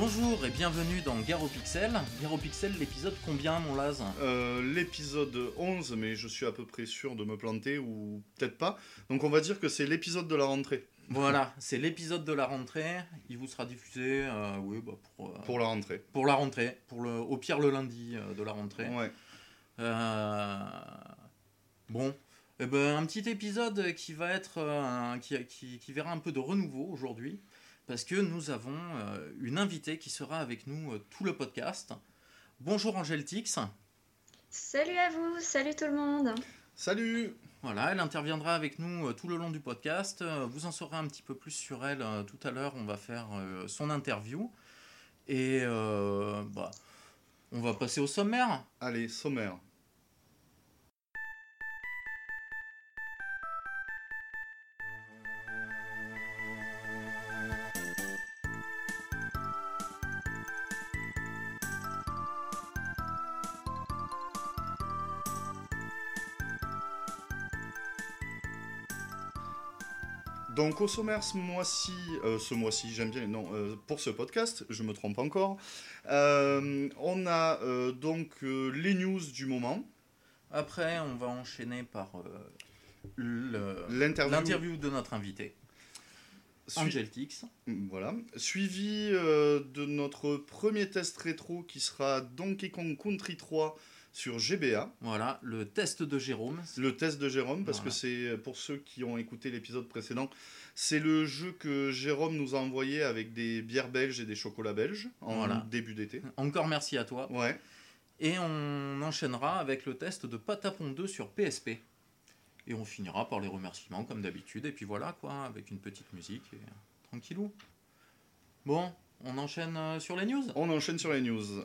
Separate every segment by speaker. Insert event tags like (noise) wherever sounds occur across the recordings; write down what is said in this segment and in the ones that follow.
Speaker 1: Bonjour et bienvenue dans Garo Pixel. Garo Pixel, l'épisode combien, mon Laz?
Speaker 2: Euh, L'épisode 11, mais je suis à peu près sûr de me planter, ou peut-être pas. Donc on va dire que c'est l'épisode de la rentrée.
Speaker 1: Voilà, c'est l'épisode de la rentrée. Il vous sera diffusé euh, oui, bah, pour, euh,
Speaker 2: Pour la rentrée.
Speaker 1: pour la rentrée. Pour le, au pire, le lundi de la rentrée.
Speaker 2: Ouais.
Speaker 1: Bon, eh ben, un petit épisode qui va être qui- qui verra un peu de renouveau aujourd'hui, parce que nous avons euh, une invitée qui sera avec nous euh, tout le podcast. Bonjour Angèle Tix.
Speaker 3: Salut à vous, salut tout le monde.
Speaker 2: Salut
Speaker 1: Voilà, elle interviendra avec nous euh, tout le long du podcast. Euh, Vous en saurez un petit peu plus sur elle euh, tout à l'heure. On va faire euh, son interview. Et euh, bah, on va passer au sommaire.
Speaker 2: Allez, sommaire. Donc au sommaire ce mois-ci, euh, ce mois-ci j'aime bien, non, euh, pour ce podcast, je me trompe encore, euh, on a euh, donc les news du moment,
Speaker 1: Après, on va enchaîner par
Speaker 2: l'interview,
Speaker 1: de notre invité,
Speaker 2: sui-
Speaker 1: Angel Tix.
Speaker 2: voilà, suivi de notre premier test rétro qui sera Donkey Kong Country 3 sur GBA,
Speaker 1: Voilà, le test de Jérôme.
Speaker 2: le test de Jérôme, parce
Speaker 1: Voilà.
Speaker 2: que c'est, pour ceux qui ont écouté l'épisode précédent, c'est le jeu que Jérôme nous a envoyé avec des bières belges et des chocolats belges en
Speaker 1: Voilà.
Speaker 2: début d'été.
Speaker 1: Encore merci à toi.
Speaker 2: Ouais.
Speaker 1: Et on enchaînera avec le test de Patapon 2 sur PSP. Et on finira par les remerciements comme d'habitude. Et puis voilà quoi, avec une petite musique et tranquillou. Bon, on enchaîne euh, sur les news?
Speaker 2: On enchaîne sur les news.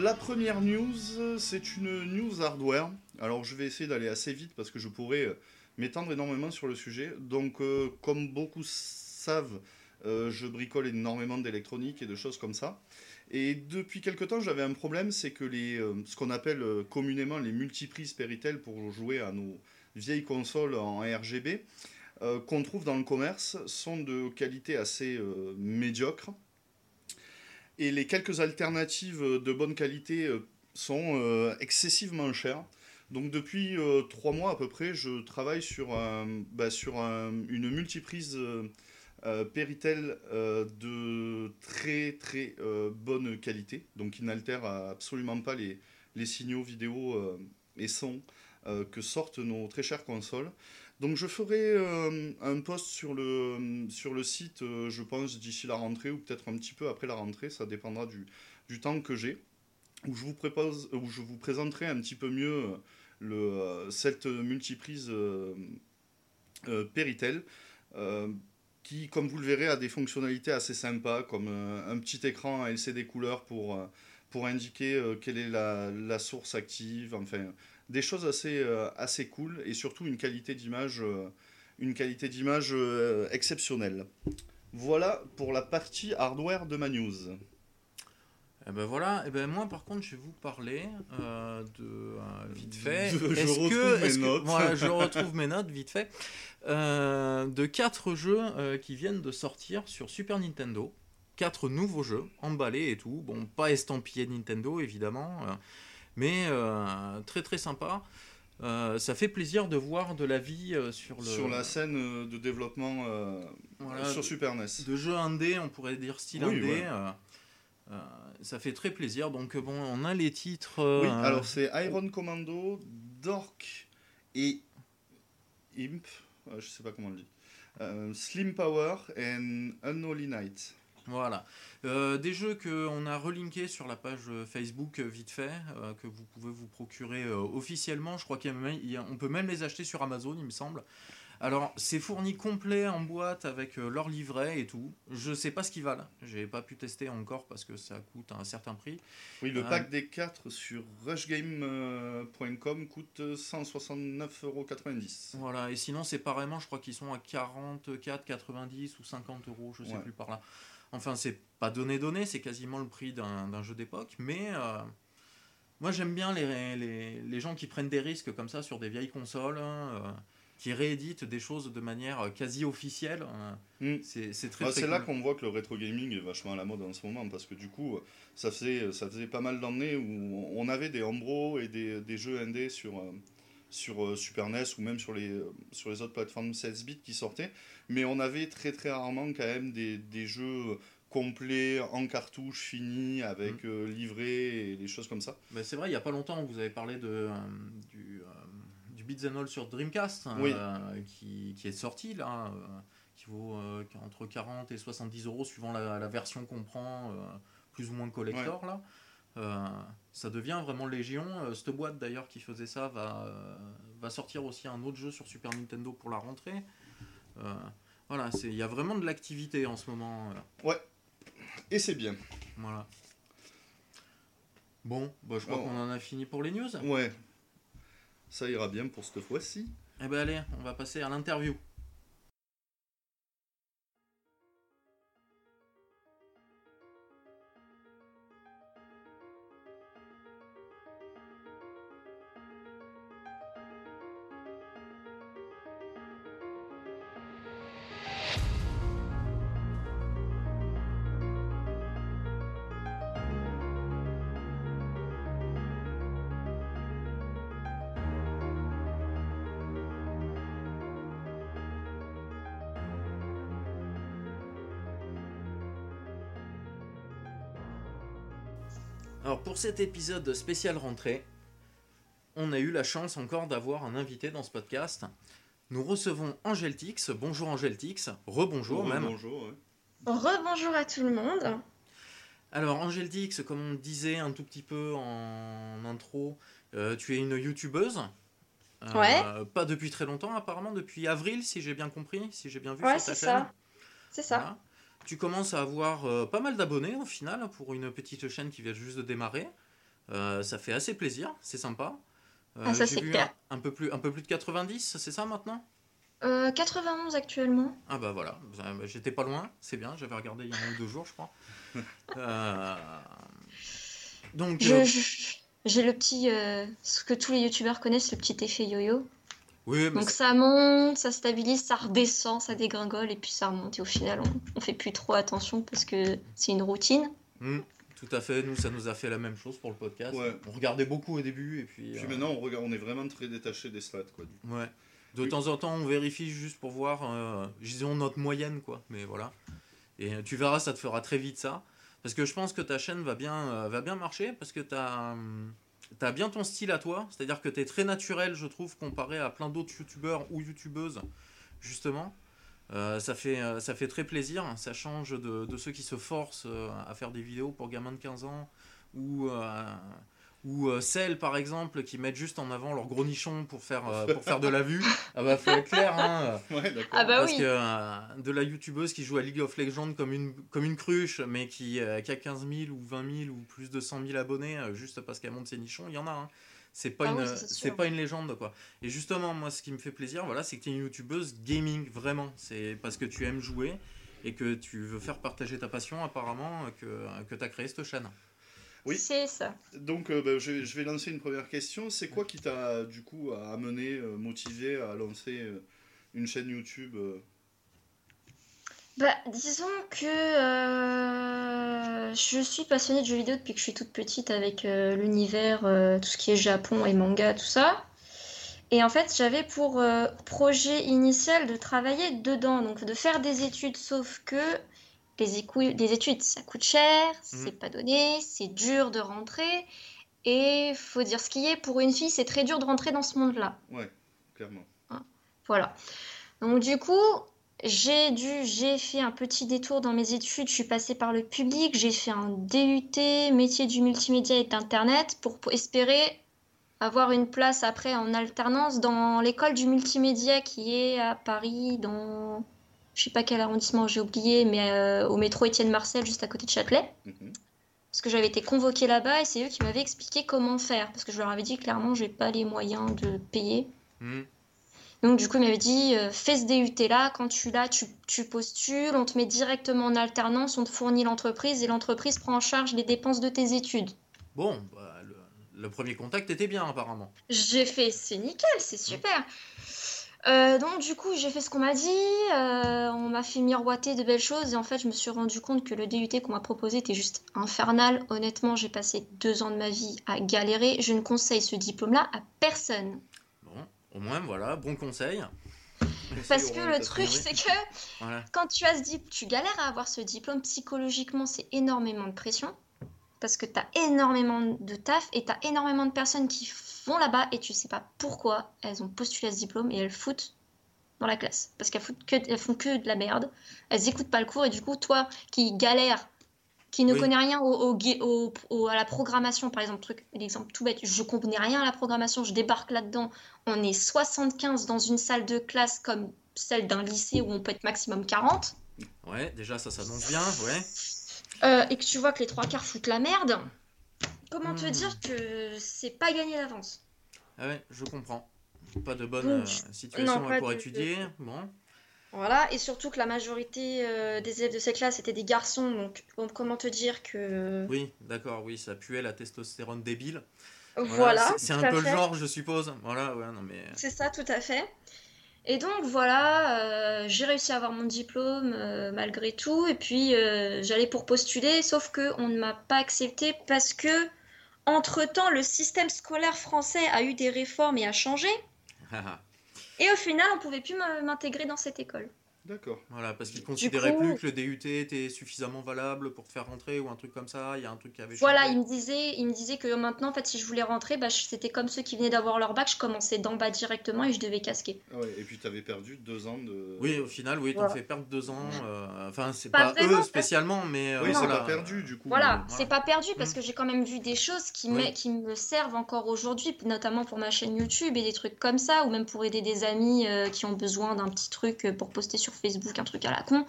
Speaker 2: La première news, c'est une news hardware. Alors, je vais essayer d'aller assez vite parce que je pourrais euh, m'étendre énormément sur le sujet. Donc, euh, comme beaucoup savent, euh, je bricole énormément d'électronique et de choses comme ça. Et depuis quelque temps, j'avais un problème, c'est que ce qu'on appelle communément les multiprises Péritel pour jouer à nos vieilles consoles en RGB, qu'on trouve dans le commerce, sont de qualité assez médiocre. Et les quelques alternatives de bonne qualité euh, sont euh, excessivement chères. Donc depuis euh, trois mois à peu près, je travaille sur, bah, une multiprise euh, euh, Péritel euh, de très très euh, bonne qualité, donc qui n'altère absolument pas les, les signaux vidéo euh, et son euh, que sortent nos très chères consoles. Donc je ferai euh, un post sur le, sur le site, euh, je pense, d'ici la rentrée ou peut-être un petit peu après la rentrée, ça dépendra du, du temps que j'ai, où, je vous où je vous présenterai un petit peu mieux euh, le, cette multiprise euh, Péritel, qui, comme vous le verrez, a des fonctionnalités assez sympas, comme un petit écran LCD couleur pour, pour indiquer quelle est la, la source active, enfin des choses assez, euh, assez cool et surtout une qualité d'image euh, une qualité d'image euh, exceptionnelle. Voilà pour la partie hardware de ma news.
Speaker 1: Eh ben voilà, et ben moi par contre je vais vous parler euh, de euh, vite fait.
Speaker 2: De- (laughs) je retrouve
Speaker 1: que-
Speaker 2: mes
Speaker 1: que-
Speaker 2: notes.
Speaker 1: voilà, je (laughs) retrouve mes notes vite fait. Euh, de quatre jeux qui viennent de sortir sur Super Nintendo. Quatre nouveaux jeux, emballés et tout. Bon, pas estampillés Nintendo évidemment, mais euh, très très sympa. Euh, ça fait plaisir de voir de la vie euh, sur le
Speaker 2: Sur la scène euh, de développement
Speaker 1: voilà,
Speaker 2: sur Super NES.
Speaker 1: de jeux indé, on pourrait dire style
Speaker 2: Oui,
Speaker 1: indé.
Speaker 2: ouais.
Speaker 1: ça fait très plaisir. Donc bon, on a les titres.
Speaker 2: Oui, alors c'est Iron Commando, Dork et Imp, je sais pas comment on le dit. Slim Power and Unholy Night.
Speaker 1: Voilà. Euh, des jeux qu'on a relinkés sur la page euh, Facebook euh, vite fait, euh, que vous pouvez vous procurer euh, officiellement. Je crois qu'on peut même les acheter sur Amazon, il me semble. Alors, c'est fourni complet en boîte avec leur livret et tout. Je sais pas ce qu'ils valent. J'ai pas pu tester encore parce que ça coûte un certain prix.
Speaker 2: Oui, le pack des 4 sur rushgame.com coûte 169,90€.
Speaker 1: Voilà, et sinon, séparément, je crois qu'ils sont à 44, 90 ou 50 euros, je sais
Speaker 2: Ouais.
Speaker 1: plus par là. Enfin, c'est pas donné donné, c'est quasiment le prix d'un d'un jeu d'époque, mais euh, moi j'aime bien les, les, les gens qui prennent des risques comme ça sur des vieilles consoles, hein, euh, qui rééditent des choses de manière euh, quasi officielle. euh,
Speaker 2: Mm.
Speaker 1: c'est c'est très très
Speaker 2: c'est là qu'on voit que le rétro gaming est vachement à la mode en ce moment parce que du coup ça faisait, ça faisait pas mal d'années où on avait des Ambro et des, des jeux indés sur, euh, sur euh, Super NES ou même sur les, euh, sur les autres plateformes 16 bits qui sortaient mais on avait très très rarement quand même des, des jeux complets en cartouche finis avec
Speaker 1: Mm.
Speaker 2: euh, livret et des choses comme ça.
Speaker 1: Mais c'est vrai, il y a pas longtemps, vous avez parlé de, euh, du, euh, du Beats and All sur Dreamcast, hein,
Speaker 2: Oui.
Speaker 1: euh, qui, qui est sorti là, euh, qui vaut euh, entre 40 et 70 euros suivant la, la version qu'on prend, euh, plus ou moins collector là. Euh, ça devient vraiment légion. Euh, cette boîte d'ailleurs qui faisait ça va, euh, va sortir aussi un autre jeu sur Super Nintendo pour la rentrée. Voilà, c'est- il y a vraiment de l'activité en ce moment. euh,
Speaker 2: Et c'est bien.
Speaker 1: voilà. Bon, bah, je crois
Speaker 2: Oh.
Speaker 1: qu'on en a fini pour les news.
Speaker 2: Ouais. Ça ira bien pour cette fois-ci.
Speaker 1: Eh ben allez, on va passer à l'interview. Cet épisode spécial rentrée, on a eu la chance encore d'avoir un invité dans ce podcast. Nous recevons Angèle Tix. Bonjour Angèle Tix. Rebonjour même.
Speaker 2: Bonjour. ouais.
Speaker 3: Rebonjour à tout le monde.
Speaker 1: Alors Angèle Tix, comme on disait un tout petit peu en intro, euh, tu es une youtubeuse. Euh,
Speaker 3: Ouais.
Speaker 1: Pas depuis très longtemps apparemment, depuis avril si j'ai bien compris, si j'ai bien vu
Speaker 3: Ouais,
Speaker 1: sur ta
Speaker 3: c'est ça. C'est ça.
Speaker 1: Voilà. Tu commences à avoir euh, pas mal d'abonnés au final pour une petite chaîne qui vient juste de démarrer. Euh, ça fait assez plaisir, c'est sympa. Euh,
Speaker 3: Ah, ça, c'est clair.
Speaker 1: un, un peu plus, un peu plus de 90, c'est ça maintenant?
Speaker 3: Euh, 91 actuellement.
Speaker 1: Ah bah voilà, Euh, j'étais pas loin, c'est bien, j'avais regardé il y a un ou deux jours je crois. (laughs) Donc,
Speaker 3: J'ai le petit, ce que tous les youtubeurs connaissent, le petit effet yo-yo.
Speaker 1: Oui, mais
Speaker 3: Donc ça monte, ça stabilise, ça redescend, ça dégringole et puis ça remonte. Et au final, on, on fait plus trop attention parce que c'est une routine.
Speaker 1: Hmm, tout à fait, nous ça nous a fait la même chose pour le podcast.
Speaker 2: Ouais.
Speaker 1: On regardait beaucoup au début et puis...
Speaker 2: Puis
Speaker 1: euh,
Speaker 2: maintenant, on, regarde, on est vraiment très détaché des stats. Quoi.
Speaker 1: Ouais. De
Speaker 2: Oui.
Speaker 1: temps en temps, on vérifie juste pour voir, euh, disons, notre moyenne, quoi. Mais voilà. Et euh, tu verras, ça te fera très vite ça. Parce que je pense que ta chaîne va bien, euh, va bien marcher, parce que tu as, bien ton style à toi. C'est-à-dire que tu es très naturel, je trouve, comparé à plein d'autres youtubeurs ou youtubeuses, justement. Euh, ça, fait, euh, ça fait très plaisir. Ça change de, ceux qui se forcent euh, à faire des vidéos pour gamins de 15 ans ou, ou euh, celles, par exemple, qui mettent juste en avant leur gros nichon pour faire, euh, pour faire de la vue. Ah bah, faut être clair, hein.
Speaker 2: Ouais.
Speaker 3: Ah bah
Speaker 1: Parce
Speaker 3: oui.
Speaker 1: que euh, de la youtubeuse qui joue à League of Legends comme une, comme une cruche, mais qui, euh, qui a 15 000 ou 20 000 ou plus de 100 000 abonnés euh, juste parce qu'elle monte ses nichons, il y en a. Hein. C'est pas,
Speaker 3: Ah
Speaker 1: une,
Speaker 3: oui, c'est
Speaker 1: pas une légende quoi. Et justement, moi, ce qui me fait plaisir, voilà, c'est que tu es une youtubeuse gaming, vraiment. C'est parce que tu aimes jouer et que tu veux faire partager ta passion, apparemment, que, que tu as créé cette chaîne.
Speaker 2: Oui.
Speaker 3: C'est ça.
Speaker 2: Donc, euh, bah, je, je vais lancer une première question. C'est quoi qui t'a, du coup, amené, euh, motivé à lancer euh, une chaîne YouTube
Speaker 3: Bah, disons que je suis passionnée de jeux vidéo depuis que je suis toute petite avec l'univers, tout ce qui est Japon et manga, tout ça. Et en fait, j'avais pour projet initial de travailler dedans, donc de faire des études, sauf que les, études, ça coûte cher, c'est pas donné, c'est dur de rentrer, et faut dire ce qui est, pour une fille, c'est très dur de rentrer dans ce monde-là.
Speaker 2: Ouais, clairement.
Speaker 3: Voilà. Donc du coup, j'ai dû, j'ai fait un petit détour dans mes études. Je suis passée par le public. J'ai fait un DUT, métier du multimédia et d'internet, pour, pour espérer avoir une place après en alternance dans l'école du multimédia qui est à Paris, dans je sais pas quel arrondissement j'ai oublié, mais euh, au métro Étienne Marcel, juste à côté de Châtelet.
Speaker 2: Mhm.
Speaker 3: Parce que j'avais été convoquée là-bas et c'est eux qui m'avaient expliqué comment faire. Parce que je leur avais dit clairement, j'ai pas les moyens de payer.
Speaker 1: Hmm.
Speaker 3: Donc du coup, il m'avait dit, euh, fais ce DUT là, quand tu l'as, tu, tu postules, on te met directement en alternance, on te fournit l'entreprise et l'entreprise prend en charge les dépenses de tes études.
Speaker 1: Bon, bah, le, le premier contact était bien apparemment.
Speaker 3: J'ai fait, c'est nickel, c'est super. Euh, donc du coup, j'ai fait ce qu'on m'a dit, euh, on m'a fait miroiter de belles choses et en fait, je me suis rendu compte que le DUT qu'on m'a proposé était juste infernal. Honnêtement, j'ai passé deux ans de ma vie à galérer. Je ne conseille ce diplôme-là à personne.
Speaker 1: Bon, au moins voilà, bon conseil.
Speaker 3: Parce que le truc, c'est que
Speaker 1: Voilà.
Speaker 3: quand tu as ce diplôme, tu galères à avoir ce diplôme psychologiquement, c'est énormément de pression. Parce que tu as énormément de taf et tu as énormément de personnes qui vont là-bas et tu sais pas pourquoi elles ont postulé à ce diplôme et elles foutent dans la classe. Parce qu'elles foutent que, elles font que de la merde. Elles écoutent pas le cours et du coup, toi qui galères, qui ne
Speaker 1: Oui.
Speaker 3: connais rien au, au gui- au- au- à la programmation, par exemple, truc, l'exemple tout bête, je comprenais rien à la programmation, je débarque là-dedans, on est 75 dans une salle de classe comme celle d'un lycée où on peut être maximum 40,
Speaker 1: Ouais, déjà ça s'annonce bien, ouais.
Speaker 3: euh, et que tu vois que les trois quarts foutent la merde, comment te dire que c'est pas gagné d'avance
Speaker 1: Ah ouais, je comprends. Pas de bonne
Speaker 3: Donc,
Speaker 1: euh, situation
Speaker 3: non,
Speaker 1: pour
Speaker 3: de-
Speaker 1: étudier. Bon,
Speaker 3: Voilà, et surtout que la majorité euh, des élèves de cette classe étaient des garçons, donc bon, comment te dire que...
Speaker 1: oui, d'accord, oui, ça puait la testostérone débile.
Speaker 3: Voilà,
Speaker 1: c'est- un peu le genre, je suppose. Voilà, ouais, non mais.
Speaker 3: C'est ça, tout à fait. Et donc voilà, euh, j'ai réussi à avoir mon diplôme euh, malgré tout. Et puis euh, j'allais pour postuler, sauf que on ne m'a pas accepté parce que entre-temps le système scolaire français a eu des réformes et a changé. Et au final, on pouvait plus m'intégrer dans cette école.
Speaker 2: D'accord.
Speaker 1: voilà, parce qu'ils considéraient
Speaker 3: coup-
Speaker 1: plus que le DUT était suffisamment valable pour te faire rentrer ou un truc comme ça. Il y a un truc qui avait
Speaker 3: Voilà,
Speaker 1: changé.
Speaker 3: il me disait, il me disait que maintenant, en fait, si je voulais rentrer, bah, c'était comme ceux qui venaient d'avoir leur bac, je commençais d'en bas directement et je devais casquer.
Speaker 2: Ah ouais, et puis tu avais perdu deux ans de.
Speaker 1: Oui, au final, oui, t'en
Speaker 3: Voilà.
Speaker 1: fais perdre deux ans. euh, Enfin, c'est
Speaker 3: Pas
Speaker 1: pas,
Speaker 3: vraiment,
Speaker 1: eux spécialement, mais. euh,
Speaker 2: Oui, c'est
Speaker 1: voilà.
Speaker 2: pas perdu du coup.
Speaker 3: Voilà,
Speaker 1: voilà.
Speaker 3: c'est pas perdu parce
Speaker 1: Mm.
Speaker 3: que j'ai quand même vu des choses qui,
Speaker 1: Oui.
Speaker 3: me- qui me servent encore aujourd'hui, notamment pour ma chaîne YouTube et des trucs comme ça, ou même pour aider des amis euh, qui ont besoin d'un petit truc pour poster sur Facebook, un truc à la con.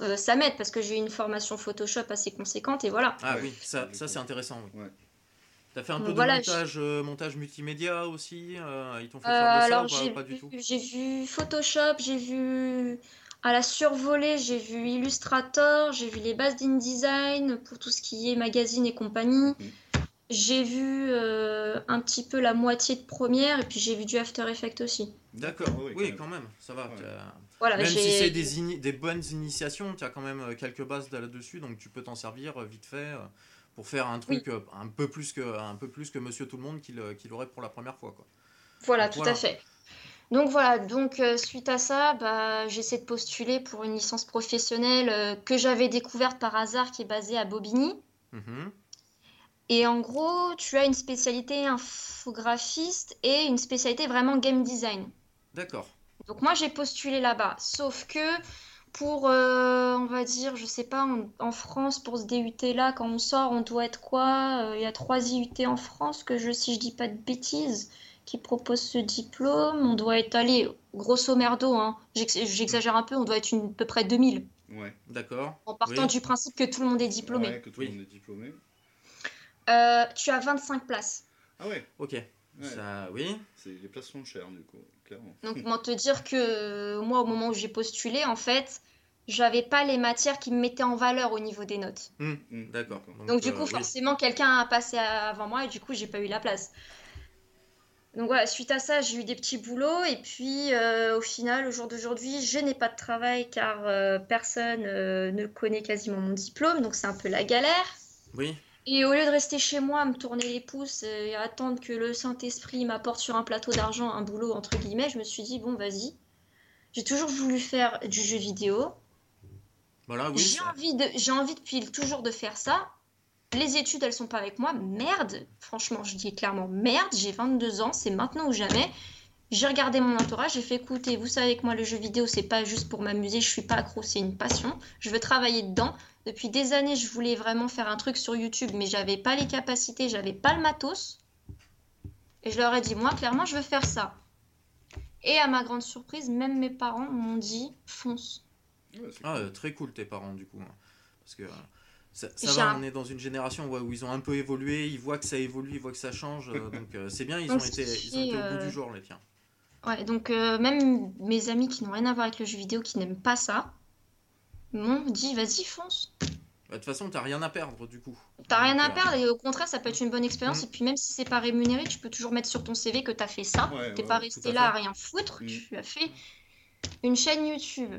Speaker 3: Euh, ça m'aide parce que j'ai une formation Photoshop assez conséquente et voilà.
Speaker 1: Ah oui, ça, ça c'est intéressant. Oui.
Speaker 2: Ouais.
Speaker 1: T'as fait un
Speaker 3: Donc
Speaker 1: peu de
Speaker 3: voilà,
Speaker 1: montage, euh, montage multimédia aussi euh, Ils t'ont fait
Speaker 3: Euh,
Speaker 1: faire de ça
Speaker 3: alors
Speaker 1: ou pas, du tout?
Speaker 3: vu, j'ai vu Photoshop, j'ai vu à la survolée, j'ai vu Illustrator, j'ai vu les bases d'InDesign pour tout ce qui est magazine et compagnie.
Speaker 2: Mhm.
Speaker 3: J'ai vu euh, un petit peu la moitié de Première et puis j'ai vu du After Effects aussi.
Speaker 1: D'accord,
Speaker 2: Ah oui,
Speaker 1: oui,
Speaker 2: quand
Speaker 1: quand même, ça va.
Speaker 2: Ouais.
Speaker 3: Voilà,
Speaker 1: Même si c'est des, bonnes initiations, tu as quand même euh, quelques bases de- là-dessus, donc tu peux t'en servir euh, vite fait euh, pour faire un truc un, peu plus que, un peu plus que Monsieur Tout-le-Monde qu'il euh, qu'il aurait pour la première fois. Quoi.
Speaker 3: Voilà,
Speaker 1: Donc
Speaker 3: tout
Speaker 1: voilà.
Speaker 3: à fait. Donc voilà, donc euh, suite à ça, bah, j'essaie de postuler pour une licence professionnelle euh, que j'avais découverte par hasard qui est basée à Bobigny.
Speaker 1: Mhm.
Speaker 3: Et en gros, tu as une spécialité infographiste et une spécialité vraiment game design.
Speaker 1: D'accord.
Speaker 3: Donc moi, j'ai postulé là-bas. Sauf que pour, euh, on va dire, je sais pas, en, en France, pour ce DUT-là, quand on sort, on doit être quoi? Euh, Il y a trois IUT en France, que je, si je dis pas de bêtises, qui proposent ce diplôme. On doit être, allez, grosso merdo, hein, j'ex- j'exagère un peu, on doit être une, à peu près 2000.
Speaker 2: Ouais.
Speaker 1: D'accord.
Speaker 3: En partant
Speaker 1: Oui.
Speaker 3: du principe que tout le monde est diplômé.
Speaker 2: Ouais, que tout le monde est diplômé.
Speaker 3: Euh, tu as 25 places.
Speaker 2: Ah ouais,
Speaker 1: Ok.
Speaker 2: Ouais.
Speaker 1: Ça, oui.
Speaker 2: les places sont chères du coup, clairement.
Speaker 3: Donc, (laughs) comment te dire que euh, moi, au moment où j'ai postulé, en fait, j'avais pas les matières qui me mettaient en valeur au niveau des notes.
Speaker 1: Hmm,
Speaker 2: Hmm,
Speaker 1: D'accord.
Speaker 3: Donc, du
Speaker 1: euh,
Speaker 3: coup,
Speaker 1: oui.
Speaker 3: forcément, quelqu'un a passé avant moi et du coup, j'ai pas eu la place. Donc voilà, suite à ça, j'ai eu des petits boulots et puis euh, au final, au jour d'aujourd'hui, je n'ai pas de travail car euh, personne euh, ne connaît quasiment mon diplôme, donc c'est un peu la galère.
Speaker 1: Oui.
Speaker 3: Et au lieu de rester chez moi à me tourner les pouces et attendre que le Saint-Esprit m'apporte sur un plateau d'argent un boulot, entre guillemets, je me suis dit, bon, vas-y. J'ai toujours voulu faire du jeu vidéo.
Speaker 1: Voilà, oui.
Speaker 3: J'ai envie de, j'ai envie depuis toujours de faire ça. Les études, elles sont pas avec moi. Merde. Franchement, je dis clairement merde. J'ai 22 ans, c'est maintenant ou jamais. J'ai regardé mon entourage, j'ai fait écouter, vous savez que moi le jeu vidéo c'est pas juste pour m'amuser, je suis pas accro, c'est une passion. Je veux travailler dedans. Depuis des années, je voulais vraiment faire un truc sur YouTube, mais j'avais pas les capacités, j'avais pas le matos. Et je leur ai dit, moi, clairement, je veux faire ça. Et à ma grande surprise, même mes parents m'ont dit, fonce.
Speaker 2: Ouais,
Speaker 1: Ah,
Speaker 2: cool.
Speaker 1: euh, très cool tes parents du coup. hein. Parce que euh, ça, va,
Speaker 3: un-
Speaker 1: on est dans une génération ouais, où ils ont un peu évolué, ils voient que ça évolue, ils voient que ça change. euh, donc euh, c'est bien, ils
Speaker 3: Donc,
Speaker 1: ont, été,
Speaker 3: qui
Speaker 1: ils ont été au bout
Speaker 3: euh,
Speaker 1: du jour les tiens.
Speaker 3: Ouais, donc euh, même mes amis qui n'ont rien à voir avec le jeu vidéo, qui n'aiment pas ça, m'ont dit, vas-y, fonce.
Speaker 1: Bah, De toute façon, t'as rien à perdre du coup.
Speaker 3: T'as rien à
Speaker 1: euh,
Speaker 3: perdre et au contraire, ça peut être une bonne expérience.
Speaker 1: Mm.
Speaker 3: Et puis même si c'est pas rémunéré, tu peux toujours mettre sur ton CV que t'as fait ça.
Speaker 2: Ouais,
Speaker 3: T'es
Speaker 2: ouais,
Speaker 3: pas resté
Speaker 1: à
Speaker 3: là à rien foutre.
Speaker 2: Mm.
Speaker 3: Tu as fait une chaîne YouTube.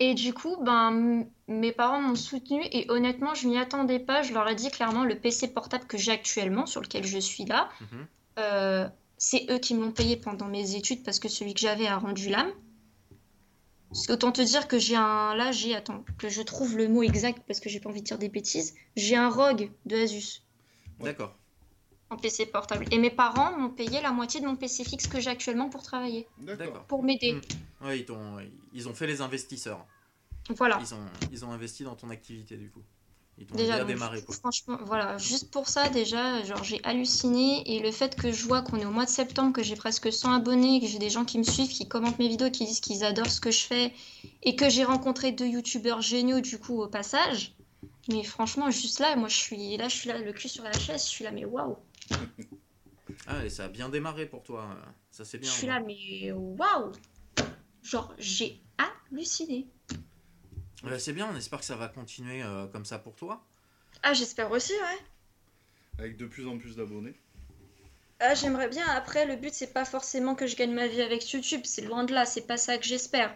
Speaker 3: Et du coup, ben, mes parents m'ont soutenu et honnêtement, je m'y attendais pas. Je leur ai dit clairement, le PC portable que j'ai actuellement, sur lequel je suis là,
Speaker 1: mhm.
Speaker 3: euh, c'est eux qui me l'ont payé pendant mes études parce que celui que j'avais a rendu l'âme. Parce qu'autant te dire que j'ai un. Là, j'ai. Attends, que je trouve le mot exact parce que j'ai pas envie de dire des bêtises. J'ai un ROG de Asus.
Speaker 1: D'accord.
Speaker 3: en PC portable. Et mes parents m'ont payé la moitié de mon PC fixe que j'ai actuellement pour travailler,
Speaker 2: D'accord.
Speaker 3: Pour m'aider.
Speaker 1: Mm. Ouais, ils, t'ont- ils ont fait les investisseurs.
Speaker 3: Voilà.
Speaker 1: Ils ont, ils ont investi dans ton activité du coup. Ils
Speaker 3: Déjà, donc,
Speaker 1: démarrer quoi.
Speaker 3: franchement, voilà, juste pour ça, déjà, genre, j'ai halluciné. Et le fait que je vois qu'on est au mois de septembre, que j'ai presque 100 abonnés, que j'ai des gens qui me suivent, qui commentent mes vidéos, qui disent qu'ils adorent ce que je fais, et que j'ai rencontré deux youtubeurs géniaux, du coup, au passage. Mais franchement, juste là, moi, je suis là, je suis là, le cul sur la chaise, je suis là, mais waouh! (laughs)
Speaker 1: Ah, et ça a bien démarré pour toi. euh, Ça c'est
Speaker 3: Je
Speaker 1: bien.
Speaker 3: suis
Speaker 1: ouais.
Speaker 3: là, mais waouh! Genre, j'ai halluciné.
Speaker 1: Ouais, c'est bien, on espère que ça va continuer euh, comme ça pour toi.
Speaker 3: Ah, j'espère aussi, ouais.
Speaker 2: Avec de plus en plus d'abonnés.
Speaker 3: Ah, j'aimerais bien. Après, le but, c'est pas forcément que je gagne ma vie avec YouTube. C'est loin de là. C'est pas ça que j'espère.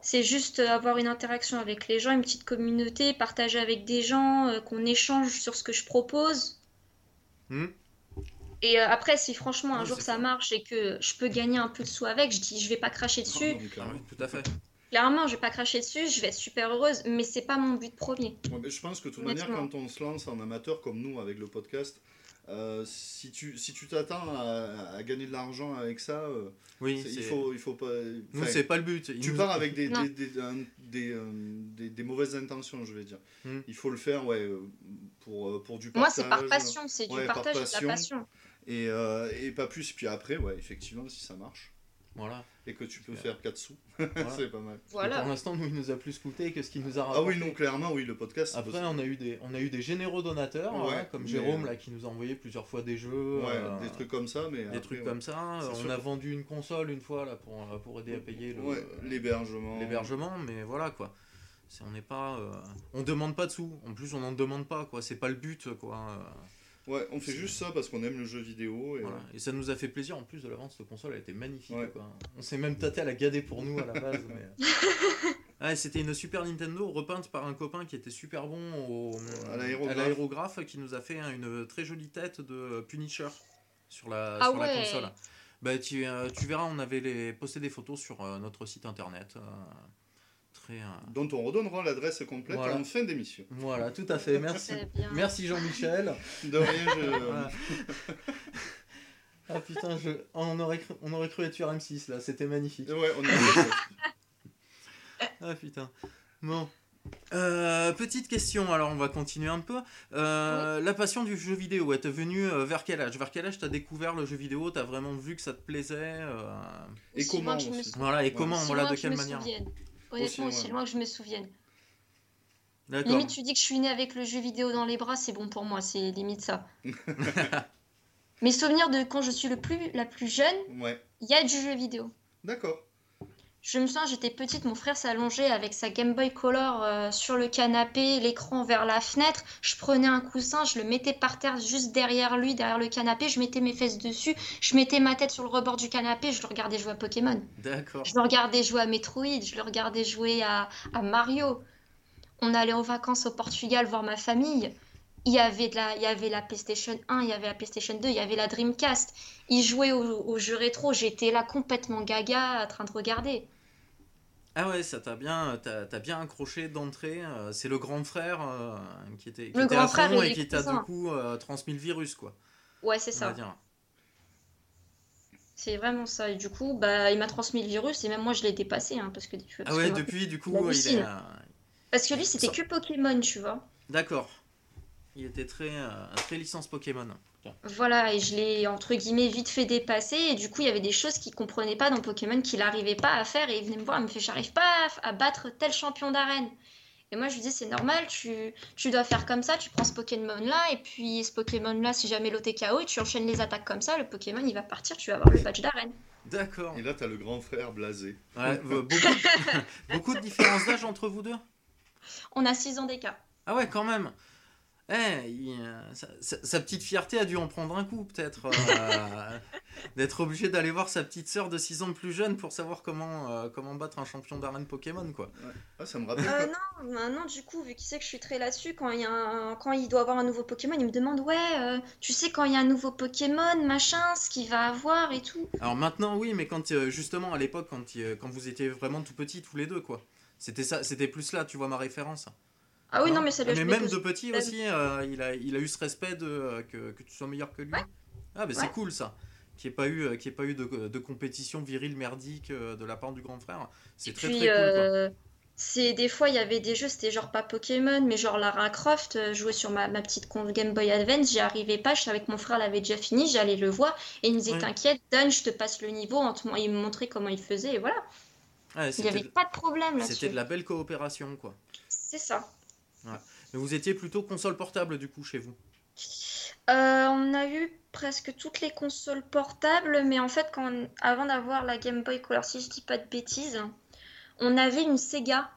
Speaker 3: C'est juste euh, avoir une interaction avec les gens, une petite communauté, partager avec des gens, euh, qu'on échange sur ce que je propose.
Speaker 1: Hmm.
Speaker 3: Et euh, après, si franchement un jour ça marche et que je peux gagner un peu de sous avec, je dis je vais pas cracher dessus.
Speaker 1: Ah
Speaker 2: clairement.
Speaker 1: oui, tout à fait.
Speaker 3: Clairement, je vais pas cracher dessus. Je vais être super heureuse, mais c'est pas mon but premier.
Speaker 2: Ouais, mais je pense que de toute manière, quand on se lance en amateur comme nous avec le podcast, euh, si tu si tu t'attends à, à gagner de l'argent avec ça, euh,
Speaker 1: Oui,
Speaker 2: il faut il faut pas.
Speaker 1: nous c'est pas le but. Il
Speaker 2: tu
Speaker 1: nous-
Speaker 2: pars avec des
Speaker 3: Non.
Speaker 2: des, des, un- des, euh, des- des mauvaises intentions, je vais dire.
Speaker 1: Hmm.
Speaker 2: Il faut le faire, ouais, pour pour du
Speaker 3: Moi,
Speaker 2: partage.
Speaker 3: c'est par passion. C'est
Speaker 2: ouais,
Speaker 3: du
Speaker 2: par
Speaker 3: partage et de la passion.
Speaker 2: Et, euh, et pas plus. Puis après, ouais, effectivement, si ça marche
Speaker 1: Voilà.
Speaker 2: Et que tu peux faire 4 sous, (laughs)
Speaker 1: Voilà.
Speaker 2: c'est pas mal.
Speaker 3: Voilà.
Speaker 1: Pour l'instant, nous, il nous a plus coûté que ce qu'il nous a
Speaker 2: Ah
Speaker 1: rapporté.
Speaker 2: oui, non, clairement, oui, le podcast.
Speaker 1: Après,
Speaker 2: possible.
Speaker 1: on a eu des, on a eu des généreux donateurs,
Speaker 2: Ouais,
Speaker 1: hein, comme
Speaker 2: mais,
Speaker 1: Jérôme là, qui nous a envoyé plusieurs fois des jeux,
Speaker 2: Ouais,
Speaker 1: euh,
Speaker 2: des trucs comme ça, mais
Speaker 1: des
Speaker 2: après,
Speaker 1: trucs
Speaker 2: ouais.
Speaker 1: comme ça. On
Speaker 2: sûr.
Speaker 1: a vendu une console une fois là pour, euh, pour aider à payer le-
Speaker 2: Ouais, l'hébergement.
Speaker 1: l'hébergement, mais voilà quoi. C'est- on n'est pas, euh, on demande pas de sous. En plus, on n'en demande pas quoi. C'est pas le but quoi. euh,
Speaker 2: Ouais, on fait juste ça parce qu'on aime le jeu vidéo. Et...
Speaker 1: voilà. Et ça nous a fait plaisir en plus de la vente. Cette console, elle était magnifique.
Speaker 2: Ouais.
Speaker 1: Quoi. On s'est même tâté à la gader pour nous à la base. mais... (laughs) Ouais, c'était une Super Nintendo repeinte par un copain qui était super bon au,
Speaker 2: À l'aérographe.
Speaker 1: qui nous a fait hein, une très jolie tête de Punisher sur la,
Speaker 3: Ah
Speaker 1: sur la
Speaker 3: ouais.
Speaker 1: console. Bah, tu, euh, tu verras, on avait les, posté des photos sur euh, notre site internet.
Speaker 2: Dont on redonnera l'adresse complète
Speaker 1: Voilà.
Speaker 2: en fin d'émission.
Speaker 1: Voilà, tout à fait. Merci. Merci Jean-Michel.
Speaker 2: De rien, je. (laughs)
Speaker 1: Ah putain, je... on, aurait cru... on aurait cru être sur M6 là, c'était magnifique.
Speaker 2: Ouais, on est. (laughs)
Speaker 1: Ah putain. Bon. Euh, petite question, alors on va continuer un peu. Euh, La passion du jeu vidéo, t'est venue euh, vers quel âge? Vers quel âge t'as découvert le jeu vidéo? T'as vraiment vu que ça te plaisait euh,
Speaker 2: Et
Speaker 3: Aussi
Speaker 2: comment
Speaker 1: Voilà, et
Speaker 2: Ouais.
Speaker 1: comment Voilà, de quelle manière?
Speaker 3: souvienne. Honnêtement,
Speaker 2: Aussi,
Speaker 3: loin que je me souvienne.
Speaker 1: D'accord.
Speaker 3: Limite, tu dis que je suis née avec le jeu vidéo dans les bras, c'est bon pour moi, c'est limite ça. (laughs) Mes souvenirs de quand je suis le plus, la plus jeune,
Speaker 2: Ouais,
Speaker 3: il y a du jeu vidéo.
Speaker 2: d'accord.
Speaker 3: Je me souviens, j'étais petite, mon frère s'allongeait avec sa Game Boy Color euh, sur le canapé, l'écran vers la fenêtre. Je prenais un coussin, je le mettais par terre juste derrière lui, derrière le canapé. Je mettais mes fesses dessus, je mettais ma tête sur le rebord du canapé, je le regardais jouer à Pokémon.
Speaker 1: D'accord.
Speaker 3: Je le regardais jouer à Metroid, je le regardais jouer à, à Mario. On allait en vacances au Portugal voir ma famille. Il y, avait de la, il y avait la PlayStation 1, il y avait la PlayStation 2, il y avait la Dreamcast. Ils jouaient aux au jeux rétro, j'étais là complètement gaga en train de regarder.
Speaker 1: Ah ouais, ça t'a bien, bien accroché d'entrée. euh, c'est le grand frère euh, qui était, qui
Speaker 3: Le
Speaker 1: était
Speaker 3: grand
Speaker 1: à
Speaker 3: frère
Speaker 1: fond
Speaker 3: et
Speaker 1: qui t'a du coup euh, transmis le virus, quoi.
Speaker 3: Ouais, c'est ça. C'est vraiment ça. Et du coup, bah, il m'a transmis le virus et même moi je l'ai dépassé. Hein, parce que,
Speaker 1: Ah
Speaker 3: parce
Speaker 1: ouais,
Speaker 3: que-
Speaker 1: depuis, du coup, il est. euh,
Speaker 3: Parce que lui, c'était
Speaker 1: Ça-
Speaker 3: que Pokémon, tu vois.
Speaker 1: D'accord. Il était très, euh, très licence Pokémon.
Speaker 3: Voilà, et je l'ai entre guillemets vite fait dépasser. Et du coup, il y avait des choses qu'il comprenait pas dans Pokémon qu'il n'arrivait pas à faire. Et il venait me voir, il me fait J'arrive pas à battre tel champion d'arène. Et moi, je lui dis C'est normal, tu, tu dois faire comme ça. Tu prends ce Pokémon-là, et puis ce Pokémon-là, si jamais l'autre est KO, et tu enchaînes les attaques comme ça, le Pokémon il va partir, tu vas avoir le badge d'arène.
Speaker 1: D'accord.
Speaker 2: Et là, tu as le grand frère blasé.
Speaker 1: Ouais, (laughs) beaucoup, beaucoup de différences d'âge entre vous deux?
Speaker 3: On a 6 ans d'écart.
Speaker 1: Ah ouais, quand même. Eh, sa, petite fierté a dû en prendre un coup, peut-être. Euh, (laughs) d'être obligé d'aller voir sa petite sœur de 6 ans plus jeune pour savoir comment, euh, comment battre un champion d'arène Pokémon, quoi.
Speaker 2: Ah, ça me rappelle.
Speaker 3: Euh, non, maintenant, du coup, vu qu'il sait que je suis très là-dessus, quand, il quand il doit avoir un nouveau Pokémon, il me demande Ouais, tu sais, quand il y a un nouveau Pokémon, machin, ce qu'il va avoir et tout.
Speaker 1: Alors maintenant, oui, mais quand, justement, à l'époque, quand, quand vous étiez vraiment tout petits, tous les deux, quoi. C'était ça, c'était plus là, tu vois ma référence.
Speaker 3: Ah oui, non, mais ça
Speaker 1: lui Mais même de petit aussi, euh, il, a, il a eu ce respect de, euh, que, que, tu sois meilleur que lui. Ah, bah c'est cool ça. Qu'il n'y ait pas eu, euh, ait pas eu de, de, compétition virile merdique de la part du grand frère. C'est très très cool.
Speaker 3: C'est des fois il y avait des jeux, c'était genre pas Pokémon, mais genre Lara Croft, jouer sur ma, ma petite Game Boy Advance, j'y arrivais pas, je savais que mon frère l'avait déjà fini, j'allais le voir et il me disait t'inquiète, Don, je te passe le niveau, il me montrait comment il faisait et voilà. il n'y avait pas de problème là-dessus.
Speaker 1: C'était de la belle coopération quoi.
Speaker 3: C'est ça.
Speaker 1: Mais vous étiez plutôt console portable du coup chez vous
Speaker 3: euh, On a eu presque toutes les consoles portables, mais en fait, quand avant d'avoir la Game Boy Color, si je dis pas de bêtises, on avait une Sega.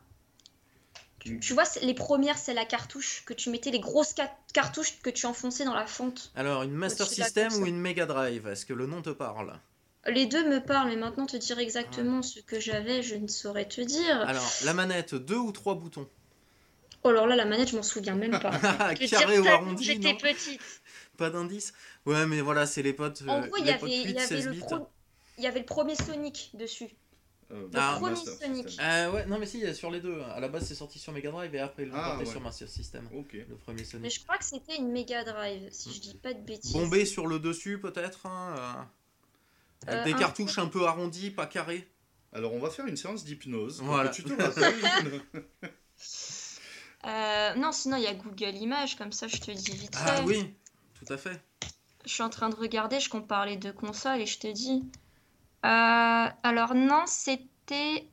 Speaker 3: Tu, vois, les premières, c'est la cartouche que tu mettais, les grosses cartouches que tu enfonçais dans la fonte.
Speaker 1: Alors, une Master System ou une Mega Drive Est-ce que le nom te parle?
Speaker 3: Les deux me parlent, mais maintenant te dire exactement ce que j'avais, je ne saurais te dire.
Speaker 1: Alors, la manette, deux ou trois boutons?
Speaker 3: Oh, alors là, la manette, je m'en souviens même pas. (laughs)
Speaker 1: Carré ou arrondi
Speaker 3: J'étais petite.
Speaker 1: Pas d'indice Ouais, mais voilà, c'est les potes.
Speaker 3: En gros, il y, avait, y, avait le il y avait le premier Sonic dessus. Euh, le ah, premier Sonic.
Speaker 1: Euh, ouais, non, mais si, sur les deux. À la base, c'est sorti sur Mega Drive et après, ils l'ont ah, porté sur Master System. Le premier Sonic.
Speaker 3: Mais je crois que c'était une Mega Drive, si je dis pas de bêtises.
Speaker 1: Bombé sur le dessus, peut-être hein, euh, Avec des cartouches un peu arrondies, pas carrées.
Speaker 2: Alors, on va faire une séance d'hypnose.
Speaker 1: Voilà.
Speaker 2: Tu te (laughs) (laughs)
Speaker 3: Euh, non, sinon il y a Google Images, comme ça je te dis vite
Speaker 1: ah fait. Ah oui, tout à fait.
Speaker 3: Je suis en train de regarder, je compare les deux consoles et je te dis. Euh, alors non, c'était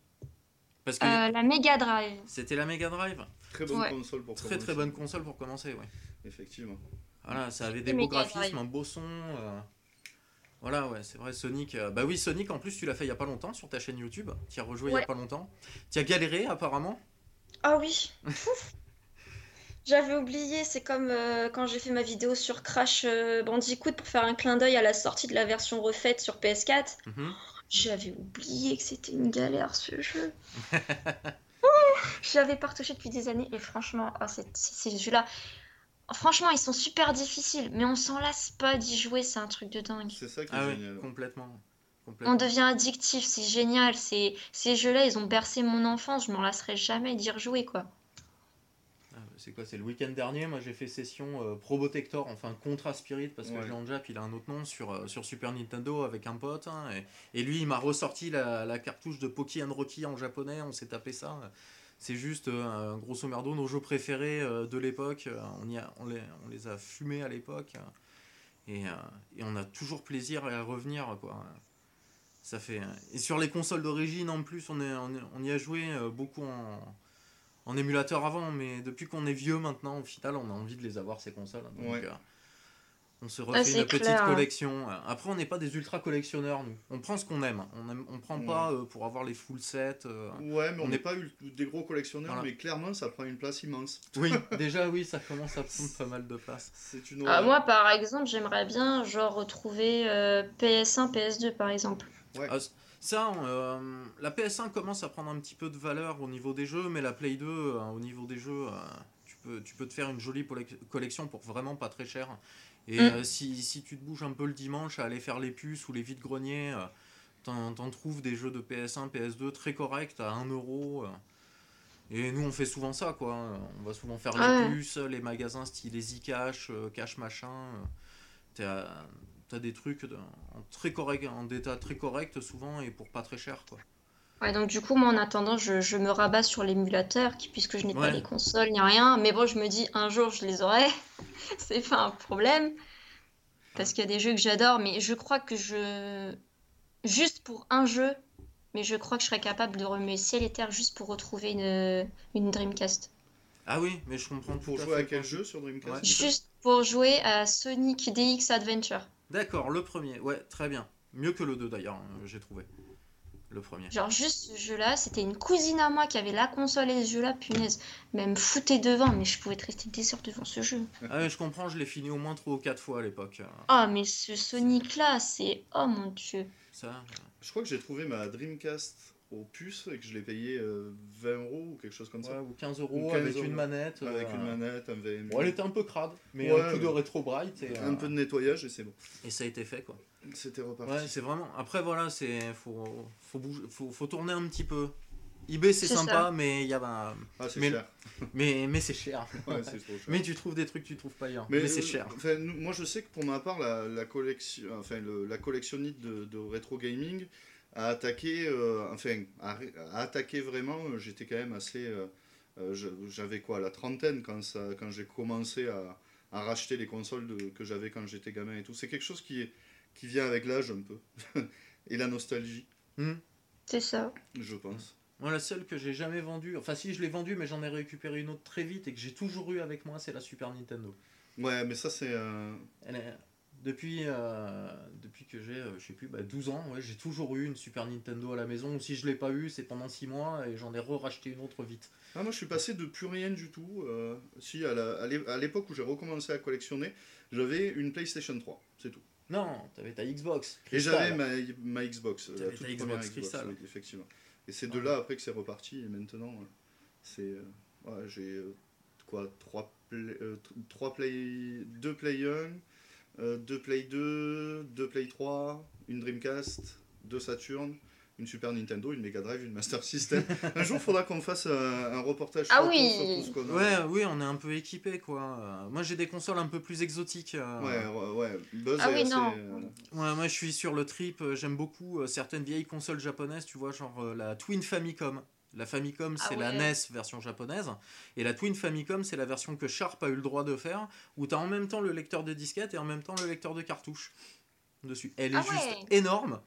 Speaker 3: euh, la Mega Drive.
Speaker 1: C'était la Mega Drive.
Speaker 2: Très bonne console pour
Speaker 1: très, Très bonne console pour commencer, ouais.
Speaker 2: Effectivement.
Speaker 1: Voilà, ça avait des beaux graphismes, un beau son. Voilà, ouais, c'est vrai, Sonic. Bah oui, Sonic, en plus, tu l'as fait il y a pas longtemps sur ta chaîne YouTube. Tu as rejoué il y a pas longtemps. Tu as galéré, apparemment.
Speaker 3: Ah oui. J'avais oublié, c'est comme euh, quand j'ai fait ma vidéo sur Crash euh, Bandicoot pour faire un clin d'œil à la sortie de la version refaite sur PS4. Mhm. J'avais oublié que c'était une galère ce jeu. (laughs) J'avais pas retouché depuis des années et franchement, oh, ces jeux-là, franchement, ils sont super difficiles, mais on s'en lasse pas d'y jouer, c'est un truc de dingue.
Speaker 2: C'est ça qui est ah génial.
Speaker 1: complètement.
Speaker 3: On devient addictif, c'est génial. C'est ces jeux-là, ils ont bercé mon enfance. Je m'en lasserai jamais d'y rejouer, quoi.
Speaker 1: Ah, c'est quoi C'est le week-end dernier. Moi, j'ai fait session euh, Probotector, enfin Contra Spirit, parce que Jean Jap, il a un autre nom sur, euh, sur Super Nintendo avec un pote. Hein, et, lui, il m'a ressorti la, cartouche de Poki and Rocky en japonais. On s'est tapé ça. C'est juste, euh, grosso merdo, nos jeux préférés de l'époque. On, y a, on, les, on les a fumés à l'époque. Et, et, on a toujours plaisir à revenir, quoi. Ça fait... Et sur les consoles d'origine, en plus, on, est, on, y a joué euh, beaucoup en, en émulateur avant, mais depuis qu'on est vieux maintenant, au final, on a envie de les avoir, ces consoles. Donc, euh, on se refait une petite collection. Après, on n'est pas des ultra collectionneurs, nous. On prend ce qu'on aime. On ne prend pas euh, pour avoir les full sets.
Speaker 2: ouais, mais on n'est pas des gros collectionneurs, mais clairement, ça prend une place immense.
Speaker 1: Oui, (laughs) déjà, oui, ça commence à prendre pas mal de place.
Speaker 2: C'est une
Speaker 3: ah, moi, par exemple, j'aimerais bien genre retrouver PS1, PS2, par exemple.
Speaker 1: Ah, ça, euh, la PS1 commence à prendre un petit peu de valeur au niveau des jeux, mais la Play 2, euh, au niveau des jeux, euh, tu, peux, tu peux te faire une jolie collection pour vraiment pas très cher. Et mm. si, si, tu te bouges un peu le dimanche à aller faire les puces ou les vides-greniers, t'en, trouves des jeux de PS1, PS2 très corrects à 1 euro. Et nous, on fait souvent ça, quoi. On va souvent faire les puces, les magasins style Cash, Cash machin. T'es t'as des trucs en, très correct, en état très correct souvent et pour pas très cher quoi.
Speaker 3: Ouais, donc du coup, moi en attendant, je, je me rabats sur l'émulateur qui, puisque je n'ai pas les consoles ni rien. Mais bon, je me dis un jour je les aurai, (laughs) c'est pas un problème. Parce qu'il y a des jeux que j'adore, mais je crois que je. Juste pour un jeu, mais je crois que je serais capable de remuer ciel et terre juste pour retrouver une, une Dreamcast.
Speaker 1: Ah oui, mais je comprends
Speaker 2: Pour jouer à quel jeu sur Dreamcast?
Speaker 1: Ouais.
Speaker 3: Juste pour jouer à Sonic DX Adventure.
Speaker 1: D'accord, le premier. Ouais, très bien. Mieux que le 2 d'ailleurs, euh, j'ai trouvé. Le premier.
Speaker 3: Genre juste ce jeu-là, c'était une cousine à moi qui avait la console et ce jeu-là, punaise. Même foutait devant, mais je pouvais te rester des heures devant ce jeu.
Speaker 1: Ah ouais, je comprends, je l'ai fini au moins 3 ou 4 fois à l'époque. euh,
Speaker 3: Ah, mais ce Sonic-là, c'est... Oh mon dieu.
Speaker 1: Ça, euh,
Speaker 2: Je crois que j'ai trouvé ma Dreamcast au puce et que je l'ai payé euh, 20 euros ou quelque chose comme
Speaker 1: ouais,
Speaker 2: ça.
Speaker 1: ou 15 euros
Speaker 2: Ou 15
Speaker 1: avec
Speaker 2: euros.
Speaker 1: une manette.
Speaker 2: Avec
Speaker 1: euh,
Speaker 2: une manette, un.
Speaker 1: Bon, elle était un peu crade, mais
Speaker 2: Ouais,
Speaker 1: un coup de rétro bright et,
Speaker 2: Un
Speaker 1: euh,
Speaker 2: peu de nettoyage et c'est bon.
Speaker 1: et ça a été fait quoi.
Speaker 2: C'était reparti.
Speaker 1: Ouais, c'est vraiment. Après voilà, c'est faut faut bouger, faut, faut tourner un petit peu. eBay c'est sympa,
Speaker 3: ça.
Speaker 1: mais il y a un-
Speaker 2: Ah, c'est
Speaker 1: Mais-
Speaker 2: cher.
Speaker 1: mais mais c'est cher. (laughs)
Speaker 2: Ouais,
Speaker 1: mais tu trouves des trucs que tu trouves pas ailleurs. Mais, c'est
Speaker 2: euh,
Speaker 1: cher.
Speaker 2: enfin, moi, je sais que pour ma part, la, la collection, enfin, le- la collectionnite de, de rétro gaming a attaqué, euh, enfin, a, ré- a attaqué vraiment. euh, J'étais quand même assez, euh, j'avais quoi, la trentaine quand ça, quand j'ai commencé à, à racheter les consoles de- que j'avais quand j'étais gamin et tout. C'est quelque chose qui est, qui vient avec l'âge un peu (laughs) et la nostalgie,
Speaker 1: Hmm.
Speaker 3: C'est ça.
Speaker 2: je pense.
Speaker 1: Moi la seule que j'ai jamais vendue, enfin si je l'ai vendue mais j'en ai récupéré une autre très vite et que j'ai toujours eu avec moi, c'est la Super Nintendo.
Speaker 2: Ouais, mais ça c'est, euh,
Speaker 1: Elle est- Depuis, euh, depuis que j'ai, euh, je sais plus, bah, 12 ans, ouais, j'ai toujours eu une Super Nintendo à la maison. Ou si je l'ai pas eu, c'est pendant 6 mois et j'en ai re-racheté une autre vite.
Speaker 2: Ah, moi, je suis passé de plus rien du tout. euh, si, à l'époque où j'ai recommencé à collectionner, j'avais une PlayStation 3, c'est tout.
Speaker 1: Non, t'avais ta Xbox.
Speaker 2: Et j'avais ma, ma Xbox, la toute
Speaker 1: ta Xbox
Speaker 2: Xbox,
Speaker 1: Crystal.
Speaker 2: oui, effectivement. Et c'est de là après que c'est reparti. Et maintenant, c'est. euh, ouais, j'ai euh, quoi 3 play, euh, t- trois play, 2 Play 1, 2 Play 2, 2 Play 3, une Dreamcast, 2 Saturn. Une Super Nintendo, une Mega Drive, une Master System. (laughs) Un jour, il faudra qu'on fasse euh, un reportage
Speaker 3: Ah oui.
Speaker 2: sur tout ce qu'on a.
Speaker 1: Ouais, oui, on est un peu équipé quoi. Euh, Moi j'ai des consoles un peu plus exotiques. euh.
Speaker 2: Ouais, ouais, ouais. Buzz
Speaker 3: Ah oui,
Speaker 2: assez,
Speaker 3: non.
Speaker 2: euh,
Speaker 1: Ouais, moi je suis sur le trip. euh, J'aime beaucoup euh, certaines vieilles consoles japonaises, tu vois, genre euh, la Twin Famicom. La Famicom,
Speaker 3: Ah
Speaker 1: c'est la. NES version japonaise. Et la Twin Famicom, c'est la version que Sharp a eu le droit de faire, où tu as en même temps le lecteur de disquette et en même temps le lecteur de cartouche dessus. Elle est
Speaker 3: Ah
Speaker 1: juste
Speaker 3: ouais.
Speaker 1: énorme.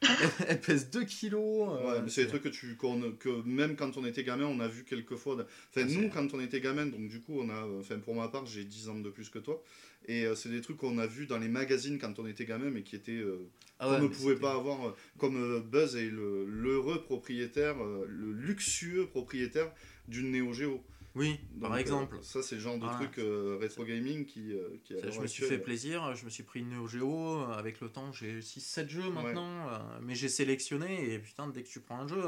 Speaker 1: (laughs) elle, elle pèse 2 kilos. euh,
Speaker 2: Ouais, mais c'est des trucs que, tu, que même quand on était gamin, on a vu quelques fois. Enfin,
Speaker 1: Ah,
Speaker 2: nous, quand on était gamin, donc du coup, on a. Enfin, pour ma part, j'ai 10 ans de plus que toi. Et euh, c'est des trucs qu'on a vu dans les magazines quand on était gamin, mais qui étaient. euh,
Speaker 1: Ah ouais,
Speaker 2: qu'on ne pouvait pas avoir. euh, comme Buzz est l'heureux propriétaire, le luxueux propriétaire d'une Neo Geo.
Speaker 1: Oui,
Speaker 2: Donc,
Speaker 1: par exemple.
Speaker 2: ça, c'est le genre de
Speaker 1: Voilà.
Speaker 2: truc rétro gaming qui. qui
Speaker 1: je me suis fait plaisir, je me suis pris une Neo Geo, avec le temps j'ai 6-7 jeux maintenant, mais j'ai sélectionné et putain dès que tu prends un jeu,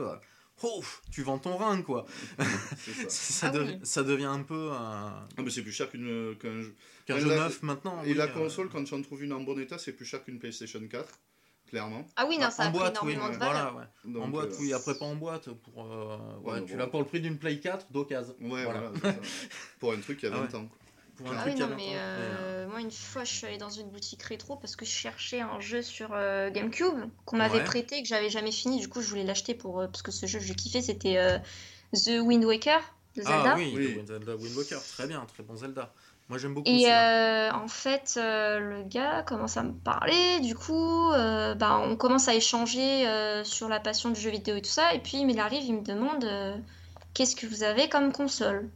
Speaker 1: euh, ouf, tu vends ton rein quoi.
Speaker 2: c'est ça. (laughs)
Speaker 1: ça,
Speaker 3: Ah oui.
Speaker 1: ça devient un peu un-
Speaker 2: Ah, mais c'est plus cher qu'une, qu'un jeu.
Speaker 1: qu'un jeu
Speaker 2: la-
Speaker 1: neuf maintenant.
Speaker 2: Et
Speaker 1: oui,
Speaker 2: la
Speaker 1: euh,
Speaker 2: console, quand tu en trouves une en bon état, c'est plus cher qu'une PlayStation 4, clairement.
Speaker 3: Ah oui, non,
Speaker 1: bah,
Speaker 3: ça a
Speaker 1: en
Speaker 3: pris
Speaker 1: boîte, oui,
Speaker 3: énormément de valeur.
Speaker 1: voilà, ouais.
Speaker 2: Donc,
Speaker 1: en boîte,
Speaker 2: euh,
Speaker 1: oui, après pas en boîte, pour, euh, ouais,
Speaker 2: Ouais,
Speaker 1: tu
Speaker 2: bon.
Speaker 1: l'as pour le prix d'une Play 4 d'occasion.
Speaker 2: Ouais,
Speaker 1: Voilà.
Speaker 2: voilà. c'est ça. (laughs) Pour un truc qui a
Speaker 1: Ah
Speaker 2: 20
Speaker 1: ouais.
Speaker 2: ans. quoi.
Speaker 1: Pour un
Speaker 3: Ah
Speaker 1: truc
Speaker 3: oui, non,
Speaker 1: 20 ans,
Speaker 3: mais
Speaker 1: euh,
Speaker 3: moi, une fois, je suis allée dans une boutique rétro parce que je cherchais un jeu sur euh, GameCube qu'on m'avait
Speaker 1: Ouais.
Speaker 3: prêté et que j'avais jamais fini. Du coup, je voulais l'acheter pour euh, parce que ce jeu, j'ai kiffé. C'était euh, The Wind Waker de Zelda.
Speaker 1: Ah oui,
Speaker 2: Oui.
Speaker 1: The Wind- Zelda Wind Waker, très bien, très bon Zelda. Moi j'aime beaucoup
Speaker 3: Et euh, en fait, euh, le gars commence à me parler, du coup, euh, bah, on commence à échanger euh, sur la passion du jeu vidéo et tout ça. Et puis, il arrive, il me demande euh, qu'est-ce que vous avez comme console?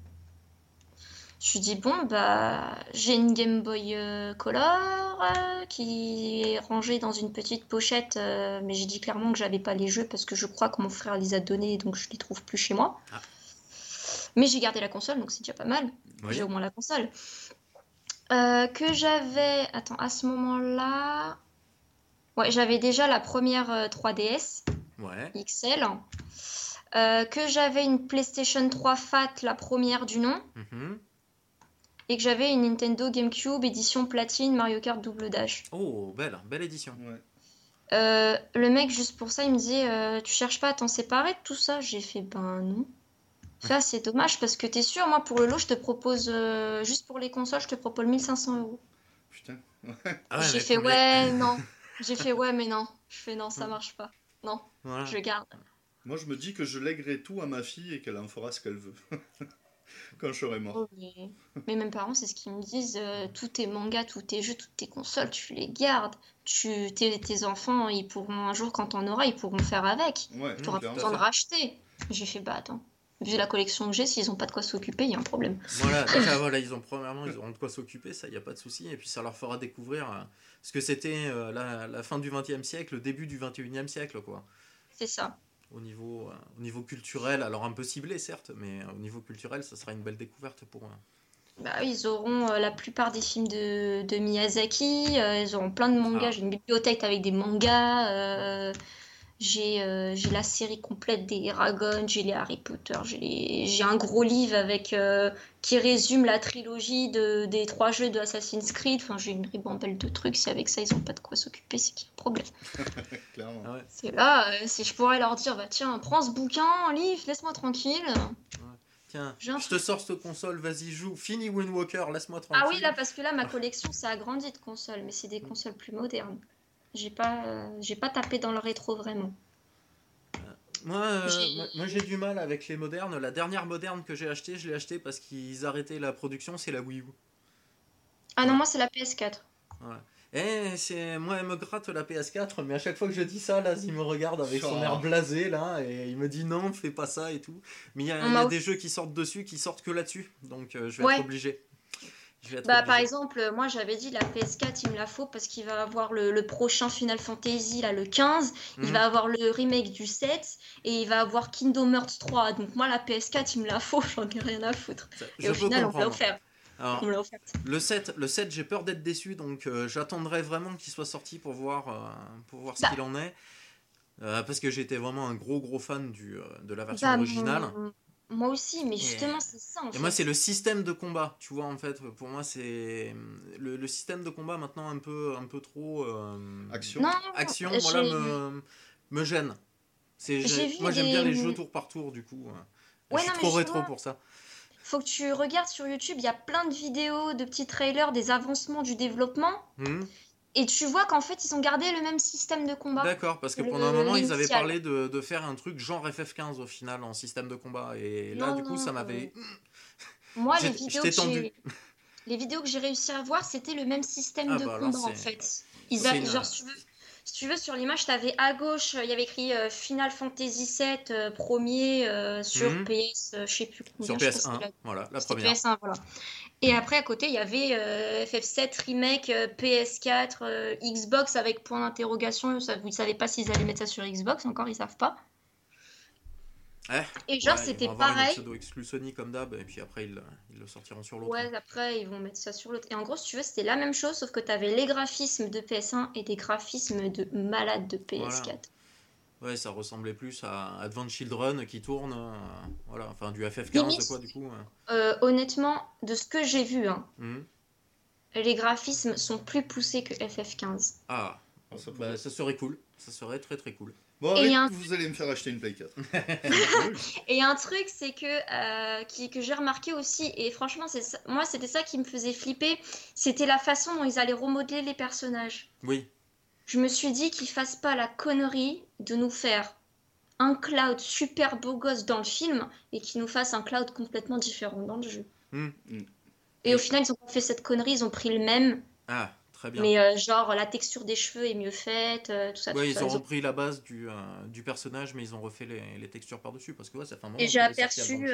Speaker 3: Je lui dis, bon, bah, j'ai une Game Boy euh, Color euh, qui est rangée dans une petite pochette, euh, mais j'ai dit clairement que j'avais pas les jeux parce que je crois que mon frère les a donnés, donc je les trouve plus chez moi.
Speaker 1: Ah.
Speaker 3: Mais j'ai gardé la console, donc c'est déjà pas mal.
Speaker 1: Oui.
Speaker 3: J'ai au moins la console. Euh, que j'avais. Attends, à ce moment-là. Ouais, j'avais déjà la première euh, 3DS
Speaker 1: Ouais.
Speaker 3: XL. Euh, que j'avais une PlayStation 3 Fat, la première du nom.
Speaker 1: Mhm.
Speaker 3: Et que j'avais une Nintendo GameCube édition platine Mario Kart Double Dash.
Speaker 1: Oh, belle, belle édition.
Speaker 2: Ouais.
Speaker 3: Euh, le mec, juste pour ça, il me disait euh, Tu cherches pas à t'en séparer de tout ça J'ai fait Ben non. Ça, c'est dommage parce que t'es sûr, moi, pour le lot, je te propose. euh, juste pour les consoles, je te propose 1500 euros.
Speaker 2: Putain.
Speaker 1: Ah ouais,
Speaker 3: J'ai fait ouais, (laughs) non. J'ai fait ouais, mais non. Je fais non, ça marche pas. Non,
Speaker 1: Voilà.
Speaker 3: je garde.
Speaker 2: Moi, je me dis que je lèguerai tout à ma fille et qu'elle en fera ce qu'elle veut. (laughs) (laughs) quand je serai mort.
Speaker 3: Oh, mais... mes parents, c'est ce qu'ils me disent. euh, tous tes mangas, tous tes jeux, toutes tes consoles, tu les gardes. Tu, tes, tes enfants, ils pourront un jour, quand t'en auras, ils pourront faire avec.
Speaker 2: Ouais,
Speaker 3: Tu auras besoin de racheter. J'ai fait, bah attends. Vu la collection que j'ai, s'ils ont pas de quoi s'occuper, il y a un problème.
Speaker 1: Voilà, (laughs) déjà, voilà, ils ont premièrement, ils auront de quoi s'occuper, ça, il n'y a pas de souci. Et puis ça leur fera découvrir euh, ce que c'était euh, la, la fin du XXe siècle, le début du XXIe siècle, quoi.
Speaker 3: C'est ça.
Speaker 1: Au niveau, euh, au niveau culturel, alors un peu ciblé, certes, mais euh, au niveau culturel, ça sera une belle découverte pour eux.
Speaker 3: Bah, ils auront euh, la plupart des films de, de Miyazaki, euh, ils auront plein de mangas,
Speaker 1: Ah.
Speaker 3: j'ai une bibliothèque avec des mangas, euh, j'ai euh, j'ai la série complète des Eragon, j'ai les Harry Potter, j'ai les- j'ai un gros livre avec euh, qui résume la trilogie de, des trois jeux de Assassin's Creed, enfin j'ai une ribambelle de trucs, si avec ça ils ont pas de quoi s'occuper, c'est qu'il y a un problème. (laughs)
Speaker 2: Clairement.
Speaker 1: Ah ouais.
Speaker 3: C'est là, euh, si je pourrais leur dire, bah tiens, prends ce bouquin, livre, laisse-moi tranquille.
Speaker 1: Tiens, je te sors cette console, vas-y, joue. Fini Wind Walker, laisse-moi tranquille.
Speaker 3: Ah oui, là, parce que là, ma collection, ça a grandi de consoles, mais c'est des consoles plus modernes. J'ai pas, euh, j'ai pas tapé dans le rétro vraiment.
Speaker 1: Moi, euh,
Speaker 3: J'ai-
Speaker 1: moi, moi, j'ai du mal avec les modernes. La dernière moderne que j'ai achetée, je l'ai achetée parce qu'ils arrêtaient la production, c'est la Wii U.
Speaker 3: Ah non, moi, c'est la PS4.
Speaker 1: Eh, c'est moi, elle me gratte la PS4, mais à chaque fois que je dis ça, là, il me regarde avec son air blasé, là, et il me dit non, fais pas ça et tout. Mais il y a, y des jeux qui sortent dessus, qui sortent que là-dessus, donc euh, je vais
Speaker 3: Ouais.
Speaker 1: être obligé. Je vais être
Speaker 3: Bah, par exemple, euh, moi, j'avais dit la PS4, il me la faut parce qu'il va avoir le, le prochain Final Fantasy, là, le 15. Il
Speaker 1: Mhm.
Speaker 3: va avoir le remake du 7 et il va avoir Kingdom Hearts 3. Donc, moi, la PS4, il me la faut, (laughs) j'en ai rien à foutre.
Speaker 1: Ça,
Speaker 3: Et au final, on me l'a offert.
Speaker 1: Alors,
Speaker 3: On me l'a offert.
Speaker 1: le 7, le 7 j'ai peur d'être déçu, donc euh, j'attendrai vraiment qu'il soit sorti pour voir, euh, pour voir ce
Speaker 3: Bah.
Speaker 1: qu'il en est. Euh, parce que j'étais vraiment un gros gros fan du, de la version
Speaker 3: Bah,
Speaker 1: originale.
Speaker 3: Moi aussi, mais justement, c'est ça, en
Speaker 1: Et
Speaker 3: fait.
Speaker 1: moi, c'est le système de combat, tu vois, en fait. Pour moi, c'est le, le système de combat maintenant un peu, un peu trop. euh,
Speaker 2: Action.
Speaker 3: Non,
Speaker 1: Action,
Speaker 3: j'ai-
Speaker 1: voilà, me, me gêne. C'est,
Speaker 3: J'ai
Speaker 1: j'ai-
Speaker 3: vu
Speaker 1: moi, j'aime bien les jeux tour par tour, du coup. euh.
Speaker 3: Ouais,
Speaker 1: je suis
Speaker 3: non, mais
Speaker 1: trop rétro pour ça.
Speaker 3: Faut que tu regardes sur YouTube, il y a plein de vidéos, de petits trailers, des avancements du développement.
Speaker 1: Mhm.
Speaker 3: Et tu vois qu'en fait, ils ont gardé le même système de combat.
Speaker 1: D'accord, parce que
Speaker 3: Le-
Speaker 1: pendant un moment, ils avaient parlé de, de faire un truc genre FF15 au final en système de combat. Et là,
Speaker 3: Non,
Speaker 1: du coup,
Speaker 3: non,
Speaker 1: ça m'avait. (laughs)
Speaker 3: Moi, (laughs) les vidéos, que (laughs) les vidéos que j'ai réussi à voir, c'était le même système
Speaker 1: Ah
Speaker 3: de
Speaker 1: bah
Speaker 3: combat en fait. Ils
Speaker 1: c'est
Speaker 3: a...
Speaker 1: une-
Speaker 3: genre, si, tu veux... si tu veux, sur l'image, tu avais à gauche, il y avait écrit euh, Final Fantasy VII euh, premier euh, sur
Speaker 1: Mhm.
Speaker 3: PS, euh, je sais plus
Speaker 1: Sur
Speaker 3: combien. je crois que
Speaker 1: PS1,
Speaker 3: c'était la-
Speaker 1: voilà, la première.
Speaker 3: PS1, voilà. Et après, à côté, il y avait euh, FF7 Remake, euh, PS4, euh, Xbox avec point d'interrogation. Vous ne savez pas s'ils allaient mettre ça sur Xbox, encore, ils savent pas.
Speaker 1: Ouais.
Speaker 3: Et genre,
Speaker 1: Ouais, ils
Speaker 3: c'était pareil.
Speaker 1: pseudo exclu Sony comme d'hab, et puis après, ils, ils le sortiront sur l'autre.
Speaker 3: Ouais, après, ils vont mettre ça sur l'autre. Et en gros, si tu veux, c'était la même chose, sauf que tu avais les graphismes de PS1 et des graphismes de malade de PS4.
Speaker 1: Ouais, ça ressemblait plus à Advent Children qui tourne, euh, voilà, enfin du FF15
Speaker 3: Limite.
Speaker 1: quoi du coup. euh.
Speaker 3: Euh, honnêtement, de ce que j'ai vu, hein,
Speaker 1: Mhm.
Speaker 3: les graphismes sont plus poussés que FF15.
Speaker 1: Ah,
Speaker 2: Ah, ça
Speaker 1: bah,
Speaker 2: pourrait-
Speaker 1: ça serait cool, ça serait très très cool.
Speaker 2: Bon,
Speaker 3: Et
Speaker 2: allez,
Speaker 3: un-
Speaker 2: vous allez me faire acheter une Play 4. (laughs) (laughs)
Speaker 3: Et un truc, c'est que, euh, qui, que j'ai remarqué aussi, et franchement, c'est moi, c'était ça qui me faisait flipper, c'était la façon dont ils allaient remodeler les personnages.
Speaker 1: Oui,
Speaker 3: Je me suis dit qu'ils fassent pas la connerie de nous faire un Cloud super beau gosse dans le film et qu'ils nous fassent un Cloud complètement différent dans le jeu.
Speaker 1: Hmm.
Speaker 2: Hmm.
Speaker 3: Et au final, ils ont pas fait cette connerie, ils ont pris le même,
Speaker 1: ah, très bien.
Speaker 3: mais euh, genre la texture des cheveux est mieux faite, euh, tout ça,
Speaker 1: ouais,
Speaker 3: tout
Speaker 1: ils
Speaker 3: ça.
Speaker 1: ont
Speaker 3: Ils ont-
Speaker 1: repris la base du, euh, du personnage, mais ils ont refait les, les textures par-dessus, parce que ouais, ça fait un moment
Speaker 3: Et j'ai aperçu,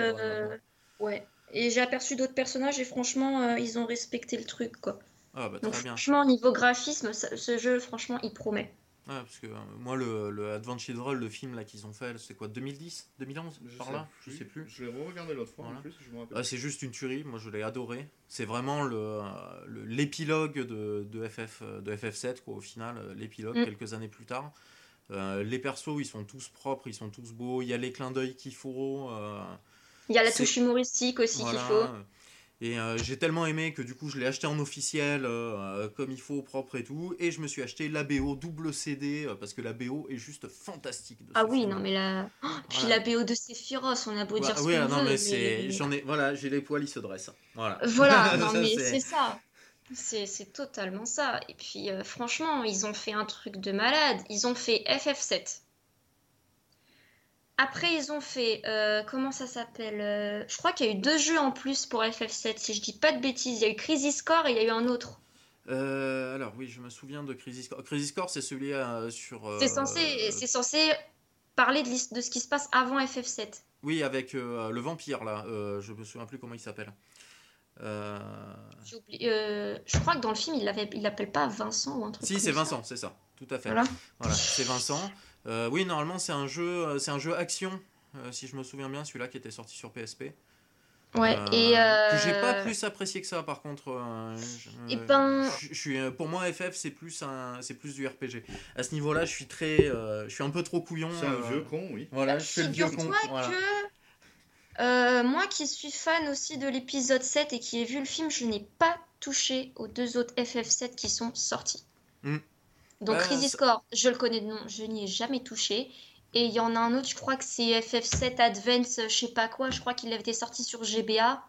Speaker 3: ouais, et j'ai aperçu d'autres personnages et franchement, ils ont respecté le truc, quoi.
Speaker 1: Ah bah
Speaker 3: Donc
Speaker 1: très bien.
Speaker 3: franchement, niveau graphisme, ça- ce jeu, franchement, il promet.
Speaker 1: Ouais, parce que euh, moi, le, le Advent Children, le film là qu'ils ont fait, c'est quoi, 2010 2011 Par là Je sais plus.
Speaker 2: Je l'ai re-regardé l'autre fois
Speaker 1: Voilà.
Speaker 2: en plus, je me rappelle.
Speaker 1: Ah, c'est juste une tuerie, moi je l'ai adoré. C'est vraiment le, euh, le- l'épilogue de, de, FF, de FF7, quoi, au final, l'épilogue
Speaker 3: Mm.
Speaker 1: quelques années plus tard. Euh, les persos, ils sont tous propres, ils sont tous beaux, il y a les clins d'œil qu'il faut. euh,
Speaker 3: Il y a la touche humoristique aussi
Speaker 1: voilà.
Speaker 3: qu'il faut.
Speaker 1: Et euh, j'ai tellement aimé que du coup je l'ai acheté en officiel, euh, comme il faut, propre et tout. Et je me suis acheté la BO double CD, euh, parce que la BO est juste fantastique. De
Speaker 3: Ah oui,
Speaker 1: film.
Speaker 3: non mais là... Oh, puis
Speaker 1: Voilà.
Speaker 3: la BO de Sephiroth, on a beau
Speaker 1: Ouais,
Speaker 3: dire ce
Speaker 1: ouais,
Speaker 3: qu'on
Speaker 1: non
Speaker 3: veut,
Speaker 1: mais j'en ai, voilà, j'ai les poils, ils se dressent. Voilà. (laughs)
Speaker 3: Voilà, (laughs) non mais
Speaker 1: c'est-
Speaker 3: ça. C'est c'est totalement ça. Et puis euh, franchement, ils ont fait un truc de malade. Ils ont fait FF7 après, ils ont fait. euh, comment ça s'appelle euh, Je crois qu'il y a eu deux jeux en plus pour FF7, si je dis pas de bêtises. Il y a eu Crisis Core et il y a eu un autre.
Speaker 1: Euh, alors oui, je me souviens de Crisis Core. Crisis Core, c'est celui sur.
Speaker 3: C'est censé, c'est censé parler de, de ce qui se passe avant FF7.
Speaker 1: Oui, avec le vampire là. Je me souviens plus comment il s'appelle.
Speaker 3: Je crois que dans le film, il l'appelle pas Vincent ou un truc
Speaker 1: Si, c'est. Vincent, c'est ça. Tout à fait.
Speaker 3: Voilà.
Speaker 1: Voilà, c'est Vincent. Euh, oui, normalement, c'est un jeu, euh, c'est un jeu action, euh, si je me souviens bien, celui-là qui était sorti sur PSP.
Speaker 3: Ouais,
Speaker 1: Euh,
Speaker 3: et.
Speaker 1: que j'ai pas plus apprécié que ça, par contre. euh, je-
Speaker 3: Eh ben-
Speaker 1: je, je suis, pour moi, FF, c'est plus un, c'est plus du RPG. À ce niveau-là, je suis très, euh, je suis un peu trop couillon.
Speaker 2: C'est un
Speaker 1: euh,
Speaker 2: vieux con, oui.
Speaker 1: Voilà, je fais le vieux con. Voilà.
Speaker 3: que euh, moi qui suis fan aussi de l'épisode 7 et qui ai vu le film, je n'ai pas touché aux deux autres FF7 qui sont sortis.
Speaker 1: Hmm.
Speaker 3: Donc
Speaker 1: Bah,
Speaker 3: Crisis Core, je le connais de nom, je n'y ai jamais touché. Et il y en a un autre, je crois que c'est FF7 Advance, je sais pas quoi, je crois qu'il avait été sorti sur GBA.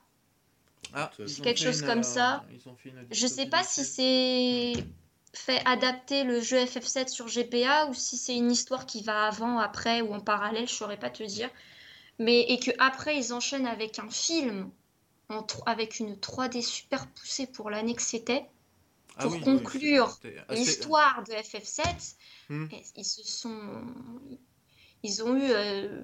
Speaker 1: Ah,
Speaker 2: C'est
Speaker 3: quelque chose
Speaker 1: une,
Speaker 3: comme
Speaker 1: euh,
Speaker 3: ça.
Speaker 1: ils ont fait une
Speaker 3: Je sais pas si c'est fait adapter le jeu FF7 sur GBA ou si c'est une histoire qui va avant, après ou en parallèle, je saurais pas te dire. Mais et que après ils enchaînent avec un film en avec une 3D super poussée pour l'année que c'était pour
Speaker 1: oui, oui,
Speaker 3: conclure l'histoire de FF7.
Speaker 1: Hmm.
Speaker 3: et Ils se sont ils ont eu euh,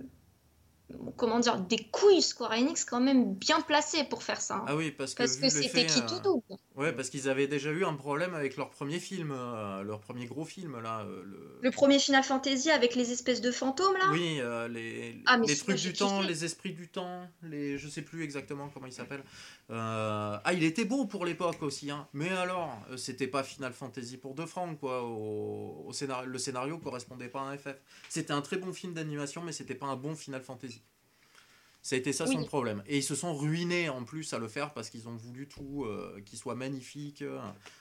Speaker 3: comment dire des couilles Square Enix quand même bien placées pour faire ça. hein.
Speaker 1: Ah oui, parce que,
Speaker 3: Parce que c'était qui
Speaker 1: euh,
Speaker 3: tout double.
Speaker 1: Ouais, parce qu'ils avaient déjà eu un problème avec leur premier film, euh, leur premier gros film là. euh, le...
Speaker 3: Le premier Final Fantasy avec les espèces de fantômes là?
Speaker 1: Oui, euh, les,
Speaker 3: Ah,
Speaker 1: les trucs du temps, les esprits du temps, les je sais plus exactement comment il s'appelle. Euh, Ah, il était beau pour l'époque aussi, hein. Mais alors, c'était pas Final Fantasy pour deux francs quoi. Au, au scénario, le scénario correspondait pas à un FF. C'était un très bon film d'animation, mais c'était pas un bon Final Fantasy. Ça a été ça
Speaker 3: Oui.
Speaker 1: son problème. Et ils se sont ruinés en plus à le faire parce qu'ils ont voulu tout, euh, qu'il soit magnifique, euh,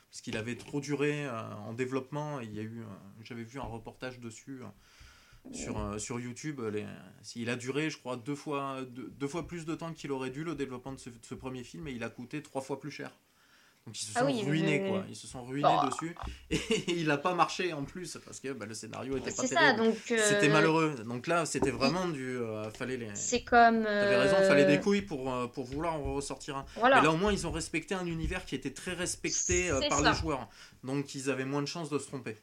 Speaker 1: parce qu'il avait trop duré euh, en développement. Il y a eu, j'avais vu un reportage dessus sur, sur YouTube. Les, il a duré, je crois, deux fois, deux, deux fois plus de temps qu'il aurait dû le développement de ce, de ce premier film et il a coûté trois fois plus cher. Donc ils se sont
Speaker 3: Ah oui,
Speaker 1: ruinés, quoi. Ils se sont ruinés dessus (laughs) et il n'a pas marché en plus parce que bah, le scénario était pas terrible.
Speaker 3: euh,
Speaker 1: C'était malheureux. Donc là, c'était vraiment du. euh, fallait les.
Speaker 3: C'est comme.
Speaker 1: T'avais raison, fallait des
Speaker 3: euh,
Speaker 1: couilles pour, euh, pour vouloir en ressortir un.
Speaker 3: Voilà.
Speaker 1: Mais là, au moins, ils ont respecté un univers qui était très respecté euh, par
Speaker 3: ça.
Speaker 1: les joueurs. Donc, ils avaient moins de chances de se tromper.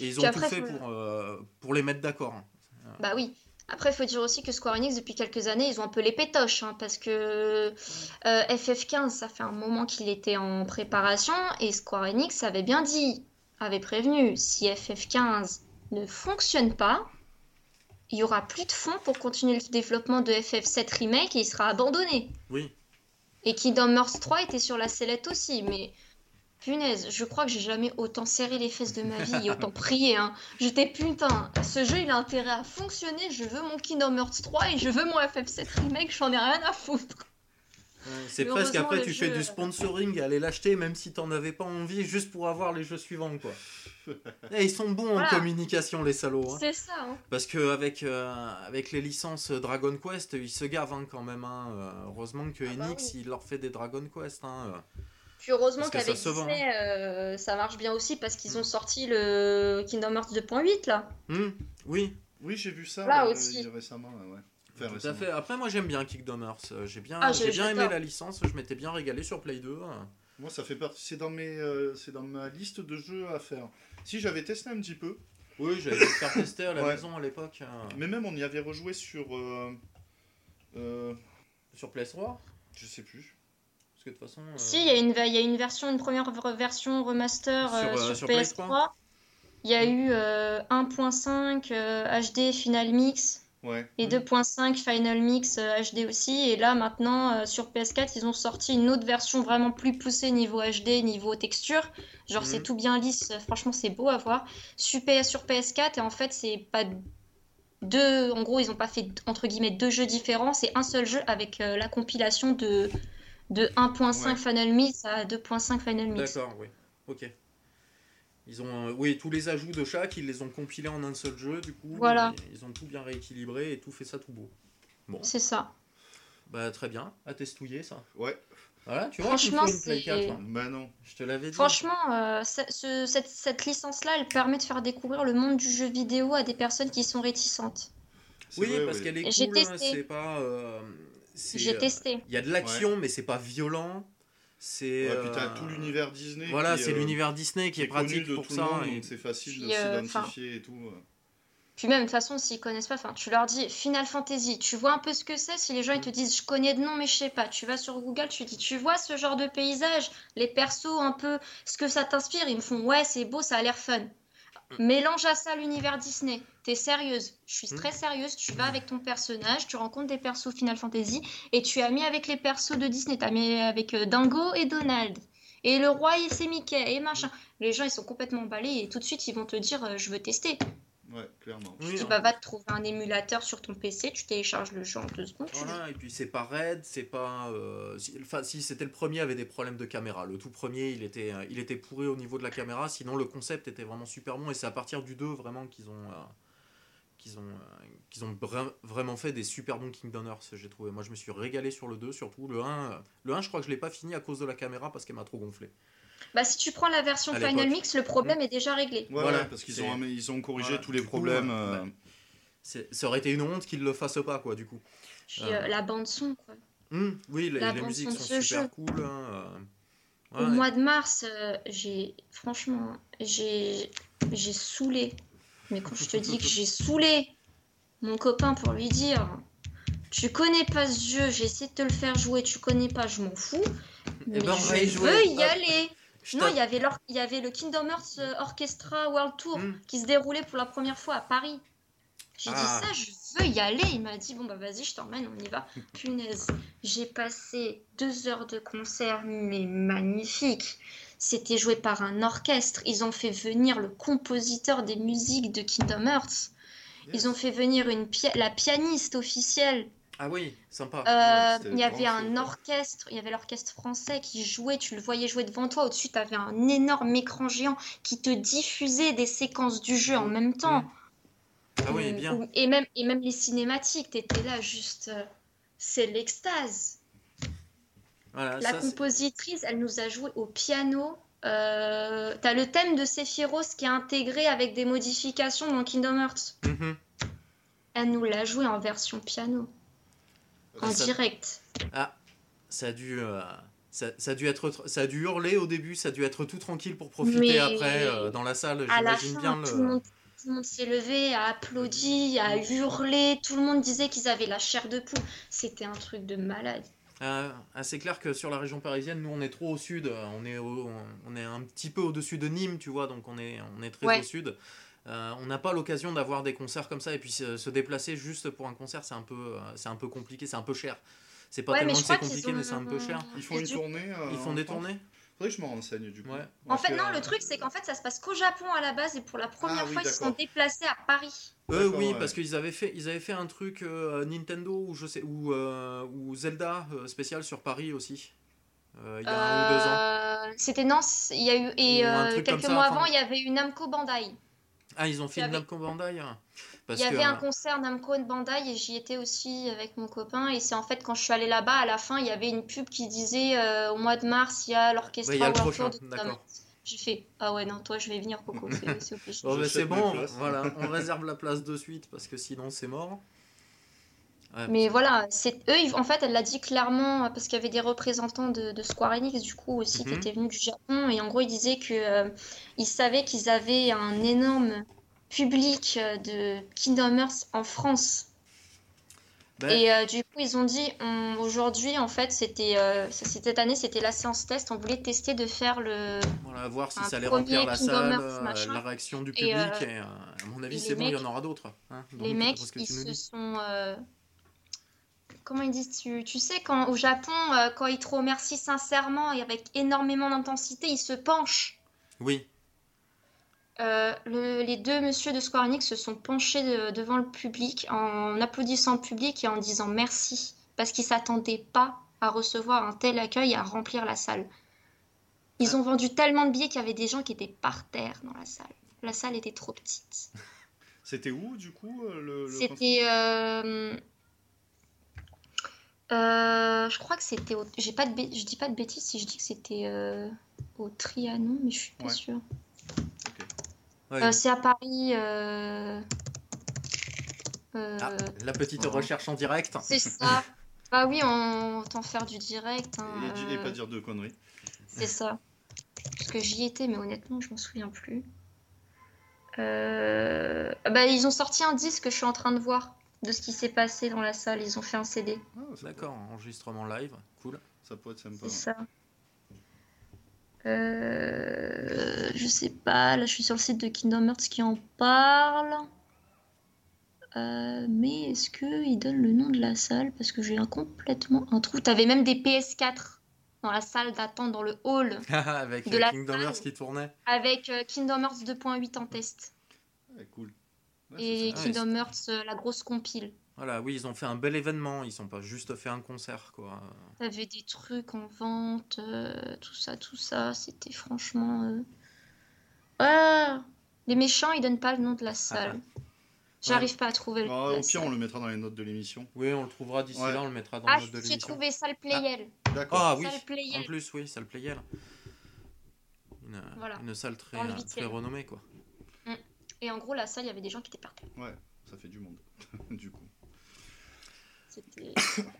Speaker 1: Et ils
Speaker 3: Puis
Speaker 1: ont
Speaker 3: après,
Speaker 1: tout fait
Speaker 3: faut-
Speaker 1: pour, euh, pour les mettre d'accord. hein.
Speaker 3: Bah oui. Après, il faut dire aussi que Square Enix, depuis quelques années, ils ont un peu les pétoches, hein, parce que euh, FF15, ça fait un moment qu'il était en préparation, et Square Enix avait bien dit, avait prévenu, si FF15 ne fonctionne pas, il y aura plus de fonds pour continuer le développement de FF7 Remake, et il sera abandonné.
Speaker 1: Oui.
Speaker 3: Et Kingdom Hearts 3 était sur la sellette aussi, mais punaise, je crois que j'ai jamais autant serré les fesses de ma vie et autant prié. Hein. J'étais putain, ce jeu il a intérêt à fonctionner, je veux mon Kingdom Hearts 3 et je veux mon FF7 Remake, j'en ai rien à foutre.
Speaker 1: C'est presque après, tu fais
Speaker 3: euh,
Speaker 1: du sponsoring et aller l'acheter, même si t'en avais pas envie, juste pour avoir les jeux suivants, quoi. (laughs) Et ils sont bons
Speaker 3: Voilà.
Speaker 1: en communication, les salauds. hein.
Speaker 3: C'est ça. Hein.
Speaker 1: Parce qu'avec avec les licences Dragon Quest, ils se gavent hein, quand même. hein. Euh, Heureusement que
Speaker 3: Ah bah
Speaker 1: Enix,
Speaker 3: oui.
Speaker 1: il leur fait des Dragon Quest. hein.
Speaker 3: Puis heureusement
Speaker 1: ça
Speaker 3: qu'avec
Speaker 1: se vend, hein.
Speaker 3: Disney, euh, ça marche bien aussi parce qu'ils ont sorti le Kingdom Hearts 2.8 là.
Speaker 1: Hmm, oui,
Speaker 2: Oui, j'ai vu ça
Speaker 3: Là
Speaker 2: euh,
Speaker 3: aussi.
Speaker 2: récemment. ouais, ouais. Enfin,
Speaker 1: tout à fait. Après, moi j'aime bien Kingdom Hearts. Euh, J'ai bien,
Speaker 3: Ah,
Speaker 1: j'ai bien aimé la licence. Je m'étais bien régalé sur Play 2. hein.
Speaker 2: Moi, ça fait partie. C'est dans, mes, euh, c'est dans ma liste de jeux à faire. Si j'avais testé un petit peu,
Speaker 1: Oui, j'avais faire tester à la (laughs)
Speaker 2: Ouais.
Speaker 1: maison à l'époque. hein.
Speaker 2: mais même on y avait rejoué sur. euh, euh,
Speaker 1: Sur PS3
Speaker 2: je sais plus.
Speaker 1: Que de toute façon. euh,
Speaker 3: Si, il y, a une, il y a une version, une première version remaster euh,
Speaker 1: Sur, euh,
Speaker 3: sur,
Speaker 1: sur Play
Speaker 3: PS3. Il y a eu euh, 1.5 euh, HD Final Mix
Speaker 2: Ouais.
Speaker 3: et
Speaker 1: Mhm.
Speaker 3: 2.5 Final Mix euh, HD aussi. Et là, maintenant, euh, sur PS4, ils ont sorti une autre version vraiment plus poussée niveau HD, niveau texture. Genre, c'est
Speaker 1: Mhm.
Speaker 3: tout bien lisse. Franchement, c'est beau à voir. Super, sur PS4, et en fait, c'est pas deux. En gros, ils ont pas fait entre guillemets deux jeux différents. C'est un seul jeu avec euh, la compilation de, de 1.5
Speaker 2: Ouais.
Speaker 3: Final Mix à 2.5 Final Mix.
Speaker 1: D'accord, oui. Ok. Ils ont, euh, oui, tous les ajouts de chaque, ils les ont compilés en un seul jeu, du coup.
Speaker 3: Voilà.
Speaker 1: Ils ont tout bien rééquilibré et tout fait ça tout beau. Bon,
Speaker 3: C'est ça.
Speaker 1: bah très bien, à testouiller ça.
Speaker 2: Ouais.
Speaker 1: Voilà, tu vois,
Speaker 3: Franchement,
Speaker 1: faut une Play
Speaker 3: c'est-
Speaker 1: 4. hein.
Speaker 2: Bah non.
Speaker 1: Je te l'avais dit.
Speaker 3: Franchement, euh, ce- ce- cette, cette licence-là, elle permet de faire découvrir le monde du jeu vidéo à des personnes qui sont réticentes.
Speaker 1: Oui,
Speaker 2: vrai,
Speaker 1: parce
Speaker 2: oui.
Speaker 1: qu'elle est
Speaker 3: J'ai
Speaker 1: cool, hein, c'est pas. euh,
Speaker 3: J'ai
Speaker 1: euh,
Speaker 3: testé.
Speaker 1: Il y a de l'action, mais c'est pas violent. C'est.
Speaker 2: Ouais, puis t'as
Speaker 1: euh,
Speaker 2: tout l'univers Disney.
Speaker 1: Voilà, c'est
Speaker 2: euh,
Speaker 1: l'univers Disney qui est pratique
Speaker 2: de
Speaker 1: pour
Speaker 2: tout
Speaker 1: ça.
Speaker 2: le monde,
Speaker 1: et-
Speaker 2: donc c'est facile
Speaker 3: Puis,
Speaker 2: de
Speaker 3: euh,
Speaker 2: s'identifier et tout.
Speaker 3: Puis même, de toute façon, s'ils connaissent pas, enfin, tu leur dis Final Fantasy, tu vois un peu ce que c'est. Si les gens ils te disent je connais de nom, mais je sais pas, tu vas sur Google, tu dis tu vois ce genre de paysage, les persos un peu, ce que ça t'inspire. Ils me font ouais, c'est beau, ça a l'air fun. Mélange à ça l'univers Disney. T'es sérieuse. Je suis très sérieuse. Tu vas avec ton personnage, tu rencontres des persos Final Fantasy et tu as mis avec les persos de Disney. T'as mis avec euh, Dingo et Donald. Et le roi, il c'est Mickey et machin. Les gens, ils sont complètement emballés et tout de suite, ils vont te dire euh, je veux tester.
Speaker 2: Ouais, clairement.
Speaker 1: Oui,
Speaker 3: Tu
Speaker 1: hein.
Speaker 3: vas va te trouver un émulateur sur ton PC, tu télécharges le jeu en deux secondes.
Speaker 1: Voilà, et puis c'est pas raide, c'est pas. euh, si, enfin, si c'était le premier, avait des problèmes de caméra. Le tout premier, il était, euh, il était pourri au niveau de la caméra. Sinon, le concept était vraiment super bon. Et c'est à partir du 2 vraiment qu'ils ont, euh, qu'ils ont, euh, qu'ils ont vra- vraiment fait des super bons Kingdom Hearts. J'ai trouvé. Moi, je me suis régalé sur le 2, surtout le 1. euh, le 1, je crois que je l'ai pas fini à cause de la caméra parce qu'elle m'a trop gonflé.
Speaker 3: Bah, si tu prends la version
Speaker 1: À
Speaker 3: Final
Speaker 1: l'époque.
Speaker 3: Mix, le problème est déjà réglé.
Speaker 2: Ouais,
Speaker 1: Voilà,
Speaker 2: ouais, parce qu'ils
Speaker 1: c'est-
Speaker 2: ont, ils ont corrigé
Speaker 1: voilà.
Speaker 2: tous les
Speaker 1: Du coup,
Speaker 2: problèmes.
Speaker 1: euh,
Speaker 2: euh,
Speaker 1: bah, C'est- Ça aurait été une honte qu'ils le fassent pas, quoi, du coup.
Speaker 3: Puis euh, la bande son, quoi.
Speaker 1: Hum, oui, les,
Speaker 3: La
Speaker 1: les
Speaker 3: bande
Speaker 1: musiques
Speaker 3: son de
Speaker 1: sont
Speaker 3: ce
Speaker 1: super
Speaker 3: jeu.
Speaker 1: cool. hein, euh,
Speaker 3: Au
Speaker 1: ouais.
Speaker 3: mois de mars, euh, j'ai franchement, j'ai j'ai saoulé. Mais quand je te dis que j'ai saoulé mon copain pour lui dire, tu connais pas ce jeu, j'ai essayé de te le faire jouer, tu connais pas, je m'en fous. Mais
Speaker 1: ben, y
Speaker 3: je veux y
Speaker 1: Hop.
Speaker 3: aller.
Speaker 1: Je
Speaker 3: Non, il y avait l'or- il y avait le Kingdom Hearts euh, Orchestra World Tour
Speaker 1: Hum.
Speaker 3: qui se déroulait pour la première fois à Paris. J'ai
Speaker 1: Ah.
Speaker 3: dit ça, je veux y aller. Il m'a dit bon bah vas-y, je t'emmène, on y va. (laughs) Punaise, j'ai passé deux heures de concert, mais magnifique. C'était joué par un orchestre. Ils ont fait venir le compositeur des musiques de Kingdom Hearts. Ils ont fait venir une pia- la pianiste officielle.
Speaker 1: Ah oui, sympa.
Speaker 3: Euh, il y avait un orchestre, il y avait l'orchestre français qui jouait, tu le voyais jouer devant toi. Au-dessus, tu avais un énorme écran géant qui te diffusait des séquences du jeu en même temps.
Speaker 1: Ah oui,
Speaker 3: Ou-
Speaker 1: bien.
Speaker 3: et, même, et même les cinématiques, tu étais là juste. euh, c'est l'extase.
Speaker 1: Voilà,
Speaker 3: La
Speaker 1: ça,
Speaker 3: compositrice, elle nous a joué au piano. Euh, T'as le thème de Sephiroth qui est intégré avec des modifications dans Kingdom Hearts.
Speaker 1: Mhm.
Speaker 3: Elle nous l'a joué en version piano, en
Speaker 1: Ça-
Speaker 3: direct.
Speaker 1: Ah, ça a dû. euh, Ça, ça a dû être, tr- ça a dû hurler au début, ça a dû être tout tranquille pour profiter
Speaker 3: Mais
Speaker 1: après euh, dans la salle.
Speaker 3: À la
Speaker 1: J'imagine
Speaker 3: fin,
Speaker 1: bien
Speaker 3: tout,
Speaker 1: le.
Speaker 3: le monde, tout le monde s'est levé, a applaudi, a hurlé. Tout le monde disait qu'ils avaient la chair de poule. C'était un truc de malade.
Speaker 1: Ah, ah, c'est clair que sur la région parisienne, nous on est trop au sud, euh, on est, au- on est un petit peu au-dessus de Nîmes, tu vois, donc on est, on est très
Speaker 3: Ouais.
Speaker 1: au sud. Euh, on n'a pas l'occasion d'avoir des concerts comme ça, et puis se, se déplacer juste pour un concert, c'est un peu, euh, c'est un peu compliqué, c'est un peu cher. C'est pas
Speaker 3: Ouais,
Speaker 1: tellement que c'est compliqué, mais c'est un peu cher.
Speaker 2: Ils font
Speaker 3: Et
Speaker 2: une
Speaker 3: du-
Speaker 2: tournée. euh,
Speaker 1: Ils font
Speaker 2: en
Speaker 1: des tournées
Speaker 2: Faudrait que je me renseigne du coup.
Speaker 1: Ouais.
Speaker 3: En fait,
Speaker 2: que,
Speaker 3: non,
Speaker 2: euh,
Speaker 3: le truc, c'est qu'en fait, ça se passe qu'au Japon à la base, et pour la première
Speaker 2: Ah oui,
Speaker 3: fois, ils se sont déplacés à Paris.
Speaker 2: D'accord,
Speaker 1: oui,
Speaker 2: ouais.
Speaker 1: parce qu'ils avaient fait, ils avaient fait un truc euh, Nintendo ou je sais ou, euh, ou Zelda euh, spécial sur Paris aussi. Euh, il y a un ou deux ans.
Speaker 3: Euh, C'était non, il y a eu et euh, quelques
Speaker 1: ça,
Speaker 3: mois
Speaker 1: enfin.
Speaker 3: avant, il y avait eu Namco Bandai.
Speaker 1: Ah, ils ont fait une
Speaker 3: avait-
Speaker 1: Namco Bandai. hein. Parce
Speaker 3: il y
Speaker 1: que,
Speaker 3: avait un concert Namco et Bandai et j'y étais aussi avec mon copain. Et c'est en fait quand je suis allée là-bas, à la fin, il y avait une pub qui disait euh, au mois de mars, il y a l'orchestre
Speaker 1: Ouais, il y a le
Speaker 3: World
Speaker 1: prochain,
Speaker 3: Tour de
Speaker 1: d'accord.
Speaker 3: J'ai fait ah ouais non toi je vais venir Coco, (laughs) c'est.
Speaker 1: Bon, c'est (laughs) voilà, on réserve la place de suite parce que sinon c'est mort. Ouais,
Speaker 3: Mais voilà, c'est eux, ils- en fait, elle l'a dit clairement euh, parce qu'il y avait des représentants de, de Square Enix du coup aussi qui
Speaker 1: Mhm.
Speaker 3: étaient venus du Japon et en gros ils disaient que euh, ils savaient qu'ils avaient un énorme public euh, de Kingdom Hearts en France
Speaker 1: Ben,
Speaker 3: et euh, du coup ils ont dit aujourd'hui en fait c'était euh, cette année c'était la séance test on voulait tester de faire le
Speaker 1: voilà, voir si ça allait remplir la
Speaker 3: Kingdom
Speaker 1: salle,
Speaker 3: machin.
Speaker 1: la réaction du public. Et,
Speaker 3: euh,
Speaker 1: à mon avis, c'est bon, il y en aura d'autres. hein,
Speaker 3: les mecs ils se sont comment ils disent tu, tu sais quand au Japon quand ils te remercient sincèrement et avec énormément d'intensité ils se penchent
Speaker 1: Oui,
Speaker 3: Euh, le- les deux messieurs de Square Enix se sont penchés de- devant le public en applaudissant le public et en disant merci parce qu'ils s'attendaient pas à recevoir un tel accueil et à remplir la salle. Ils ont vendu tellement de billets qu'il y avait des gens qui étaient par terre dans la salle. La salle était trop petite. (laughs)
Speaker 2: C'était où du coup euh, le, le
Speaker 3: C'était. euh, euh, je crois que c'était. Au... J'ai pas de Je dis pas de bêtises si je dis que c'était euh, au Trianon, mais je suis pas
Speaker 2: Ouais.
Speaker 3: sûre. Euh, c'est à Paris. euh, Euh,
Speaker 1: Ah, la petite recherche en direct.
Speaker 3: C'est (laughs) ça. bah oui, on autant faire du direct. hein,
Speaker 2: Et, pas dire de conneries.
Speaker 3: C'est ça. Parce que j'y étais, mais honnêtement, je m'en souviens plus. Euh, Bah, ils ont sorti un disque que je suis en train de voir de ce qui s'est passé dans la salle. Ils ont fait un CD.
Speaker 2: Ah,
Speaker 1: D'accord, enregistrement live, cool.
Speaker 2: Ça peut être sympa.
Speaker 3: C'est ça. Euh, je sais pas, là je suis sur le site de Kingdom Hearts qui en parle. Euh, mais est-ce qu'il donne le nom de la salle? Parce que j'ai un, complètement un trou. T'avais même des PS4 dans la salle d'attente, dans le hall, (laughs)
Speaker 1: Avec
Speaker 3: De
Speaker 1: euh,
Speaker 3: la
Speaker 1: Kingdom
Speaker 3: salle.
Speaker 1: Hearts qui tournait.
Speaker 3: avec Kingdom Hearts 2.8 en test.
Speaker 2: Ouais, cool. Ouais,
Speaker 3: Et
Speaker 1: Ouais,
Speaker 3: Kingdom Hearts, la grosse compile.
Speaker 1: Voilà, oui, ils ont fait un bel événement, ils sont pas juste fait un concert, quoi.
Speaker 3: T'avais des trucs en vente, euh, tout ça, tout ça. C'était franchement. euh, Ah Les méchants, ils donnent pas le nom de la salle. J'arrive pas à trouver le
Speaker 2: Ah, au pire, on le mettra dans les notes de l'émission.
Speaker 1: Oui, on le trouvera d'ici
Speaker 2: Ouais.
Speaker 1: là, on le mettra dans
Speaker 3: Ah,
Speaker 1: le note de
Speaker 3: j'ai
Speaker 1: l'émission.
Speaker 3: trouvé salle Playel.
Speaker 2: D'accord.
Speaker 1: Ah oui,
Speaker 3: Salle Playel.
Speaker 1: en plus, oui, salle Playel. Une,
Speaker 3: Voilà.
Speaker 1: une salle très, très renommée, quoi.
Speaker 3: Et en gros, la salle, il y avait des gens qui étaient par terre.
Speaker 2: Ouais, ça fait du monde. (laughs) du coup.
Speaker 3: C'était. (coughs)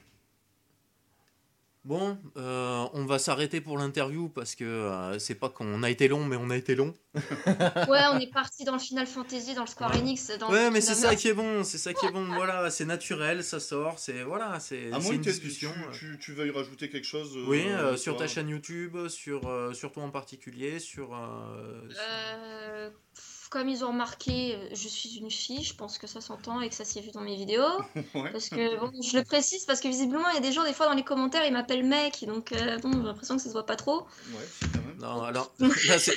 Speaker 1: Bon, euh, on va s'arrêter pour l'interview parce que euh, c'est pas qu'on a été long, mais on a été long. (laughs)
Speaker 3: Ouais, on est parti dans le Final Fantasy, dans le Square
Speaker 1: Ouais.
Speaker 3: Enix. Dans
Speaker 1: Ouais,
Speaker 3: le
Speaker 1: mais c'est ça qui est bon, c'est ça qui est bon. Voilà, c'est naturel, ça sort, c'est voilà, c'est une
Speaker 2: que tu,
Speaker 1: discussion. euh.
Speaker 2: tu, tu veuilles rajouter quelque chose. euh,
Speaker 1: Oui, euh, sur ta chaîne YouTube, sur, euh, sur toi en particulier, sur. euh,
Speaker 3: Euh, comme ils ont remarqué, euh, je suis une fille, je pense que ça s'entend et que ça s'est vu dans mes vidéos. (laughs)
Speaker 2: Ouais.
Speaker 3: Parce que, bon, je le précise parce que visiblement, il y a des gens, des fois, dans les commentaires, ils m'appellent mec, donc euh, bon, j'ai l'impression que ça se voit pas trop.
Speaker 2: Ouais, c'est quand même.
Speaker 1: Non, alors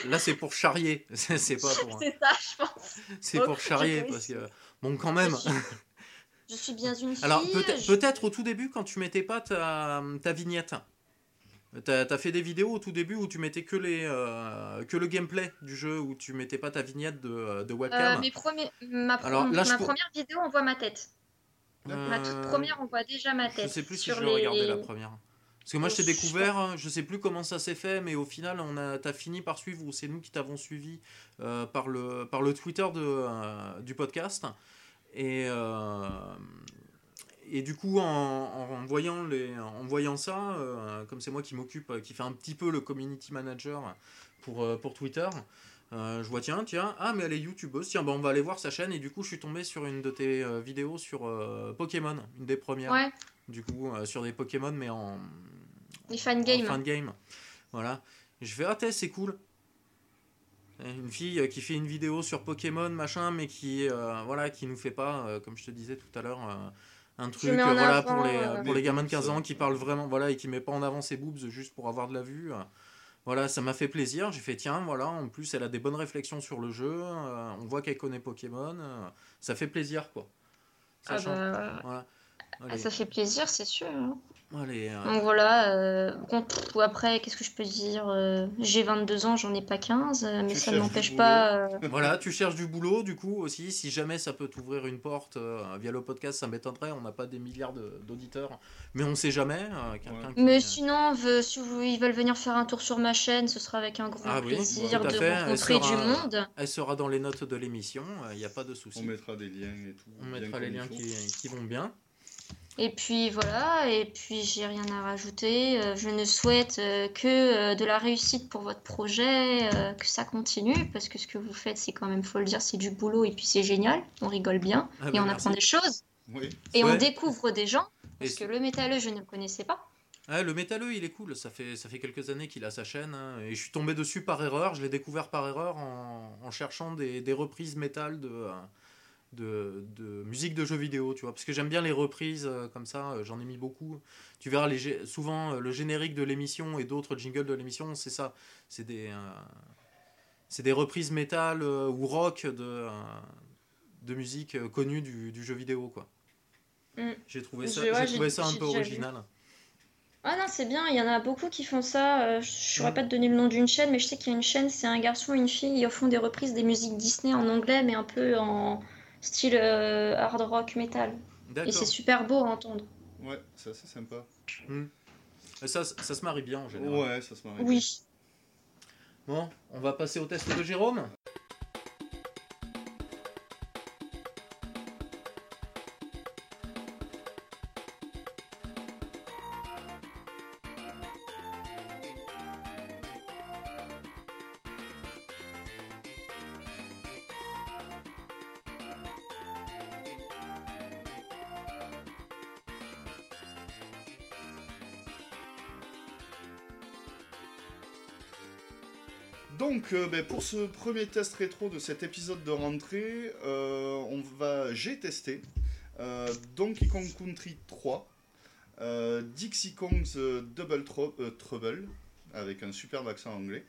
Speaker 1: là c'est pour charrier, (laughs) c'est pas pour (laughs)
Speaker 3: C'est ça, je pense.
Speaker 1: c'est pour charrier parce que bon quand même.
Speaker 3: Je suis, je suis bien une fille.
Speaker 1: Alors peut-être
Speaker 3: je-
Speaker 1: peut-être au tout début quand tu mettais pas ta, ta vignette. T'as as fait des vidéos au tout début où tu mettais que les euh, que le gameplay du jeu où tu mettais pas ta vignette de, de
Speaker 3: Euh,
Speaker 1: webcam.
Speaker 3: mes premiers, ma,
Speaker 1: Alors, là, je
Speaker 3: ma
Speaker 1: pour-
Speaker 3: première vidéo, on voit ma tête. Ma toute
Speaker 1: Euh,
Speaker 3: première, on voit déjà ma
Speaker 1: Je
Speaker 3: tête.
Speaker 1: sais plus si je
Speaker 3: les-
Speaker 1: la première. Parce que moi je t'ai
Speaker 3: Oh,
Speaker 1: découvert, je sais plus comment ça s'est fait, mais au final on a t'as fini par suivre ou c'est nous qui t'avons suivi euh, par le par le Twitter de, euh, du podcast et euh, et du coup en, en voyant les en voyant ça, euh, comme c'est moi qui m'occupe, euh, qui fait un petit peu le community manager pour euh, pour Twitter. euh, je vois tiens tiens ah mais elle est youtubeuse. Tiens bah on va aller voir sa chaîne. Et du coup je suis tombé sur une de tes vidéos sur Pokémon une des premières.
Speaker 3: Ouais,
Speaker 1: du coup sur des Pokémon mais en,
Speaker 3: les fan games.
Speaker 1: game. Voilà. Et je fais ah t'es, c'est cool. Une fille qui fait une vidéo sur Pokémon machin mais qui voilà qui nous fait pas comme je te disais tout à l'heure un truc voilà
Speaker 3: avant,
Speaker 1: pour les
Speaker 3: euh,
Speaker 1: pour les gamins de
Speaker 2: boobs,
Speaker 1: 15 ans qui parlent vraiment voilà et qui met pas en avant ses boobs juste pour avoir de la vue voilà ça m'a fait plaisir j'ai fait tiens voilà en plus elle a des bonnes réflexions sur le jeu euh, on voit qu'elle connaît Pokémon euh, ça fait plaisir quoi ça
Speaker 3: Ah
Speaker 1: change.
Speaker 3: bah,
Speaker 1: voilà
Speaker 3: ah, ça fait plaisir, c'est sûr. hein.
Speaker 1: Allez, euh,
Speaker 3: Donc voilà, euh, bon, pff, après, qu'est-ce que je peux dire euh, J'ai 22 ans, j'en ai pas 15, euh, mais
Speaker 2: Tu
Speaker 3: ça ne
Speaker 2: du boulot.
Speaker 3: pas. euh, (laughs)
Speaker 1: Voilà, tu cherches du boulot, du coup aussi, si jamais ça peut t'ouvrir une porte euh, via le podcast, ça m'étonnerait, on n'a pas des milliards de- d'auditeurs, mais on sait jamais. euh, quelqu'un
Speaker 2: Ouais.
Speaker 1: qui-
Speaker 3: Mais sinon, veut- si vous- ils veulent venir faire un tour sur ma chaîne, ce sera avec un grand
Speaker 1: Ah
Speaker 3: plaisir de
Speaker 1: fait,
Speaker 3: rencontrer du
Speaker 1: sera-
Speaker 3: monde.
Speaker 1: Elle sera dans les notes de l'émission, il n'y a pas de souci.
Speaker 2: On mettra des liens et tout.
Speaker 1: On mettra les liens qui vont bien.
Speaker 3: Et puis voilà, et puis j'ai rien à rajouter. Euh, Je ne souhaite euh, que euh, de la réussite pour votre projet, que ça continue, parce que ce que vous faites, c'est quand même, faut le dire, c'est du boulot et puis c'est génial. On rigole bien
Speaker 1: Ah
Speaker 3: et
Speaker 1: bah,
Speaker 3: on
Speaker 1: merci.
Speaker 3: apprend des choses
Speaker 2: Oui.
Speaker 3: et
Speaker 1: Ouais.
Speaker 3: on découvre des gens. Parce que le métalleux, je ne le connaissais pas.
Speaker 1: Ah, le métalleux, il est cool. Ça fait, ça fait quelques années qu'il a sa chaîne. hein, et je suis tombé dessus par erreur. Je l'ai découvert par erreur en, en cherchant des, des reprises métal de, de, de musique de jeux vidéo. Tu vois, parce que j'aime bien les reprises euh, comme ça. euh, J'en ai mis beaucoup. Tu verras les, souvent euh, le générique de l'émission et d'autres jingles de l'émission. C'est ça. C'est des, c'est des reprises métal ou rock de, de musique connue du, du jeu vidéo. quoi.
Speaker 3: Mm.
Speaker 1: J'ai trouvé ça,
Speaker 3: ouais,
Speaker 1: j'ai trouvé ça un peu
Speaker 3: vu.
Speaker 1: original.
Speaker 3: Ah non, c'est bien, il y en a beaucoup qui font ça. Je ne saurais pas te donner le nom d'une chaîne, mais je sais qu'il y a une chaîne, c'est un garçon et une fille, ils font des reprises des musiques Disney en anglais, mais un peu en style euh, hard rock metal. Et c'est super beau à entendre.
Speaker 2: Ouais, c'est assez sympa.
Speaker 1: Et Ça, ça se marie bien en général.
Speaker 2: Ouais, ça se marie.
Speaker 3: Oui.
Speaker 1: Bon, on va passer au test de Jérôme?
Speaker 2: Euh, ben, pour ce premier test rétro de cet épisode de rentrée, euh, on va, j'ai testé euh, Donkey Kong Country 3, Dixie Kong's Double Trouble, avec un superbe accent anglais,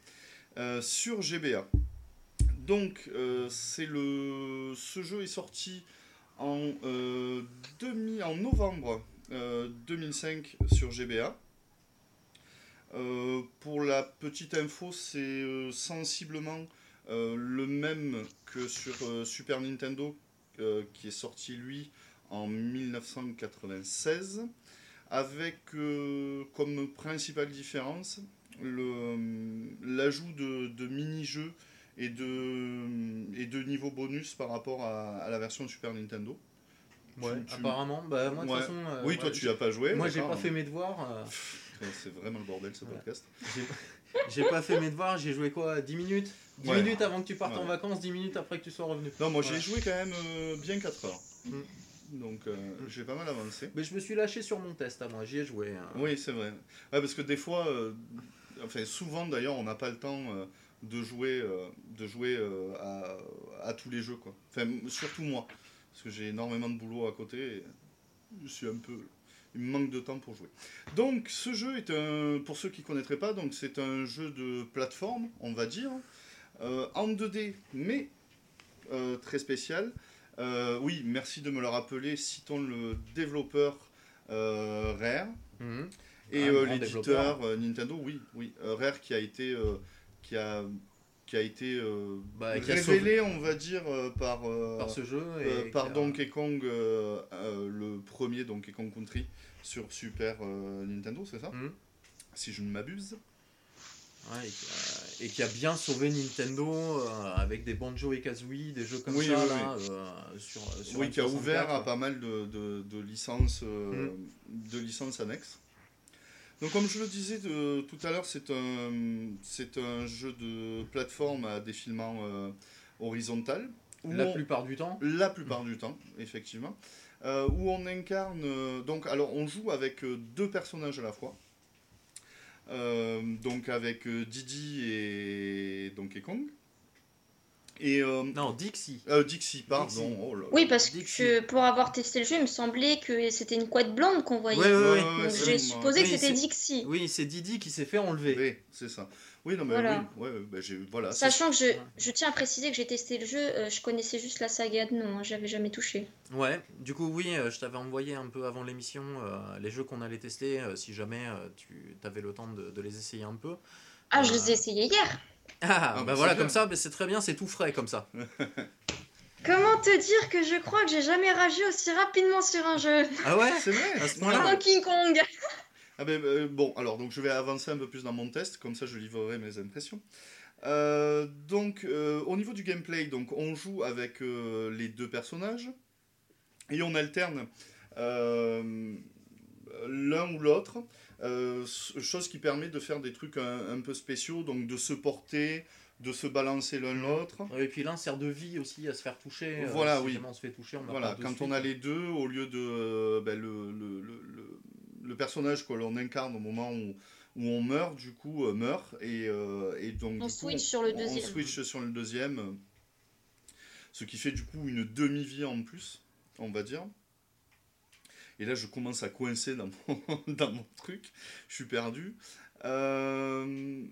Speaker 2: sur GBA. Donc, c'est le, ce jeu est sorti en, en novembre 2005 sur GBA. Euh, pour la petite info, c'est euh, sensiblement euh, le même que sur Super Nintendo, qui est sorti lui en 1996, avec comme principale différence l'ajout de, de mini-jeux et de, et de niveaux bonus par rapport à, la version Super Nintendo.
Speaker 1: Ouais, apparemment. Bah, moi, de toute façon,
Speaker 2: oui, toi, tu n'as pas joué.
Speaker 1: Moi, j'ai pas fait mes devoirs. (laughs)
Speaker 2: c'est vraiment le bordel ce podcast.
Speaker 1: J'ai pas fait mes devoirs, j'ai joué quoi 10 minutes? 10 minutes avant que tu partes en vacances, 10 minutes après que tu sois revenu.
Speaker 2: Non, moi j'ai joué quand même euh, bien 4 heures. Mm. Donc euh, mm. j'ai pas mal avancé.
Speaker 1: Mais je me suis lâché sur mon test à moi, j'y ai joué. Hein.
Speaker 2: Oui, c'est vrai. Ouais, parce que des fois, euh, enfin souvent d'ailleurs, on n'a pas le temps de jouer, de jouer à, à, tous les jeux. Quoi. Enfin, surtout moi, parce que j'ai énormément de boulot à côté. Et je suis un peu il me manque de temps pour jouer. Donc ce jeu est un, pour ceux qui ne connaîtraient pas, donc c'est un jeu de plateforme, on va dire, euh, en 2D, mais euh, très spécial. Euh, oui, merci de me le rappeler, citons le développeur Rare mhm. et l'éditeur Nintendo, oui, oui, Rare qui a été, qui a qui a été bah, révélé, on va dire, par,
Speaker 1: par ce jeu
Speaker 2: et par Donkey Kong, le premier Donkey Kong Country, sur Super euh, Nintendo, c'est ça mhm. Si je ne m'abuse.
Speaker 1: et, qui a, bien sauvé Nintendo euh, avec des Banjo et Kazooie, des jeux comme ça, là, euh, sur,
Speaker 2: Oui, qui a ouvert à pas mal de, de, licences, mhm. de licences annexes. Donc comme je le disais tout à l'heure, c'est un, c'est un jeu de plateforme à défilement horizontal.
Speaker 1: La plupart du temps
Speaker 2: La plupart du temps, effectivement. Euh, où on incarne. Euh, donc, alors, on joue avec euh, deux personnages à la fois. donc, avec Didi et Donkey Kong.
Speaker 1: Et non, Dixie.
Speaker 2: Dixie, pardon. Oh
Speaker 3: oui, parce que pour avoir testé le jeu, il me semblait que c'était une couette blonde qu'on voyait. j'ai supposé que c'était Dixie.
Speaker 1: Oui, c'est Didi qui s'est fait enlever.
Speaker 2: Oui, c'est ça. Oui, non, mais voilà. oui, bah, voilà.
Speaker 3: Sachant que je, je, tiens à préciser que j'ai testé le jeu, euh, je connaissais juste la saga de nom, hein, j'avais jamais touché.
Speaker 1: Ouais, du coup, oui, euh, je t'avais envoyé un peu avant l'émission euh, les jeux qu'on allait tester, si jamais tu avais le temps de, de, les essayer un peu.
Speaker 3: Ah, je les ai essayés hier
Speaker 1: Ah, ah bah voilà, comme ça, c'est très bien, c'est tout frais comme ça. (laughs)
Speaker 3: Comment te dire que je crois que j'ai jamais ragé aussi rapidement sur un jeu?
Speaker 1: Ah ouais (laughs)
Speaker 2: C'est vrai.
Speaker 1: À ce point
Speaker 3: King Kong. (laughs)
Speaker 2: Ah ben, euh, bon, alors donc je vais avancer un peu plus dans mon test, comme ça je livrerai mes impressions. Euh, donc euh, au niveau du gameplay, donc on joue avec les deux personnages et on alterne l'un ou l'autre, chose qui permet de faire des trucs un, peu spéciaux, donc de se porter, de se balancer l'un l'autre.
Speaker 1: Et puis l'un sert de vie aussi à se faire toucher.
Speaker 2: Voilà, oui.
Speaker 1: On se fait toucher, on
Speaker 2: voilà, quand on a les deux, au lieu de ben, le, le, le personnage que l'on incarne au moment où, où, on meurt, du coup, euh, meurt. Et, euh, et, donc,
Speaker 3: on switch sur le deuxième.
Speaker 2: On switch sur le deuxième. Ce qui fait du coup une demi-vie en plus, on va dire. Et là, je commence à coincer dans mon, (laughs) dans mon truc. Je suis perdu. Euh,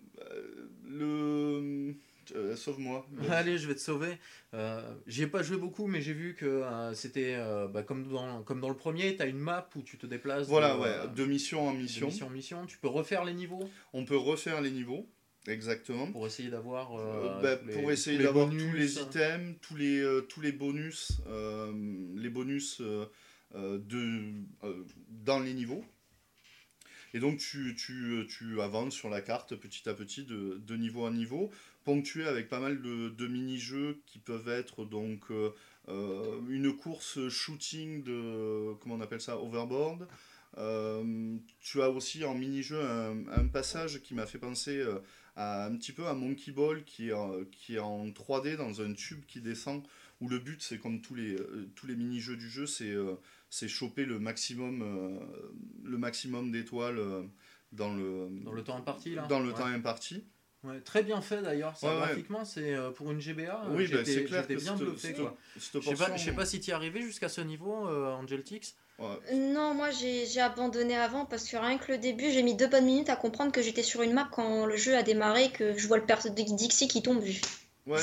Speaker 2: le euh, sauve-moi. (laughs)
Speaker 1: Allez, je vais te sauver. Euh, J'y ai pas joué beaucoup, mais j'ai vu que euh, c'était bah, comme, dans, comme dans le premier, tu as une map où tu te déplaces.
Speaker 2: Voilà, de, ouais, de mission en mission.
Speaker 1: De mission en mission. Tu peux refaire les niveaux
Speaker 2: On peut refaire les niveaux. Exactement.
Speaker 1: Pour essayer d'avoir.
Speaker 2: Bah, pour essayer d'avoir tous les items, tous les, tous les bonus, les bonus de, dans les niveaux. Et donc tu, avances sur la carte petit à petit de, niveau en niveau ponctué avec pas mal de, mini-jeux qui peuvent être donc euh, euh, une course shooting de, comment on appelle ça, overboard. Euh, tu as aussi en mini-jeu un, passage qui m'a fait penser un petit peu à Monkey Ball qui est, en 3D dans un tube qui descend où le but c'est comme tous les mini-jeux du jeu c'est c'est choper le maximum, le maximum d'étoiles dans le,
Speaker 1: dans le temps imparti là
Speaker 2: Dans le temps imparti.
Speaker 1: Ouais, très bien fait d'ailleurs, ça,
Speaker 2: Ouais, ouais.
Speaker 1: graphiquement c'est euh, pour une GBA, euh,
Speaker 2: Oui, bah,
Speaker 1: j'étais
Speaker 2: c'est clair
Speaker 1: j'étais bien bluffé Je sais pas,
Speaker 2: portion-
Speaker 1: je sais pas si tu es arrivé jusqu'à ce niveau, euh, Angel Tix.
Speaker 2: Ouais.
Speaker 3: Non, moi j'ai abandonné avant parce que rien que le début, j'ai mis deux bonnes minutes à comprendre que j'étais sur une map quand le jeu a démarré et que je vois le perso de Dixie qui tombe.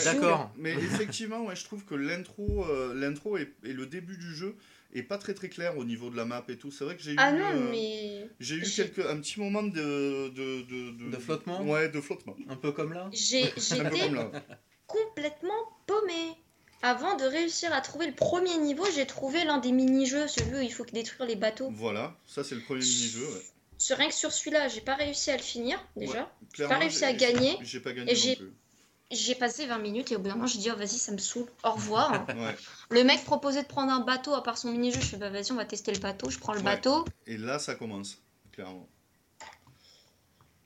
Speaker 1: D'accord.
Speaker 2: Mais effectivement, ouais, je trouve que l'intro, euh, l'intro et, et le début du jeu est pas très très clair au niveau de la map et tout. C'est vrai que j'ai eu,
Speaker 3: Ah non,
Speaker 2: euh,
Speaker 3: mais
Speaker 2: j'ai eu quelques, un petit moment de de, de,
Speaker 1: De flottement?
Speaker 2: Ouais, de flottement.
Speaker 1: Un peu comme là?
Speaker 3: j'ai (laughs) j'étais complètement paumée. Avant de réussir à trouver le premier niveau, j'ai trouvé l'un des mini-jeux, celui où il faut détruire les bateaux.
Speaker 2: Voilà, ça c'est le premier mini-jeu. Ouais.
Speaker 3: Ce- Rien que sur celui-là, j'ai pas réussi à le finir déjà.
Speaker 2: Clairement,
Speaker 3: réussi à gagner,
Speaker 2: J'ai pas gagné
Speaker 3: et
Speaker 2: non plus.
Speaker 3: J'ai passé 20 minutes et au bout d'un moment, j'ai dit, oh vas-y, ça me saoule. Au revoir. (laughs)
Speaker 2: Ouais.
Speaker 3: le mec proposait de prendre un bateau à part son mini-jeu. Je fais, bah vas-y, on va tester le bateau. Je prends le
Speaker 2: Ouais.
Speaker 3: bateau.
Speaker 2: Et là, ça commence, clairement.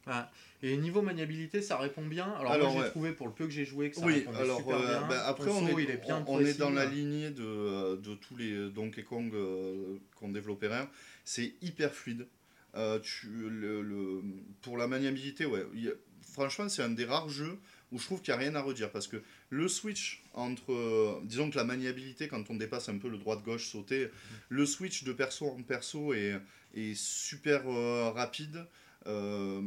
Speaker 1: Ah. Et niveau maniabilité, ça répond bien. Alors,
Speaker 2: Alors,
Speaker 1: moi j'ai
Speaker 2: ouais.
Speaker 1: trouvé pour le peu que j'ai joué que ça
Speaker 2: Oui,
Speaker 1: répondait
Speaker 2: alors
Speaker 1: super
Speaker 2: euh,
Speaker 1: bien.
Speaker 2: bah, après on
Speaker 1: saut,
Speaker 2: est,
Speaker 1: il est bien
Speaker 2: on est dans la lignée de, euh, de tous les Donkey Kong euh, qu'on développait rien. C'est hyper fluide. Euh, tu, le, le- pour la maniabilité, ouais, a- franchement c'est un des rares jeux où je trouve qu'il n'y a rien à redire parce que le switch entre, euh, disons que la maniabilité quand on dépasse un peu le droite-gauche sauter, le switch de perso en perso est, super euh, rapide. Euh,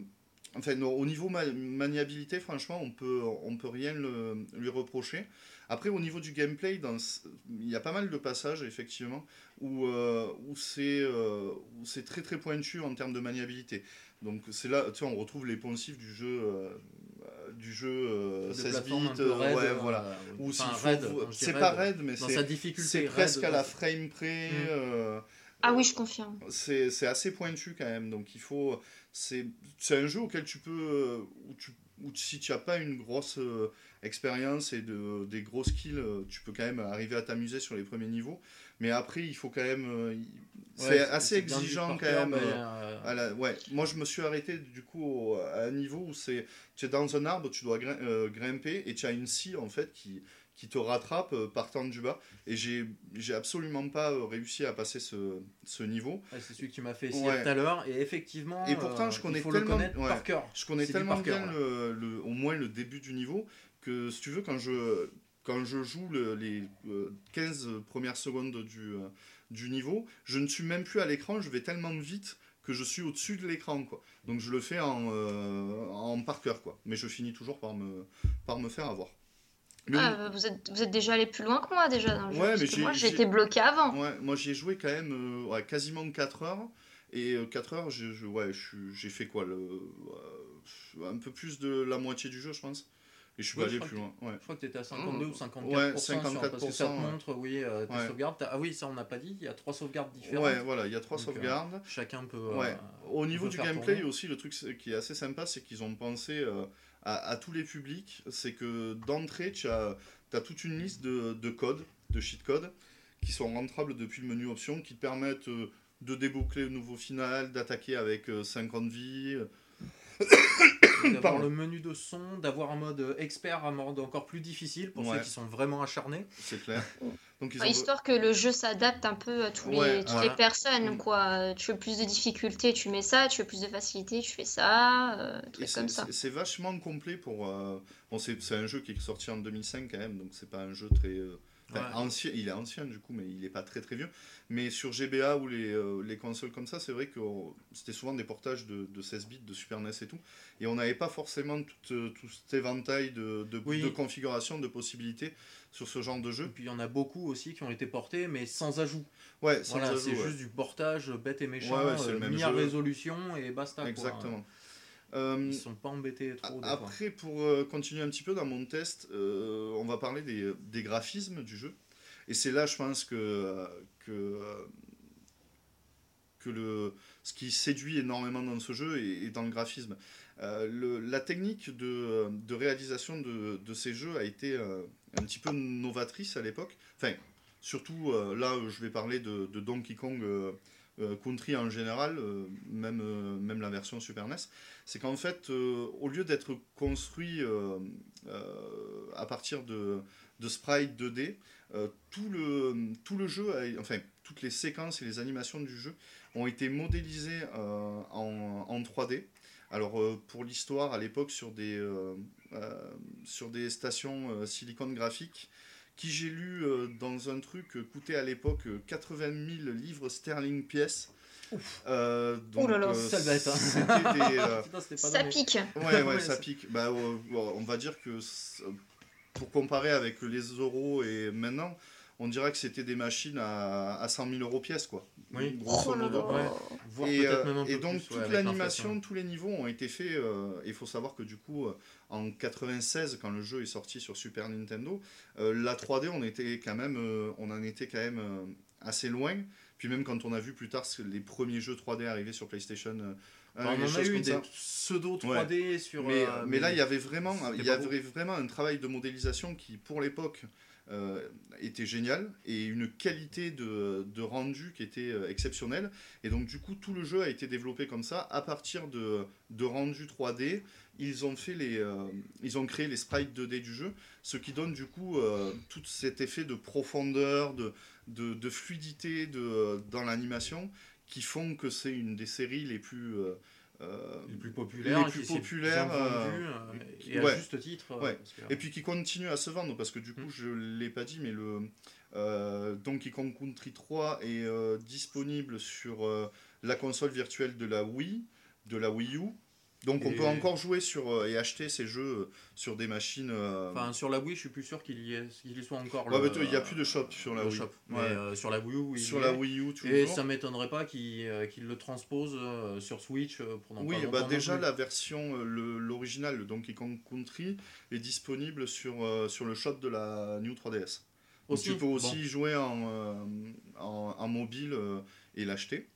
Speaker 2: Enfin, au niveau ma- maniabilité, franchement, on peut, on peut rien lui reprocher. Après, au niveau du gameplay, il y a pas mal de passages, effectivement, où, euh, où c'est très très pointu en termes de maniabilité. Donc c'est là, tu sais, on retrouve les poncifs du jeu, du jeu euh,
Speaker 1: De
Speaker 2: 16
Speaker 1: plateforme un
Speaker 2: bits,
Speaker 1: peu
Speaker 2: euh,
Speaker 1: raide,
Speaker 2: ouais,
Speaker 1: euh,
Speaker 2: voilà. Ou
Speaker 1: enfin,
Speaker 2: c'est pas raide, mais c'est presque à la frame près.
Speaker 1: Mm.
Speaker 2: euh,
Speaker 3: Ah oui, je confirme.
Speaker 2: c'est c'est assez pointu quand même. Donc il faut. C'est c'est un jeu auquel tu peux. euh, Où tu, où si tu n'as pas une grosse euh, expérience et de, des gros skills, euh, tu peux quand même arriver à t'amuser sur les premiers niveaux. Mais après, il faut quand même. euh, c'est
Speaker 1: Ouais,
Speaker 2: assez exigeant quand même. euh,
Speaker 1: euh,
Speaker 2: à la- ouais, moi je me suis arrêté du coup au- à un niveau où c'est tu es dans un arbre, tu dois grim- grimper et tu as une scie en fait qui, qui te rattrape partant du bas et j'ai j'ai absolument pas réussi à passer ce, ce niveau.
Speaker 1: ouais, c'est celui que tu m'as fait essayer
Speaker 2: Ouais.
Speaker 1: tout à l'heure. Et effectivement,
Speaker 2: Et pourtant, je connais
Speaker 1: il faut
Speaker 2: tellement-
Speaker 1: le connaître
Speaker 2: ouais.
Speaker 1: par cœur.
Speaker 2: Je connais tellement
Speaker 1: par
Speaker 2: bien le, le- au moins le début du niveau que si tu veux quand je quand je joue le- les euh, 15 premières secondes du, euh, du niveau, je ne suis même plus à l'écran, je vais tellement vite que je suis au-dessus de l'écran quoi. Donc je le fais en, euh, en par cœur quoi, mais je finis toujours par me par me faire avoir. Mais
Speaker 3: Ah, vous, êtes, vous êtes déjà allé plus loin que moi déjà dans le jeu.
Speaker 2: Ouais, mais j'ai-
Speaker 3: moi,
Speaker 2: j'ai-
Speaker 3: j'étais bloqué avant.
Speaker 2: Ouais, moi j'y ai joué quand même euh, ouais, quasiment 4 heures. Et euh, 4 heures, je- ouais, j'ai fait quoi le, euh, Un peu plus de la moitié du jeu, je pense. Et je suis
Speaker 1: Ouais,
Speaker 2: pas
Speaker 1: je
Speaker 2: allé plus loin. Ouais.
Speaker 1: Je crois que tu étais à 52
Speaker 2: Oh.
Speaker 1: ou 54%.
Speaker 2: Ouais,
Speaker 1: sur- parce que ça te
Speaker 2: 54%, ouais.
Speaker 1: montre, oui, euh, tes
Speaker 2: Ouais.
Speaker 1: sauvegardes. Ah oui, ça on n'a pas dit. Il y a trois sauvegardes différentes.
Speaker 2: Ouais, voilà, il y a trois
Speaker 1: Donc, euh,
Speaker 2: sauvegardes.
Speaker 1: Chacun peut.
Speaker 2: Ouais.
Speaker 1: euh,
Speaker 2: Au niveau
Speaker 1: peut
Speaker 2: du
Speaker 1: faire
Speaker 2: gameplay
Speaker 1: tourner.
Speaker 2: aussi, le truc qui est assez sympa, c'est qu'ils ont pensé euh, à, à tous les publics. C'est que d'entrée, tu as, as toute une liste de, de codes, de cheat codes, qui sont rentrables depuis le menu options, qui te permettent euh, de déboucler le nouveau final, d'attaquer avec euh, 50 vies. (laughs)
Speaker 1: d'avoir le menu de son, d'avoir un mode euh, expert, un mode encore plus difficile pour
Speaker 2: Ouais.
Speaker 1: ceux qui sont vraiment acharnés.
Speaker 2: C'est clair. (laughs) Donc ils ont...
Speaker 3: histoire que le jeu s'adapte un peu à tous les,
Speaker 2: Ouais,
Speaker 3: toutes
Speaker 1: voilà.
Speaker 3: les personnes.
Speaker 2: Mm.
Speaker 3: quoi. Tu veux plus de difficulté, tu mets ça. Tu veux plus de facilité, tu fais ça. euh, trucs
Speaker 2: c'est-
Speaker 3: comme ça.
Speaker 2: c'est- C'est vachement complet pour. euh, Bon, c'est c'est un jeu qui est sorti en 2005 quand même, donc c'est pas un jeu très. euh, enfin,
Speaker 1: Ouais.
Speaker 2: ancien, il est ancien du coup, mais il est pas très très vieux. Mais sur GBA ou les, euh, les consoles comme ça, c'est vrai que oh, c'était souvent des portages de, de 16 bits, de Super NES et tout. Et on n'avait pas forcément tout, euh, tout cet éventail de, de,
Speaker 1: Oui.
Speaker 2: de configurations, de possibilités sur ce genre de
Speaker 1: Et
Speaker 2: jeu.
Speaker 1: puis il y en a beaucoup aussi qui ont été portés, mais sans ajout.
Speaker 2: Ouais, sans
Speaker 1: Voilà,
Speaker 2: ajout,
Speaker 1: c'est
Speaker 2: ouais.
Speaker 1: juste du portage bête et méchant,
Speaker 2: Ouais, le
Speaker 1: euh,
Speaker 2: même
Speaker 1: mis à
Speaker 2: jeu.
Speaker 1: résolution et basta. quoi.
Speaker 2: Exactement. Euh,
Speaker 1: Ils sont pas embêtés trop.
Speaker 2: Après, pour euh, continuer un petit peu dans mon test, euh, on va parler des, des graphismes du jeu. Et c'est là, je pense, que, que, que le, ce qui séduit énormément dans ce jeu est, est dans le graphisme. Euh, le- la technique de, de réalisation de, de ces jeux a été un petit peu novatrice à l'époque. Enfin, surtout là, je vais parler de, de Donkey Kong Country en général, euh, même, euh, même la version Super NES c'est qu'en fait, euh, au lieu d'être construit euh, euh, à partir de, de sprites 2D, euh, tout, le, tout le jeu, enfin, toutes les séquences et les animations du jeu ont été modélisées euh, en, en 3D Alors pour l'histoire, à l'époque sur des sur des stations Silicon graphique, qui j'ai lu dans un truc coûtait à l'époque 80 000 livres sterling pièce.
Speaker 3: Euh, donc, oh là là, euh, ça bête. Hein. Des, (laughs) ça pique.
Speaker 2: Ouais, ouais, ça pique. Bah, on va dire que pour comparer avec les euros et maintenant, on dirait que c'était des machines à, à 100 000 euros pièce, quoi. Oui, grosso oh modo. et, euh, et donc, toute l'animation, tous les niveaux ont été faits. Il faut savoir que du coup, en 96, quand le jeu est sorti sur Super Nintendo, la 3D, on, était quand même, on en était quand même assez loin. Puis même quand on a vu plus tard les premiers jeux 3D arriver sur PlayStation. Euh,
Speaker 1: on en a eu des pseudo 3D sur.
Speaker 2: Mais, euh, mais, là, il y avait vraiment, il y avait vraiment un travail de modélisation qui, pour l'époque, euh, était génial et une qualité de, rendu qui était exceptionnelle. Et donc, du coup, tout le jeu a été développé comme ça à partir de, de rendu 3D. Ils ont, fait les, ils ont créé les sprites 2D du jeu, ce qui donne du coup tout cet effet de profondeur, de, fluidité de, dans l'animation qui font que c'est une des séries les plus euh,
Speaker 1: euh les plus populaires,
Speaker 2: les plus populaires
Speaker 1: euh, et à juste titre.
Speaker 2: Euh. Et puis qui continue à se vendre parce que du coup, mm. je l'ai pas dit, mais le Donkey Kong Country 3 est disponible sur la console virtuelle de la Wii, de la Wii U donc on peut encore jouer sur euh, et acheter ces jeux euh, sur des machines. Euh,
Speaker 1: enfin sur la Wii, je suis plus sûr qu'il y, y soit encore.
Speaker 2: Ouais, il n'y a plus de shop sur la Wii.
Speaker 1: Mais sur la Wii U,
Speaker 2: sur la Wii U toujours.
Speaker 1: Et ça m'étonnerait pas qu'il le transpose sur Switch pendant
Speaker 2: Oui, pas bah déjà la version l'original le Donkey Kong Country est disponible sur sur le shop de la New 3DS. tu peux aussi jouer en, en, en mobile et l'acheter.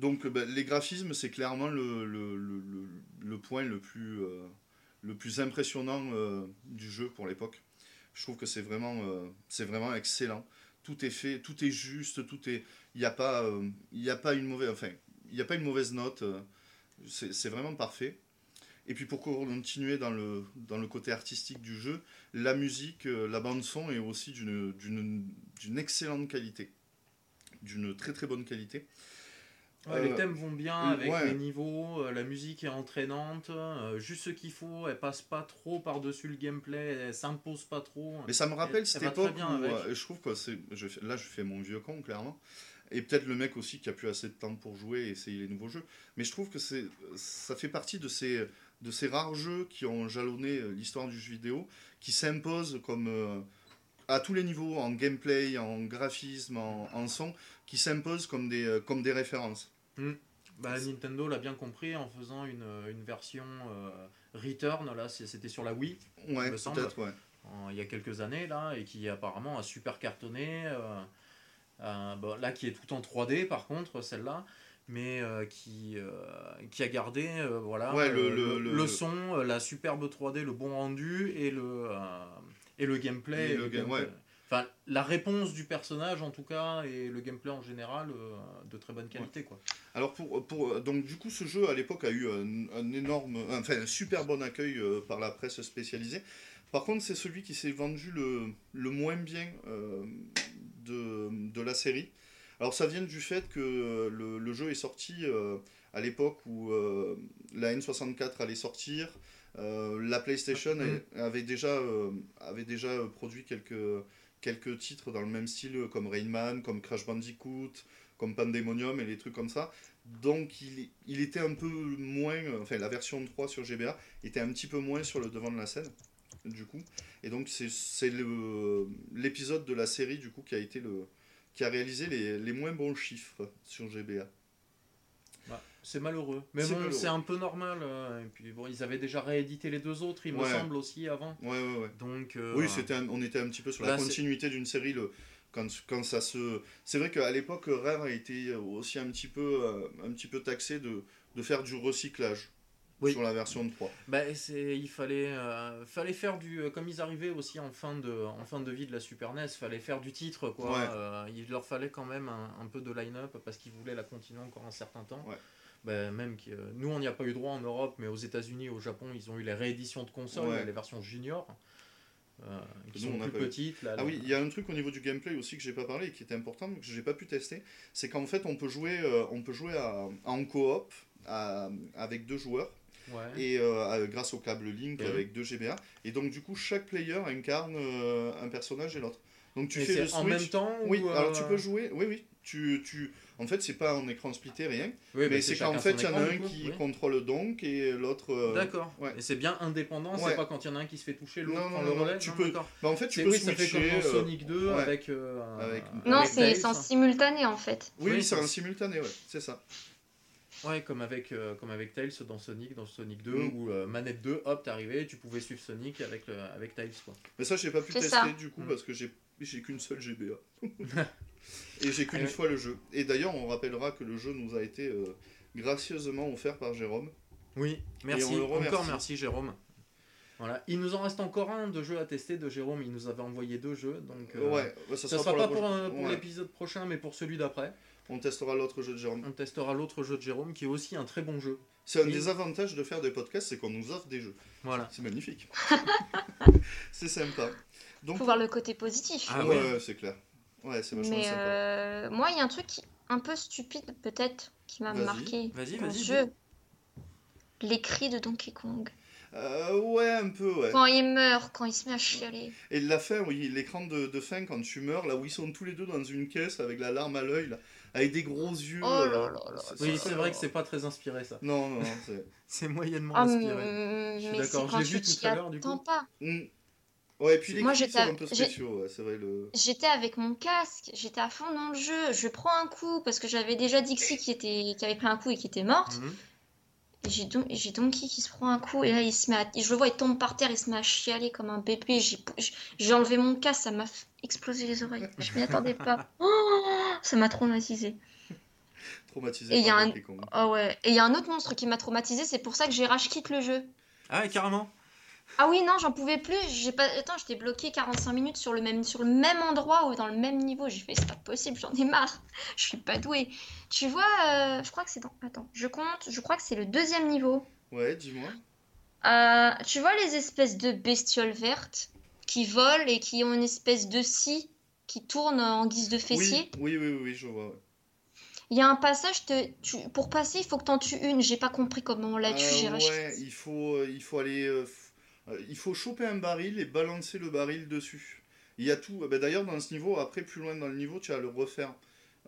Speaker 2: Donc bah, les graphismes, c'est clairement le, point le plus, euh, le plus impressionnant euh, du jeu pour l'époque. Je trouve que c'est vraiment, euh, vraiment excellent. Tout est fait, tout est juste, tout est. Il n'y a pas, a une mauvaise, enfin, a pas une mauvaise note. c'est vraiment parfait. Et puis pour continuer dans le, dans le côté artistique du jeu, la musique, la bande son est aussi d'une excellente qualité, d'une très très bonne qualité
Speaker 1: les euh, thèmes vont bien avec les niveaux, euh, la musique est entraînante, euh, juste ce qu'il faut, elle passe pas trop par-dessus le gameplay, elle s'impose pas trop.
Speaker 2: Mais ça me rappelle cette époque où je trouve que c'est, là je fais mon vieux con clairement, et peut-être le mec aussi qui a plus assez de temps pour jouer et essayer les nouveaux jeux, mais je trouve que c'est, ça fait partie de ces, de ces rares jeux qui ont jalonné l'histoire du jeu vidéo, qui s'imposent comme à tous les niveaux, en gameplay, en graphisme, en, son, qui s'imposent comme des, euh, comme des références.
Speaker 1: Hmm. Bah, Nintendo l'a bien compris en faisant une, une version euh, Return, là c'était sur la Wii,
Speaker 2: ouais, peut-être, ouais.
Speaker 1: il y a quelques années, là, et qui apparemment a super cartonné. Euh, bon, là, qui est tout en 3D par contre, celle-là mais qui, qui a gardé voilà, le, le, son, la superbe 3D, le bon rendu et le, et le gameplay. le Enfin, la réponse du personnage en tout cas et le gameplay en général euh, de très bonne qualité quoi.
Speaker 2: Alors pour, pour donc du coup ce jeu à l'époque a eu un, énorme enfin un super bon accueil euh, par la presse spécialisée. Par contre c'est celui qui s'est vendu le, le, moins bien euh, de, de, la série. Alors ça vient du fait que le, le jeu est sorti à l'époque où la N64 allait sortir. Euh, la PlayStation ah, avait déjà, euh, avait déjà euh, produit quelques, quelques titres dans le même style, comme Rainman, comme Crash Bandicoot, comme Pandemonium et les trucs comme ça. Donc il, il, était un peu moins, enfin la version 3 sur GBA était un petit peu moins sur le devant de la scène, du coup. Et donc c'est l'épisode de la série, du coup, qui a été le qui a réalisé les, les moins bons chiffres sur GBA.
Speaker 1: C'est malheureux. Mais bon, c'est un peu normal. Euh, et puis bon, ils avaient déjà réédité les deux autres, il me semble aussi avant.
Speaker 2: Ouais, ouais, ouais.
Speaker 1: Donc. Euh,
Speaker 2: oui, c'était on était un petit peu sur la continuité d'une série. Le, quand, quand ça se. C'est vrai qu'à l'époque, Rare a été aussi un petit peu, euh, un petit peu taxé de, de faire du recyclage. sur la version de 3.
Speaker 1: Bah, il fallait, fallait faire du. Comme ils arrivaient aussi en fin, de, en fin de vie de la Super NES, fallait faire du titre. Quoi. il leur fallait quand même un, un peu de line-up parce qu'ils voulaient la continuer encore un certain temps. Ouais. Bah, même qui, euh, nous on n'y a pas eu droit en Europe, mais aux États-Unis, au Japon, ils ont eu les rééditions de consoles, les versions junior. Euh, qui sont plus petites.
Speaker 2: ah oui, il y a un truc au niveau du gameplay aussi que j'ai pas parlé et qui était important, mais que j'ai pas pu tester, c'est qu'en fait on peut jouer, euh, on peut jouer à, en coop avec deux joueurs
Speaker 1: Ouais.
Speaker 2: et euh, grâce au câble Link avec deux GBA. Et donc du coup, chaque player incarne un personnage et l'autre. Donc tu fais le
Speaker 1: c'est en
Speaker 2: switch.
Speaker 1: même temps
Speaker 2: Oui,
Speaker 1: ou,
Speaker 2: alors tu peux jouer. Oui, oui. Tu, tu... En fait, c'est pas en écran splitté, rien.
Speaker 1: Oui,
Speaker 2: mais c'est qu'en fait, il y en a un qui
Speaker 1: oui.
Speaker 2: contrôle donc et l'autre. euh,
Speaker 1: D'accord.
Speaker 2: ouais.
Speaker 1: Et c'est bien indépendant,
Speaker 2: Ouais.
Speaker 1: c'est pas quand il y en a un qui se fait toucher, l'autre
Speaker 2: Non,
Speaker 1: prend
Speaker 2: non,
Speaker 1: le
Speaker 2: non,
Speaker 1: relais.
Speaker 2: tu
Speaker 1: non,
Speaker 2: peux-. Bah, en fait, tu peux
Speaker 1: oui, ça fait comme
Speaker 2: switcher.
Speaker 1: dans
Speaker 2: euh,
Speaker 1: Sonic 2
Speaker 2: ouais.
Speaker 1: avec. euh, un-
Speaker 2: Avec-
Speaker 3: Non, c'est en simultané en fait.
Speaker 2: Oui,
Speaker 1: Oui,
Speaker 2: c'est en simultané, ouais, c'est ça.
Speaker 1: Ouais, comme avec, euh, comme avec Tails dans Sonic, dans Sonic 2,
Speaker 2: Mm.
Speaker 1: où euh, manette 2, hop, t'es arrivé, tu pouvais suivre Sonic avec, le, avec Tails. Quoi.
Speaker 2: Mais ça, j'ai pas pu tester
Speaker 3: ça.
Speaker 2: du coup
Speaker 1: Mm.
Speaker 2: parce que j'ai j'ai qu'une seule GBA. (laughs) et j'ai qu'une
Speaker 1: ouais.
Speaker 2: fois le jeu. Et d'ailleurs, on rappellera que le jeu nous a été euh, gracieusement offert par Jérôme.
Speaker 1: Oui, merci. Encore merci, Jérôme. Voilà. Il nous en reste encore un de jeu à tester de Jérôme. Il nous avait envoyé deux jeux. Donc, euh,
Speaker 2: ouais, ouais, ça,
Speaker 1: Ça
Speaker 2: sera
Speaker 1: sera
Speaker 2: pour la
Speaker 1: pas pour, euh, pour
Speaker 2: ouais.
Speaker 1: l'épisode prochain, mais pour celui d'après.
Speaker 2: On testera l'autre jeu de Jérôme.
Speaker 1: On testera l'autre jeu de Jérôme, qui est aussi un très bon jeu.
Speaker 2: C'est un
Speaker 1: Oui.
Speaker 2: des avantages de faire des podcasts, c'est qu'on nous offre des jeux.
Speaker 1: Voilà.
Speaker 2: C'est magnifique. (laughs) c'est sympa. Donc,
Speaker 3: Faut voir le côté positif.
Speaker 1: Ah
Speaker 2: ouais, c'est clair. Ouais, c'est vachement
Speaker 3: Mais
Speaker 2: sympa.
Speaker 3: euh, moi, il y a un truc un peu stupide peut-être qui m'a
Speaker 2: Vas-y.
Speaker 3: marqué
Speaker 1: Vas-y,
Speaker 3: dans
Speaker 1: vas-y.
Speaker 3: ce jeu. Les cris de Donkey Kong.
Speaker 2: Euh, ouais, un peu, ouais.
Speaker 3: Quand il meurt, quand il se met à chialer.
Speaker 2: Et la fin, oui, l'écran de, de fin quand tu meurs, là où ils sont tous les deux dans une caisse avec la larme à l'œil, là, avec des gros yeux.
Speaker 3: Oh là là là.
Speaker 2: c'est-
Speaker 1: Oui,
Speaker 2: ça-
Speaker 1: c'est vrai que c'est pas très inspiré ça.
Speaker 2: Non, non, non, c'est. (laughs)
Speaker 1: C'est moyennement
Speaker 3: Ah,
Speaker 1: inspiré.
Speaker 3: mais
Speaker 1: Je suis d'accord, je l'ai vu tout à l'heure, du coup.
Speaker 3: pas.
Speaker 2: Mm. Ouais, et puis les
Speaker 3: Moi, j'étais
Speaker 2: sont
Speaker 3: à-
Speaker 2: un peu
Speaker 3: j'ai-
Speaker 2: spéciaux, ouais, c'est vrai. Le...
Speaker 3: J'étais avec mon casque, j'étais à fond dans le jeu. Je prends un coup parce que j'avais déjà Dixie qui, était, qui avait pris un coup et qui était morte. Et j'ai Don- Donkey qui se prend un coup et là il se met à... je le vois il tombe par terre il se met à chialer comme un bébé j'ai enlevé mon casque ça m'a f- explosé les oreilles je m'y attendais pas (laughs) Oh, ça m'a traumatisé
Speaker 2: Traumatisé
Speaker 3: Et il y a un- ah ouais et il y a un autre monstre qui m'a traumatisé c'est pour ça que j'ai rage quitte le jeu
Speaker 1: Ah, ouais, carrément.
Speaker 3: Ah oui non j'en pouvais plus j'ai pas attends j'étais bloqué 45 minutes sur le même sur le même endroit ou dans le même niveau j'ai fait c'est pas possible j'en ai marre (laughs) je suis pas douée tu vois euh, je crois que c'est dans attends je compte je crois que c'est le deuxième niveau
Speaker 2: Ouais, dis-moi.
Speaker 3: Euh, tu vois les espèces de bestioles vertes qui volent et qui ont une espèce de scie qui tourne en guise de fessier?
Speaker 2: Oui, oui, oui, oui, je vois. ouais.
Speaker 3: Il y a un passage, te, tu, pour passer, il faut que t'en tues une. J'ai pas compris comment on l'a tue.
Speaker 2: Euh, ouais, il faut, il faut aller. Euh, il faut choper un baril et balancer le baril dessus. Il y a tout. bah, D'ailleurs, dans ce niveau, après, plus loin dans le niveau, tu vas le refaire.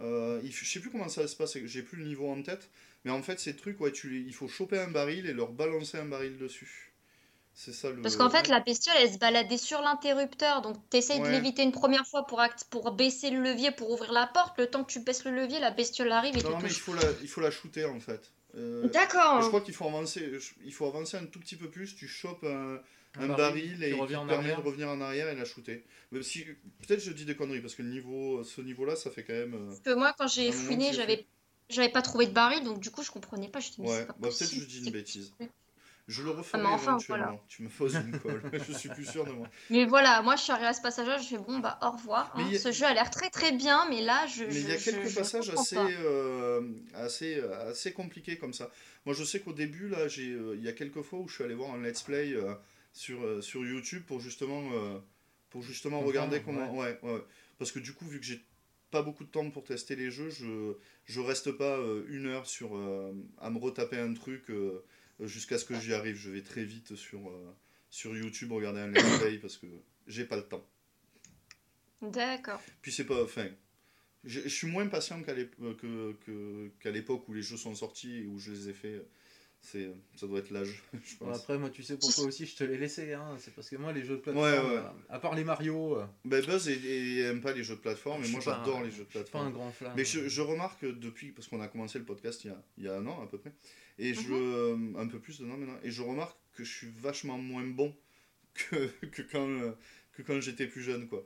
Speaker 2: Euh, je sais plus comment ça se passe, j'ai plus le niveau en tête. Mais en fait, ces trucs, ouais, tu, il faut choper un baril et leur balancer un baril dessus. C'est ça le.
Speaker 3: Parce qu'en fait, la bestiole, elle se baladait sur l'interrupteur. Donc, t'essayes de
Speaker 2: Ouais.
Speaker 3: l'éviter une première fois pour, act- pour baisser le levier, pour ouvrir la porte. Le temps que tu baisses le levier, la bestiole arrive et
Speaker 2: Non, mais il
Speaker 3: touche.
Speaker 2: faut la, il faut la shooter en fait. Euh, Je
Speaker 3: D'accord.
Speaker 2: crois qu'il faut avancer, je- il faut avancer un tout petit peu plus. Tu chopes un,
Speaker 1: Un
Speaker 2: un
Speaker 1: baril
Speaker 2: et qui
Speaker 1: revient
Speaker 2: te
Speaker 1: en
Speaker 2: permet
Speaker 1: arrière.
Speaker 2: de revenir en arrière et la shooter. Mais si, peut-être je dis des conneries parce que le niveau, ce niveau-là, ça fait quand même. euh,
Speaker 3: Parce que moi, quand j'ai fouiné, j'avais j'avais pas trouvé de baril. Donc, du coup, je comprenais pas. Je
Speaker 2: Ouais, bah, peut-être je dis une bêtise. Je le referai
Speaker 3: Ah, mais enfin,
Speaker 2: éventuellement.
Speaker 3: voilà.
Speaker 2: Tu me poses une colle. (laughs) je suis plus sûr de moi.
Speaker 3: Mais voilà, moi je suis arrivée à ce passage-là, je fais bon bah au revoir. Hein.
Speaker 2: a-
Speaker 3: Ce jeu a l'air très très bien, mais là je.
Speaker 2: Mais il y a quelques
Speaker 3: je-
Speaker 2: passages assez,
Speaker 3: pas.
Speaker 2: euh, assez, assez compliqués comme ça. Moi, je sais qu'au début, là, j'ai, euh, il y a quelques fois où je suis allé voir un let's play euh, sur, euh, sur YouTube pour justement, euh, pour justement regarder comment. Ouais. Ouais, Parce que du coup, vu que j'ai pas beaucoup de temps pour tester les jeux, je, je reste pas euh, une heure sur, euh, à me retaper un truc euh, jusqu'à ce que j'y arrive. Je vais très vite sur, euh, sur YouTube regarder un let's play parce que j'ai pas le temps.
Speaker 3: D'accord.
Speaker 2: Puis c'est pas. Enfin, je, je suis moins patient qu'à euh, qu'à l'époque où les jeux sont sortis et où je les ai fait. C'est, ça doit être l'âge, (laughs) je
Speaker 1: Bon,
Speaker 2: pense.
Speaker 1: après, moi, tu sais pourquoi aussi je te l'ai laissé. Hein. C'est parce que moi, les jeux de
Speaker 2: Ouais,
Speaker 1: plateforme,
Speaker 2: ouais.
Speaker 1: euh, à part les Mario, euh,
Speaker 2: Ben, Buzz et aime pas les jeux de plateforme, mais moi j'adore
Speaker 1: un-
Speaker 2: les jeux de
Speaker 1: suis pas un
Speaker 2: plateforme.
Speaker 1: grand flamme.
Speaker 2: Mais je, je remarque depuis, parce qu'on a commencé le podcast il y a, il y a un an à peu près, et je,
Speaker 3: Mhm.
Speaker 2: un peu plus d'un an maintenant, et je remarque que je suis vachement moins bon (laughs) que, que quand, euh, que quand j'étais plus jeune, quoi.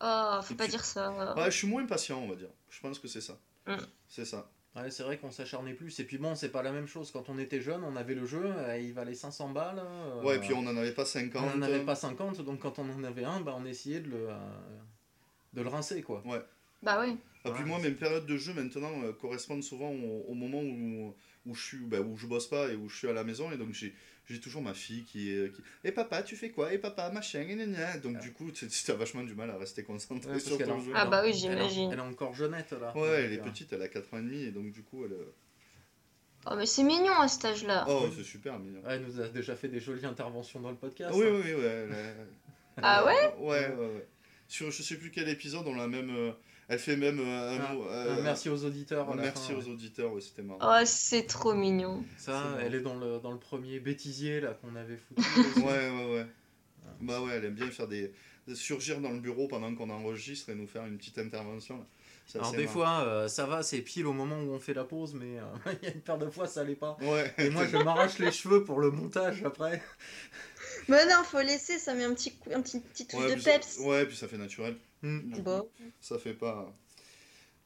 Speaker 3: Oh, faut
Speaker 2: Et
Speaker 3: pas
Speaker 2: puis-
Speaker 3: dire ça.
Speaker 2: Ouais, je suis moins patient, on va dire. Je pense que c'est ça.
Speaker 3: Mm.
Speaker 2: C'est ça.
Speaker 1: Ouais, c'est vrai qu'on s'acharnait plus. Et puis bon, c'est pas la même chose. Quand on était jeune, on avait le jeu, euh, il valait 500 balles. euh,
Speaker 2: Ouais, et puis on n'en avait pas 50.
Speaker 1: on n'en avait pas 50, donc quand on en avait un, bah, on essayait de le, euh, de le rincer, quoi.
Speaker 3: Bah oui.
Speaker 2: Ah, puis moi, mes périodes de jeu maintenant euh, correspondent souvent au, au moment où, où, je suis, bah, où je bosse pas et où je suis à la maison. Et donc, j'ai j'ai toujours ma fille qui est. Qui... Et papa, tu fais quoi? Et papa, machin, et gna gna. Donc, du coup, tu as vachement du mal à rester concentré
Speaker 1: Ouais,
Speaker 2: sur ton
Speaker 1: en-
Speaker 2: jeu.
Speaker 3: Ah bah oui, j'imagine.
Speaker 1: Elle est encore jeunette, là.
Speaker 2: Ouais, elle est petite, elle a 4 ans et demi. Et donc, du coup, elle. euh,
Speaker 3: Oh, mais c'est mignon à cet âge-là.
Speaker 2: Oh, c'est super mignon.
Speaker 1: Ouais, elle nous a déjà fait des jolies interventions dans le podcast.
Speaker 2: Ah oui, oui, oui, ouais. elle a-
Speaker 3: Ah ouais?
Speaker 2: Ouais, ouais, ouais. Sur je sais plus quel épisode, on l'a même. euh, elle fait même euh, un
Speaker 1: Ah,
Speaker 2: mot. Euh,
Speaker 1: merci aux auditeurs. à la
Speaker 2: merci
Speaker 1: fin,
Speaker 2: aux
Speaker 1: ouais.
Speaker 2: auditeurs, ouais, c'était marrant.
Speaker 3: Oh, c'est trop mignon.
Speaker 1: Ça, elle est dans le, dans le premier bêtisier là qu'on avait foutu. (laughs)
Speaker 2: Ouais, ouais, ouais. Bah ouais, elle aime bien faire des. de surgir dans le bureau pendant qu'on enregistre et nous faire une petite intervention. là.
Speaker 1: Alors des
Speaker 2: marrant.
Speaker 1: fois, euh, ça va, c'est pile au moment où on fait la pause, mais euh, (laughs) il y a une paire de fois, ça allait pas.
Speaker 2: Ouais.
Speaker 1: Et moi, je m'arrache les cheveux pour le montage après.
Speaker 3: Mais non, faut laisser, ça met un petit, coup- un petit, petit truc
Speaker 2: ouais,
Speaker 3: de
Speaker 2: puis ça-
Speaker 3: peps.
Speaker 2: ouais, puis ça fait naturel.
Speaker 3: Bon.
Speaker 2: Ça fait pas.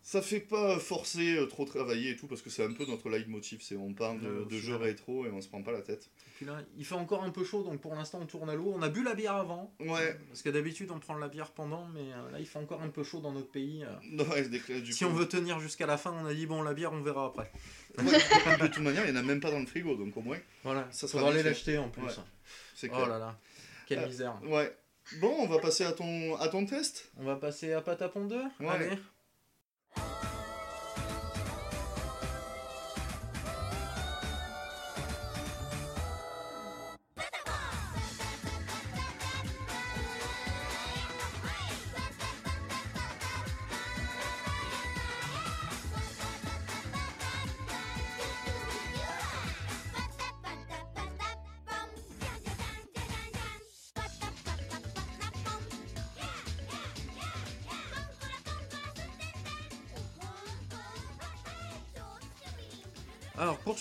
Speaker 2: Ça fait pas forcer euh, trop travailler et tout parce que c'est un peu notre leitmotiv. C'est on parle de, de jeux rétro et on se prend pas la tête.
Speaker 1: Puis là, il fait encore un peu chaud, donc pour l'instant, on tourne à l'eau. On a bu la bière avant.
Speaker 2: Ouais.
Speaker 1: Parce que d'habitude, on prend la bière pendant, mais euh, là, il fait encore un peu chaud dans notre pays. euh.
Speaker 2: Non, (laughs) ouais, c'est des- du
Speaker 1: si
Speaker 2: coup-
Speaker 1: on veut tenir jusqu'à la fin, on a dit, bon, la bière, on verra après.
Speaker 2: Ouais, (laughs) de toute manière, il n'y en a même pas dans le frigo, donc au moins,
Speaker 1: Voilà,
Speaker 2: Ça sera
Speaker 1: aller l'acheter en plus.
Speaker 2: Ouais. c'est
Speaker 1: Oh là là, quelle
Speaker 2: Euh,
Speaker 1: misère.
Speaker 2: Ouais. Bon, on va passer à ton, à ton test.
Speaker 1: On va passer à Patapon 2
Speaker 2: Ouais.
Speaker 1: Allez.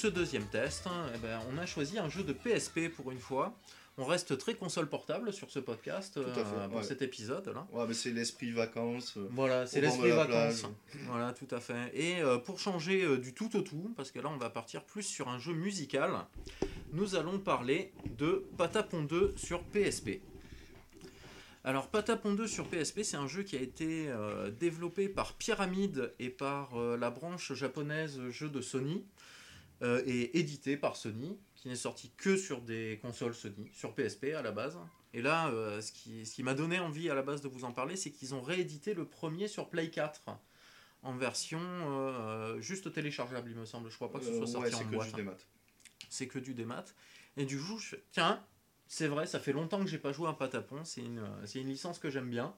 Speaker 1: Ce deuxième test, hein, eh ben, on a choisi un jeu de PSP pour une fois. On reste très console portable sur ce podcast
Speaker 2: fait,
Speaker 1: euh, pour
Speaker 2: ouais.
Speaker 1: cet épisode là.
Speaker 2: Ouais, mais c'est l'esprit vacances. euh,
Speaker 1: Voilà, c'est l'esprit vacances.
Speaker 2: plage.
Speaker 1: Voilà, tout à fait. Et euh, pour changer du tout au tout, parce que là on va partir plus sur un jeu musical, nous allons parler de Patapon 2 sur PSP. Alors Patapon 2 sur PSP, c'est un jeu qui a été développé par Pyramid et par la branche japonaise jeux de Sony, euh, et édité par Sony, qui n'est sorti que sur des consoles Sony, sur PSP à la base. Et là, euh, ce qui, ce qui m'a donné envie à la base de vous en parler, c'est qu'ils ont réédité le premier sur Play 4 en version euh, juste téléchargeable, il me semble. Je crois pas que ce
Speaker 2: euh,
Speaker 1: soit
Speaker 2: ouais,
Speaker 1: sorti
Speaker 2: c'est
Speaker 1: en
Speaker 2: que
Speaker 1: boîte.
Speaker 2: du démat.
Speaker 1: C'est que du démat. Et du coup, je tiens, c'est vrai, ça fait longtemps que j'ai pas joué à Patapon. C'est une, c'est une licence que j'aime bien.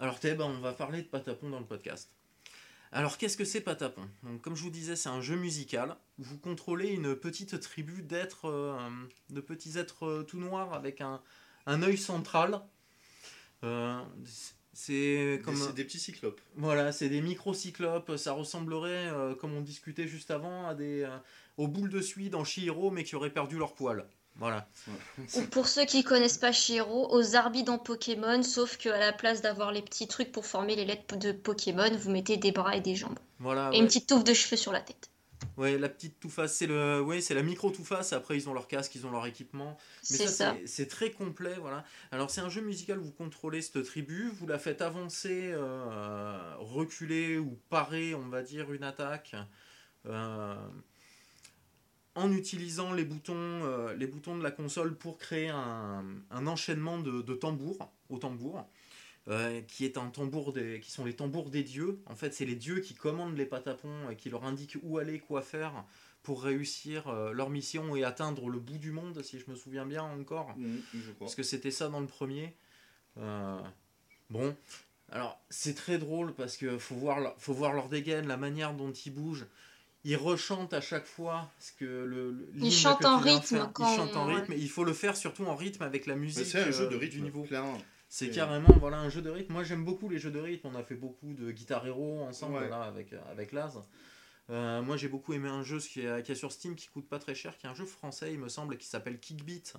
Speaker 1: Alors, t'es, ben, on va parler de Patapon dans le podcast. Alors, qu'est-ce que c'est Patapon? Donc, Comme je vous disais, c'est un jeu musical. Vous contrôlez une petite tribu d'êtres, euh, de petits êtres euh, tout noirs avec un, un œil central. Euh, c'est comme.
Speaker 2: C'est des petits cyclopes.
Speaker 1: Voilà, c'est des microcyclopes. Ça ressemblerait, comme on discutait juste avant, à des, aux boules de suie dans Shihiro, mais qui auraient perdu leur poil. Voilà.
Speaker 3: Ou pour ceux qui connaissent pas Shiro, aux Arby dans Pokémon, sauf qu'à la place d'avoir les petits trucs pour former les lettres de Pokémon, vous mettez des bras et des jambes.
Speaker 1: Voilà.
Speaker 3: Et
Speaker 1: ouais.
Speaker 3: une petite touffe de cheveux sur la tête.
Speaker 1: Ouais, la petite toufface, c'est le, ouais, c'est la micro toufface. Après, ils ont leur casque, ils ont leur équipement. Mais
Speaker 3: C'est ça.
Speaker 1: c'est- c'est très complet, voilà. Alors c'est un jeu musical où vous contrôlez cette tribu, vous la faites avancer, euh, reculer ou parer, on va dire, une attaque. euh, en utilisant les boutons, euh, les boutons de la console pour créer un, un enchaînement de, de tambours au tambour, euh, qui est un tambour des, qui sont les tambours des dieux. En fait, c'est les dieux qui commandent les patapons et qui leur indiquent où aller, quoi faire pour réussir euh, leur mission et atteindre le bout du monde, si je me souviens bien encore.
Speaker 2: Mhm, je crois.
Speaker 1: Parce que c'était ça dans le premier. Bon, alors c'est très drôle parce que faut voir, faut voir leur dégaine, la manière dont ils bougent. Ils rechantent à chaque fois ce que le. le-
Speaker 3: chantent
Speaker 1: que
Speaker 3: en rythme
Speaker 1: faire.
Speaker 3: quand
Speaker 1: Ils chantent en rythme. Et il faut le faire surtout en rythme avec la musique.
Speaker 2: c'est un jeu de
Speaker 1: euh,
Speaker 2: rythme,
Speaker 1: du niveau.
Speaker 2: clairement.
Speaker 1: C'est carrément voilà un jeu de rythme. Moi j'aime beaucoup les jeux de rythme. On a fait beaucoup de Guitar Hero ensemble
Speaker 2: Ouais.
Speaker 1: là, avec avec Laz. Euh, moi j'ai beaucoup aimé un jeu qui est, qui est sur Steam qui coûte pas très cher, qui est un jeu français il me semble qui s'appelle Kickbeat.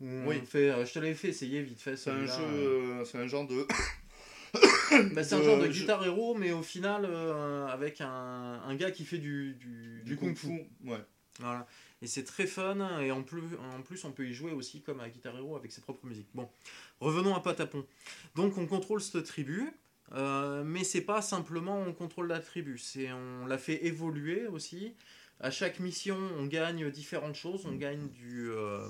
Speaker 2: Oui.
Speaker 1: on fait, euh, je te l'avais fait essayer vite fait.
Speaker 2: C'est un jeu,
Speaker 1: euh.
Speaker 2: euh, c'est un genre de. (laughs)
Speaker 1: Bah, c'est un genre de Guitar Hero mais au final euh, avec un, un gars qui fait du, du, du kung fu.
Speaker 2: Ouais.
Speaker 1: Voilà. Et c'est très fun, et en plus, en plus on peut y jouer aussi comme à Guitar Hero avec ses propres musiques. Bon, revenons à Patapon. Donc on contrôle cette tribu, euh, mais c'est pas simplement on contrôle la tribu, c'est on la fait évoluer aussi. À chaque mission, on gagne différentes choses, on gagne du, euh,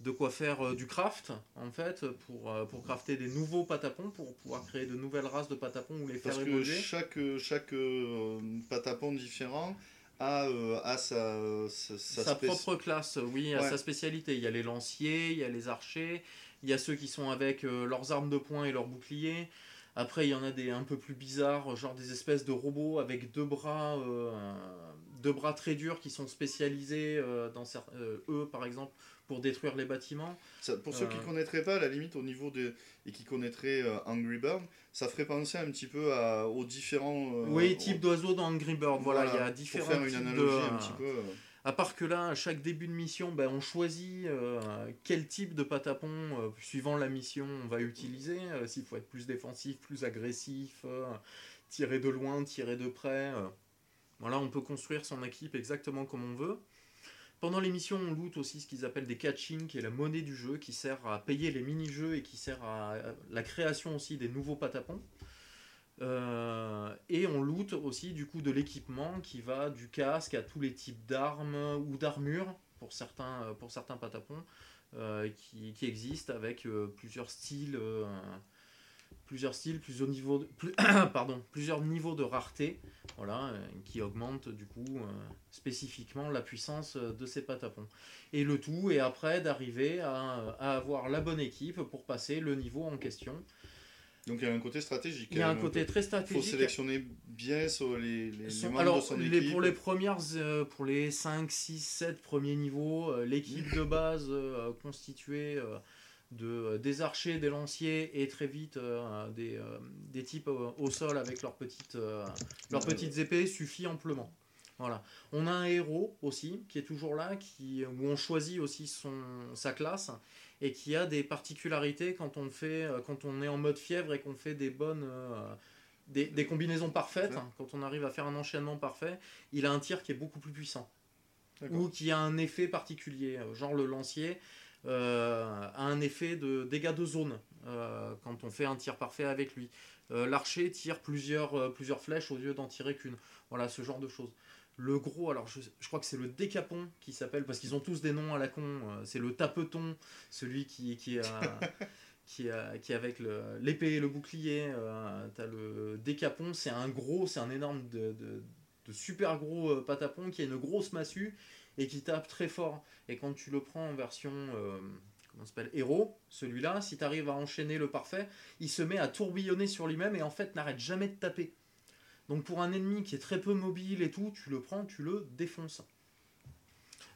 Speaker 1: de quoi faire euh, du craft, en fait, pour, euh, pour crafter des nouveaux patapons, pour pouvoir créer de nouvelles races de patapons ou les faire
Speaker 2: Parce que
Speaker 1: évoluer.
Speaker 2: chaque, chaque euh, patapon différent a, a sa,
Speaker 1: sa, propre classe, oui, à sa spécialité. Il y a les lanciers, il y a les archers, il y a ceux qui sont avec leurs armes de poing et leurs boucliers. Après, il y en a des un peu plus bizarres, genre des espèces de robots avec deux bras, deux bras très durs qui sont spécialisés dans eux, par exemple, pour détruire les bâtiments.
Speaker 2: pour ceux qui ne euh. connaîtraient pas, à la limite, au niveau de. et qui connaîtraient euh, Angry Bird, ça ferait penser un petit peu à, aux différents.
Speaker 1: Euh, oui, types d'oiseaux dans Angry Bird. Voilà, il y a différents. Pour faire une analogie un petit peu. À part que là, à chaque début de mission, ben, on choisit quel type de patapon, suivant la mission, on va utiliser. S'il faut être plus défensif, plus agressif, tirer de loin, tirer de près. voilà, on peut construire son équipe exactement comme on veut. Pendant l'émission, on loot aussi ce qu'ils appellent des catching, qui est la monnaie du jeu, qui sert à payer les mini-jeux et qui sert à la création aussi des nouveaux patapons. Euh, et on loot aussi du coup de l'équipement qui va du casque à tous les types d'armes ou d'armures pour certains, pour certains patapons euh, qui, existent avec euh, plusieurs styles plusieurs styles, plusieurs niveaux de, plus, (coughs) pardon, plusieurs niveaux de rareté, voilà, euh, qui augmentent du coup euh, spécifiquement la puissance euh, de ces patapons. Et le tout est après d'arriver à, à, avoir la bonne équipe pour passer le niveau en question.
Speaker 2: Donc il y a un côté stratégique.
Speaker 1: Il y a un côté très stratégique.
Speaker 2: Il faut sélectionner bien sur les, les,
Speaker 1: membres alors, de son les, équipe. Pour les premières, pour les 5, 6, 7 premiers niveaux, l'équipe de base constituée de, euh, des archers, des lanciers et très vite euh, des, euh, des, types au, sol avec leurs petites, leurs petites épées suffit amplement. Voilà. On a un héros aussi qui est toujours là, qui, où on choisit aussi son, sa classe et qui a des particularités quand on, fait, quand on est en mode fièvre et qu'on fait des bonnes. des, des, combinaisons parfaites, quand on arrive à faire un enchaînement parfait, il a un tir qui est beaucoup plus puissant. Ou qui a un effet particulier, genre le lancier, a un effet de dégâts de zone euh, quand on fait un tir parfait avec lui. Euh, l'archer tire plusieurs, plusieurs flèches au lieu d'en tirer qu'une. Voilà, ce genre de choses. Le gros, alors je, crois que c'est le décapon qui s'appelle, parce qu'ils ont tous des noms à la con. c'est le tapeton, celui qui, qui, (laughs) qui, qui est avec l'épée et le bouclier. T'as le décapon, c'est un gros, c'est un énorme de, de, de, super gros patapon qui a une grosse massue et qui tape très fort. Et quand tu le prends en version euh, héros, celui-là, si tu arrives à enchaîner le parfait, il se met à tourbillonner sur lui-même et en fait n'arrête jamais de taper. Donc pour un ennemi qui est très peu mobile et tout, tu le prends, tu le défonces.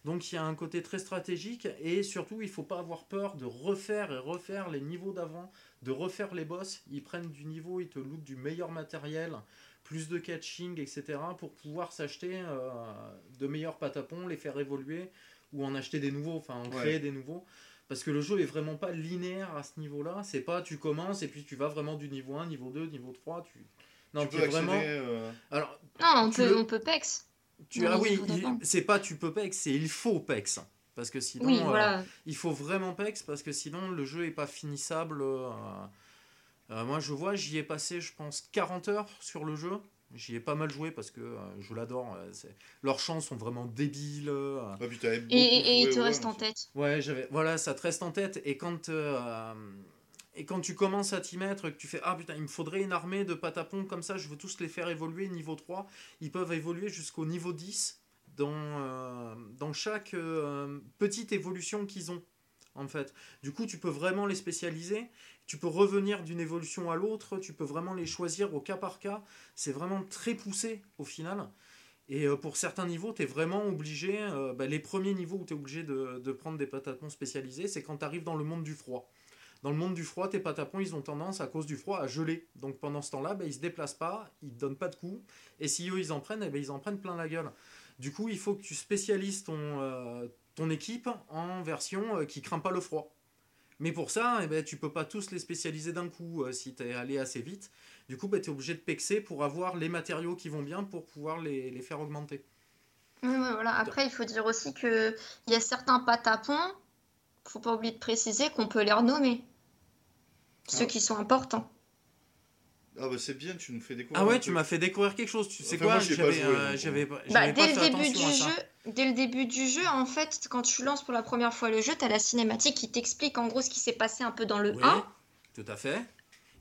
Speaker 1: Donc il y a un côté très stratégique et surtout il faut pas avoir peur de refaire et refaire les niveaux d'avant, de refaire les boss. Ils prennent du niveau, ils te lootent du meilleur matériel, plus de catching, etc. pour pouvoir s'acheter euh, de meilleurs patapons, les faire évoluer ou en acheter des nouveaux, enfin en créer des nouveaux. Parce que le jeu est vraiment pas linéaire à ce niveau-là. C'est pas tu commences et puis tu vas vraiment du niveau 1, niveau 2, niveau 3. Tu...
Speaker 2: Non, tu, peux vraiment. Euh,
Speaker 3: Alors, non, on peut, on peut PEX.
Speaker 1: Tu... Ah oui, c'est pas tu peux PEX, c'est il faut PEX. Parce que sinon, euh, il faut vraiment PEX parce que sinon le jeu est pas finissable. Euh, moi, je vois, j'y ai passé, je pense, 40 heures sur le jeu. J'y ai pas mal joué parce que euh, je l'adore. Euh, leurs chants sont vraiment débiles.
Speaker 3: et, il te reste en tête.
Speaker 1: Ouais, j'avais. Voilà, ça te reste en tête. Et quand, et quand tu commences à t'y mettre, que tu fais Ah putain, il me faudrait une armée de patapons comme ça, je veux tous les faire évoluer niveau 3. Ils peuvent évoluer jusqu'au niveau 10 dans, dans chaque petite évolution qu'ils ont en fait. Du coup, tu peux vraiment les spécialiser tu peux revenir d'une évolution à l'autre, tu peux vraiment les choisir au cas par cas. C'est vraiment très poussé au final. Et euh, pour certains niveaux, tu es vraiment obligé, euh, bah, les premiers niveaux où tu es obligé de, prendre des patapons spécialisés, c'est quand tu arrives dans le monde du froid. Dans le monde du froid, tes patapons, ils ont tendance, à cause du froid, à geler. Donc pendant ce temps-là, bah, ils se déplacent pas, ils donnent pas de coups. Et si eux, ils en prennent, eh ben, ils en prennent plein la gueule. Du coup, il faut que tu spécialises ton, euh, équipe en version qui craint pas le froid. Mais pour ça, eh ben, tu peux pas tous les spécialiser d'un coup euh, si tu es allé assez vite. Du coup, bah, tu es obligé de pexer pour avoir les matériaux qui vont bien pour pouvoir les, les faire augmenter.
Speaker 3: Oui, voilà. Après, il faut dire aussi qu'il y a certains patapons, faut pas oublier de préciser qu'on peut les renommer. Ceux ah. qui sont importants.
Speaker 2: Ah bah c'est bien, tu nous fais découvrir.
Speaker 1: Ah ouais, tu m'as fait découvrir quelque chose. Tu sais quoi J'avais
Speaker 3: bah, dès le début du jeu, dès le début du jeu, en fait, quand tu lances pour la première fois le jeu, tu as la cinématique qui t'explique en gros ce qui s'est passé un peu dans le 1.
Speaker 1: Tout à fait.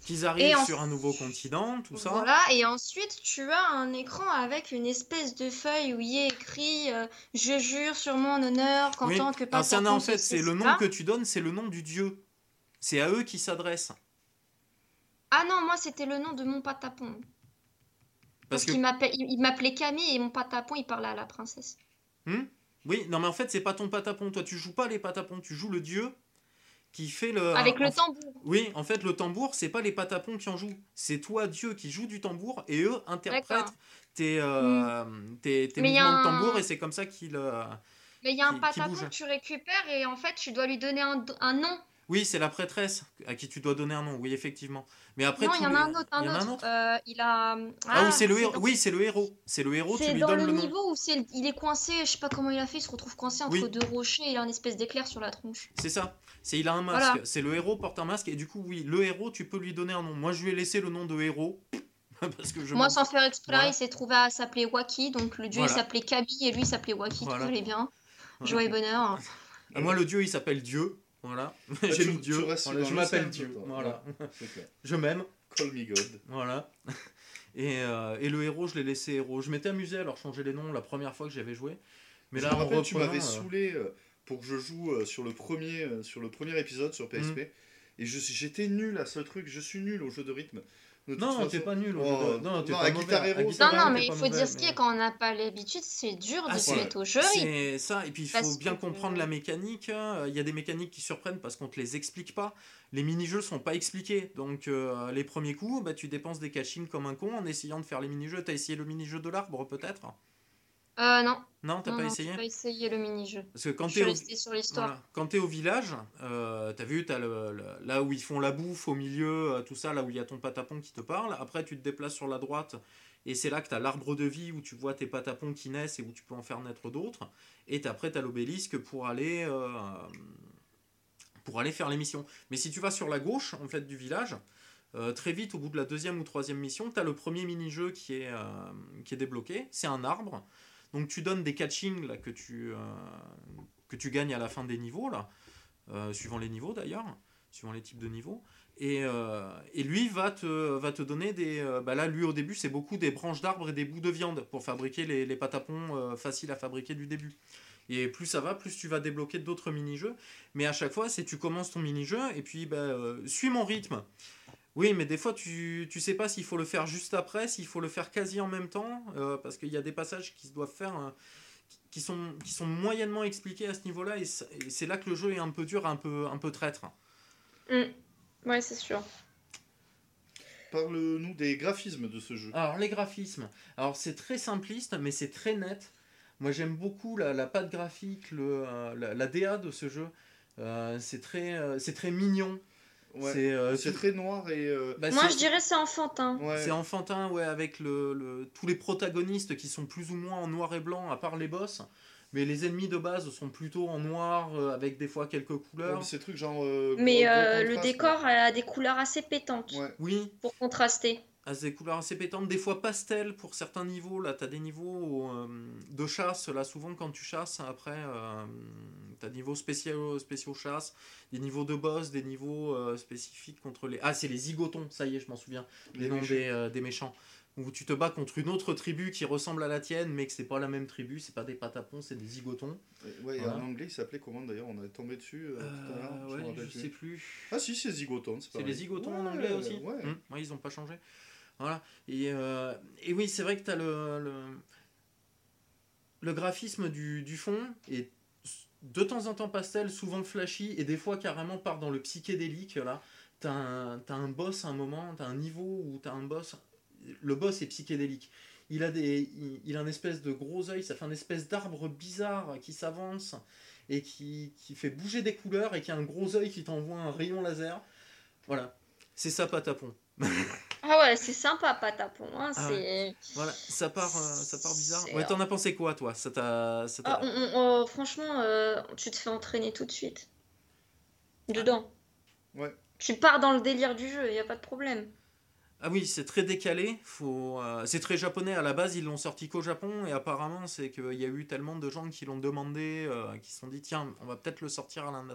Speaker 1: qu'ils arrivent sur un nouveau continent, tout ça.
Speaker 3: Voilà, et ensuite tu as un écran avec une espèce de feuille où il est écrit euh, Je jure sur mon honneur qu'en tant que
Speaker 1: patapon. en fait, c'est le nom que tu donnes, c'est le nom du dieu. C'est à eux qui s'adressent.
Speaker 3: Ah non, moi c'était le nom de mon patapon. Parce, qu'il m'appelait Camille et mon patapon il parlait à la princesse.
Speaker 1: Hmm oui, non mais en fait c'est pas ton patapon. Toi tu joues pas les patapons, tu joues le dieu qui fait le.
Speaker 3: Avec le tambour.
Speaker 1: Oui, en fait, le tambour, c'est pas les patapons qui en jouent. C'est toi, Dieu, qui joue du tambour et eux interprètent tes, euh, mm. tes, mouvements de tambour et c'est comme ça qu'ils. Euh,
Speaker 3: Mais il y a un patapon que tu récupères et en fait, tu dois lui donner un, un nom.
Speaker 1: Oui, c'est la prêtresse à qui tu dois donner un nom, oui, effectivement. Mais après,
Speaker 3: non, il y en a un autre. Un il, autre. Euh, il a.
Speaker 1: Ah, oui, c'est le héros. Oui, c'est le héros. C'est le héros. Tu lui donnes le,
Speaker 3: le niveau où il est coincé. Je sais pas comment il a fait. Il se retrouve coincé entre deux rochers. Et il a une espèce d'éclair sur la tronche.
Speaker 1: C'est ça. C'est il a un masque. C'est le héros porte un masque et du coup, oui, le héros, tu peux lui donner un nom. Moi, je lui ai laissé le nom de héros. (laughs)
Speaker 3: parce que je Moi, sans faire exprès, il s'est trouvé à s'appeler Waki. Donc le dieu il s'appelait Kabi et lui il s'appelait Waki. Tout allait bien. Joie et bonheur. (laughs)
Speaker 1: Moi, le dieu, il s'appelle Dieu. Voilà. (laughs) J'ai mis Dieu. je m'appelle Dieu. Voilà. (laughs) je m'aime.
Speaker 2: Call me God.
Speaker 1: Voilà. (laughs) Et, euh, et le héros, je l'ai laissé héros. Je m'étais amusé à leur changer les noms la première fois que j'avais joué.
Speaker 2: Mais je là, me rappelle, tu m'avais euh, saoulé euh, pour que je joue sur le premier, sur le premier épisode sur PSP. Mm. Et j'étais nul à ce truc. Je suis nul au jeu de rythme.
Speaker 1: Non, t'es pas nul. Oh,
Speaker 3: non, t'es pas Guitar Hero, Non, non, mais il faut dire ce qui est quand on n'a pas l'habitude, c'est dur de ah, se mettre au jeu.
Speaker 1: C'est ça, et puis il faut bien comprendre la mécanique. Hein. Il y a des mécaniques qui surprennent parce qu'on te les explique pas. Les mini-jeux sont pas expliqués. Donc euh, les premiers coups, bah, tu dépenses des cachings comme un con en essayant de faire les mini-jeux. T'as essayé le mini-jeu de l'arbre peut-être?
Speaker 3: Euh, non.
Speaker 1: Non, t'as pas essayé
Speaker 3: pas essayé le mini-jeu.
Speaker 1: Parce que quand t'es au... sur l'histoire. Quand t'es au village, euh, t'as vu, le, là où ils font la bouffe, au milieu, euh, tout ça, là où il y a ton patapon qui te parle. Après, tu te déplaces sur la droite, et c'est là que t'as l'arbre de vie où tu vois tes patapons qui naissent et où tu peux en faire naître d'autres. Et après, t'as l'obélisque pour aller... Euh, pour aller faire les missions. Mais si tu vas sur la gauche, en fait, du village, euh, très vite, au bout de la deuxième ou troisième mission, tu as le premier mini-jeu qui, est qui est débloqué. C'est un arbre. Donc tu donnes des catchings là, que, tu, euh, que tu gagnes à la fin des niveaux, là, euh, suivant les niveaux d'ailleurs, suivant les types de niveaux. Et, euh, et, lui va te, va te donner des... bah là, lui au début, c'est beaucoup des branches d'arbres et des bouts de viande pour fabriquer les, les patapons faciles à fabriquer du début. Et plus ça va, plus tu vas débloquer d'autres mini-jeux. Mais à chaque fois, c'est tu commences ton mini-jeu et puis bah, suis mon rythme. Oui, mais des fois, tu ne sais pas s'il faut le faire juste après, s'il faut le faire quasi en même temps, euh, parce qu'il y a des passages qui se doivent faire, euh, qui, sont, qui sont moyennement expliqués à ce niveau-là, et c'est là que le jeu est un peu dur, un peu, un peu traître.
Speaker 3: Mm. Ouais, c'est sûr.
Speaker 2: Parle-nous des graphismes de ce jeu.
Speaker 1: Alors, les graphismes. Alors, c'est très simpliste, mais c'est très net. Moi, j'aime beaucoup la, la patte graphique, le, euh, la, la, DA de ce jeu. c'est très, c'est très mignon.
Speaker 2: Euh, c'est très noir et. Euh,
Speaker 3: bah, Moi je dirais c'est enfantin.
Speaker 1: C'est enfantin, ouais, avec le, tous les protagonistes qui sont plus ou moins en noir et blanc, à part les boss. Mais les ennemis de base sont plutôt en noir, euh, avec des fois quelques couleurs.
Speaker 2: ces trucs genre.
Speaker 3: mais le décor a des couleurs assez pétantes.
Speaker 1: Oui.
Speaker 3: Pour contraster
Speaker 1: des couleurs assez pétantes, des fois pastel pour certains niveaux. Là, tu as des niveaux euh, de chasse. Là, souvent, quand tu chasses, après, euh, tu as des niveaux spéciaux, spéciaux chasse, des niveaux de boss, des niveaux euh, spécifiques contre les. Ah, c'est les zigotons, ça y est, je m'en souviens. Les, noms Des, des, méchants. Où tu te bats contre une autre tribu qui ressemble à la tienne, mais que c'est pas la même tribu, c'est pas des patapons, c'est des zigotons.
Speaker 2: Ouais, en anglais, il s'appelait comment d'ailleurs? On est tombé dessus
Speaker 1: tout à je, sais plus.
Speaker 2: Ah, si, c'est zigotons.
Speaker 1: C'est les zigotons en anglais aussi Ouais. Hum, ouais, ils ont pas changé. Voilà. Et, euh, et oui, c'est vrai que tu as le, le, graphisme du, du, fond et de temps en temps pastel, souvent flashy, et des fois carrément part dans le psychédélique. Là, tu as, un boss à un moment, tu as un niveau où tu as un boss. Le boss est psychédélique. Il a, des, il, a une espèce de gros œil, ça fait une espèce d'arbre bizarre qui s'avance et qui, qui, fait bouger des couleurs et qui a un gros œil qui t'envoie un rayon laser. Voilà, c'est ça, Patapon. (laughs)
Speaker 3: ah ouais, c'est sympa, Patapon. Hein, ah c'est...
Speaker 1: Voilà, ça part, euh, ça part bizarre. Ouais, t'en as pensé quoi, toi ça t'a, ça
Speaker 3: ah, oh, Franchement, euh, tu te fais entraîner tout de suite. Dedans.
Speaker 2: Ouais.
Speaker 3: Tu pars dans le délire du jeu, il a pas de problème.
Speaker 1: Ah oui, c'est très décalé. Faut, euh, c'est très japonais. À la base, ils l'ont sorti qu'au Japon. Et apparemment, c'est qu'il y a eu tellement de gens qui l'ont demandé, euh, qui se sont dit tiens, on va peut-être le sortir à l'in-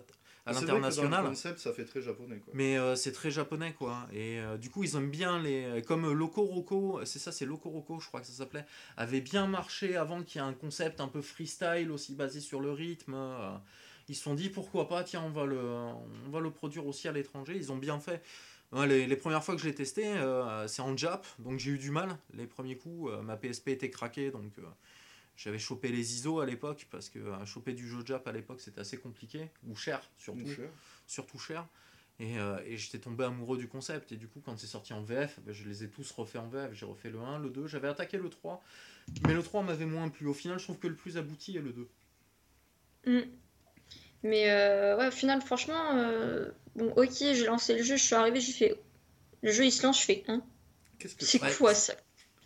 Speaker 1: à
Speaker 2: C'est vrai que dans le
Speaker 1: l'international.
Speaker 2: concept, ça fait très japonais. Quoi.
Speaker 1: Mais euh, c'est très japonais, quoi. Et euh, du coup, ils aiment bien les. Comme Loco Roco, c'est ça, c'est Loco Roco, je crois que ça s'appelait, avait bien marché avant qu'il y ait un concept un peu freestyle, aussi basé sur le rythme. euh, ils se sont dit pourquoi pas, tiens, on va le, on va le produire aussi à l'étranger. Ils ont bien fait. Ouais, les, les premières fois que je l'ai testé, euh, c'est en Jap, donc j'ai eu du mal. Les premiers coups, euh, ma PSP était craquée, donc euh, j'avais chopé les ISO à l'époque, parce que euh, choper du jeu Jap à l'époque c'était assez compliqué, ou cher surtout
Speaker 2: cher.
Speaker 1: surtout cher. Et, euh, et j'étais tombé amoureux du concept. Et du coup, quand c'est sorti en VF, ben, je les ai tous refaits en VF. J'ai refait le 1, le 2. J'avais attaqué le 3. Mais le 3 m'avait moins plu. Au final, je trouve que le plus abouti est le 2.
Speaker 3: Mm. Mais euh, ouais, au final, franchement, euh, bon, ok, j'ai lancé le jeu, je suis arrivée, j'ai fait. Le jeu il se lance, je fais. Hein
Speaker 2: Qu'est-ce que
Speaker 3: C'est quoi ça?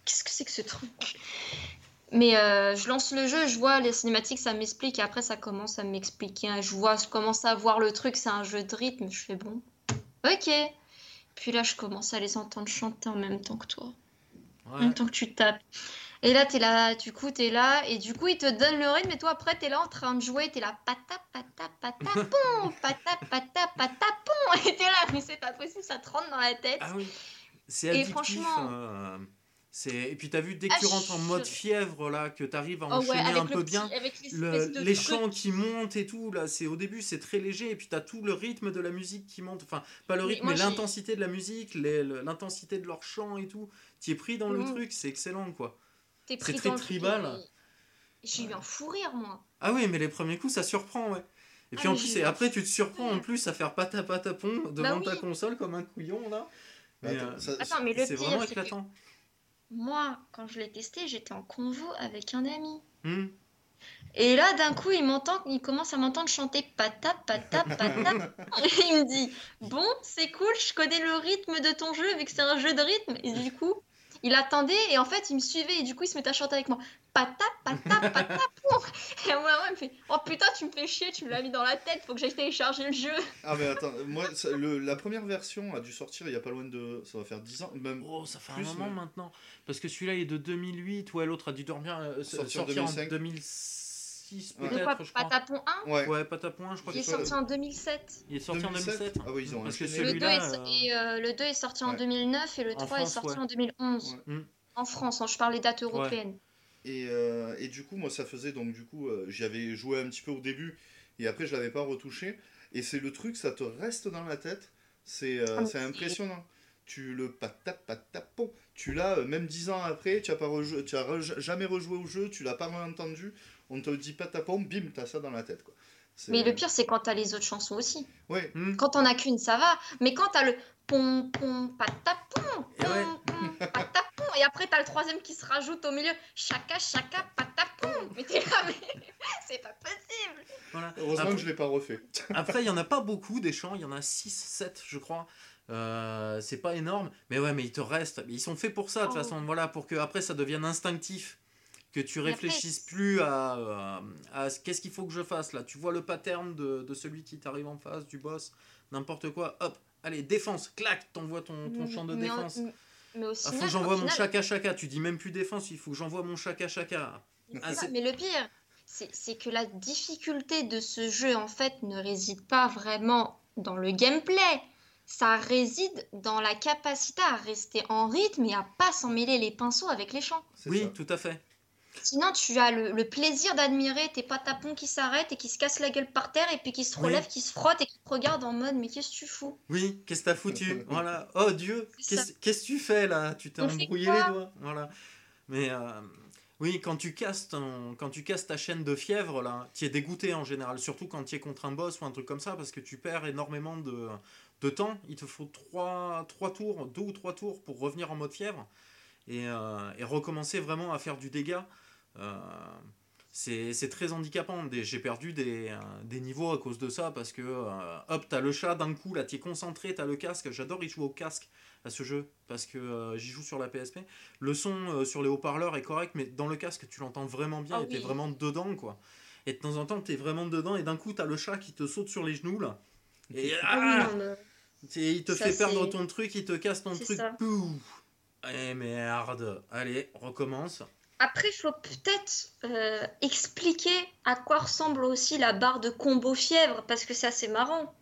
Speaker 3: Qu'est-ce que c'est que ce truc? Mais euh, je lance le jeu, je vois les cinématiques, ça m'explique, et après ça commence à m'expliquer. hein. Je vois, je commence à voir le truc, c'est un jeu de rythme, je fais bon. Ok. Puis là, je commence à les entendre chanter en même temps que toi. En même temps que tu tapes. Et là, t'es là, du coup, t'es là, et du coup, ils te donnent le rythme, et toi, après, t'es là en train de jouer, t'es là, pata, pata, patapon, (laughs) pata, pata, patapon, et t'es là, mais c'est pas possible, ça te rentre dans la tête.
Speaker 1: Ah oui. C'est
Speaker 3: Et
Speaker 1: addictif.
Speaker 3: franchement-
Speaker 1: euh. Et puis, t'as vu, dès que
Speaker 3: Ah,
Speaker 1: tu rentres en mode fièvre, là, que t'arrives à
Speaker 3: Oh ouais,
Speaker 1: enchaîner un peu
Speaker 3: petit-
Speaker 1: bien. le- les chants qui montent et tout là c'est au début c'est très léger et puis t'as tout le rythme de la musique qui monte enfin pas le rythme mais l'intensité de la musique l'intensité de leur chant et tout tu es pris dans le
Speaker 3: Mhm.
Speaker 1: truc c'est excellent quoi
Speaker 3: T'es pris
Speaker 1: très
Speaker 3: dans truc
Speaker 1: tribal.
Speaker 3: et J'ai eu un fou rire, moi.
Speaker 1: ah oui mais les premiers coups ça surprend ouais et puis
Speaker 3: Ah,
Speaker 1: en
Speaker 3: mais
Speaker 1: plus
Speaker 3: un
Speaker 1: après tu te surprends en plus à faire pata patapon devant ta
Speaker 3: oui.
Speaker 1: console comme un couillon là
Speaker 2: Mais
Speaker 1: Mais,
Speaker 2: attends,
Speaker 1: euh,
Speaker 2: ça-
Speaker 3: Attends, mais le
Speaker 1: c'est
Speaker 3: pire,
Speaker 1: vraiment
Speaker 3: c'est que
Speaker 1: éclatant
Speaker 3: moi, quand je l'ai testé, j'étais en convo avec un ami.
Speaker 1: Hmm.
Speaker 3: Et là, d'un coup, il m'entend, il commence à m'entendre chanter pata, pata, (laughs) pata. Et il me dit, bon, c'est cool, je connais le rythme de ton jeu, vu que c'est un jeu de rythme. Et du coup, il attendait, et en fait, il me suivait, et du coup, il se mettait à chanter avec moi. Pata, pata, pata, (laughs) pou. Et moi, il me fait, oh putain, tu me fais chier, tu me l'as mis dans la tête, faut que j'aille télécharger le jeu.
Speaker 2: Ah mais attends, moi ça- le- la première version a dû sortir il y a pas loin de... Ça va faire 10 ans, même
Speaker 1: Oh, ça fait
Speaker 2: Plus,
Speaker 1: un moment
Speaker 2: mais-
Speaker 1: maintenant. Parce que celui-là est de 2008, ouais, l'autre a dû dormir, euh, sortir en
Speaker 2: 2005.
Speaker 1: 2006
Speaker 2: Ouais.
Speaker 3: De quoi,
Speaker 1: peut-être, je crois.
Speaker 3: Patapon 1
Speaker 2: Ouais.
Speaker 1: Ouais, Patapon, je crois
Speaker 3: Il
Speaker 1: que
Speaker 3: est sorti en 2007.
Speaker 1: Il est sorti en
Speaker 2: 2007.
Speaker 1: 2007.
Speaker 2: Ah oui, ils ont
Speaker 1: Parce que
Speaker 2: enchaîné.
Speaker 3: Le 2,
Speaker 1: celui-là.
Speaker 3: est,
Speaker 1: euh,
Speaker 3: et, euh, le 2 est sorti en
Speaker 2: Ouais.
Speaker 3: 2009 et le
Speaker 1: En
Speaker 3: 3
Speaker 1: France,
Speaker 3: est sorti
Speaker 1: ouais.
Speaker 3: en 2011.
Speaker 2: Ouais.
Speaker 1: Mm.
Speaker 3: En France, hein, je parle des dates européennes.
Speaker 2: Et, euh, et du coup, moi, ça faisait donc, du coup, euh, j'y avais joué un petit peu au début et après, je l'avais pas retouché. Et c'est le truc, ça te reste dans la tête. C'est euh,
Speaker 3: Ah,
Speaker 2: impressionnant. Tu le patap patapon. Tu l'as, euh, même 10 ans après, tu as, pas rejou- tu as re- jamais rejoué au jeu, tu l'as pas entendu. On te dit patapon, bim, t'as ça dans la tête. Quoi.
Speaker 3: Mais le pire, c'est quand t'as les autres chansons aussi.
Speaker 2: Ouais,
Speaker 1: Hmm.
Speaker 3: Quand t'en as qu'une, ça va. Mais quand t'as le pom pom patapon,
Speaker 1: Et ouais.
Speaker 3: pom pom patapon, et après t'as le troisième qui se rajoute au milieu, chaka chaka patapon. Mais t'es là, mais (laughs) c'est pas possible.
Speaker 1: Voilà.
Speaker 2: heureusement
Speaker 1: Après-
Speaker 2: que je l'ai pas refait.
Speaker 1: Après, il y en a pas beaucoup des chants, il y en a 6, 7, je crois. Euh, c'est pas énorme, mais ouais, mais il te reste. Ils sont faits pour ça, de toute
Speaker 3: Oh.
Speaker 1: façon, voilà, pour que après ça devienne instinctif. Que tu
Speaker 3: après,
Speaker 1: réfléchisses plus à, euh, à ce- qu'est-ce qu'il faut que je fasse là. Tu vois le pattern de, de celui qui t'arrive en face, du boss, n'importe quoi, hop, allez, défense, clac, t'envoies ton, ton champ de
Speaker 3: Mais en-
Speaker 1: défense.
Speaker 3: Mais au
Speaker 1: Ah, faut que j'envoie mon chaka chaka. Tu dis même plus défense, il faut que j'envoie mon chaka chaka. Ah,
Speaker 3: Mais le pire, c'est c'est que la difficulté de ce jeu, en fait, ne réside pas vraiment dans le gameplay. Ça réside dans la capacité à rester en rythme et à pas s'en mêler les pinceaux avec les chants.
Speaker 2: C'est
Speaker 1: Oui,
Speaker 2: ça.
Speaker 1: tout à fait.
Speaker 3: Sinon, tu as le, le plaisir d'admirer tes patapons qui s'arrêtent et qui se cassent la gueule par terre et puis qui se
Speaker 1: Oui.
Speaker 3: relèvent, qui se frottent et qui te regardent en mode mais qu'est-ce que tu fous?
Speaker 1: Oui, qu'est-ce que t'as foutu? (laughs) Voilà. Oh Dieu, qu'est-ce que tu fais là? Tu t'es embrouillé les doigts. Voilà. Mais euh, oui, quand tu casses ton- quand tu casses ta chaîne de fièvre là, tu es dégoûté en général, surtout quand tu es contre un boss ou un truc comme ça, parce que tu perds énormément de, de temps. Il te faut trois, trois tours, deux ou trois tours pour revenir en mode fièvre et, euh, et recommencer vraiment à faire du dégât. Euh, c'est c'est très handicapant. J'ai perdu des, euh, des niveaux à cause de ça parce que euh, hop, t'as le chat d'un coup, là, t'es concentré, t'as le casque. J'adore y jouer au casque à ce jeu parce que euh, j'y joue sur la PSP. Le son euh, sur les haut-parleurs est correct, mais dans le casque, tu l'entends vraiment bien
Speaker 3: Ah
Speaker 1: et t'es
Speaker 3: oui.
Speaker 1: vraiment dedans, quoi. Et de temps en temps, t'es vraiment dedans et d'un coup, t'as le chat qui te saute sur les genoux, là. Et
Speaker 3: Ah oui,
Speaker 1: ah,
Speaker 3: non, mais-
Speaker 1: Il te fait perdre ton truc, il te casse ton truc. Pouf Eh merde. Allez, recommence.
Speaker 3: Après, il faut peut-être euh, expliquer à quoi ressemble aussi la barre de combo fièvre, parce que c'est assez marrant.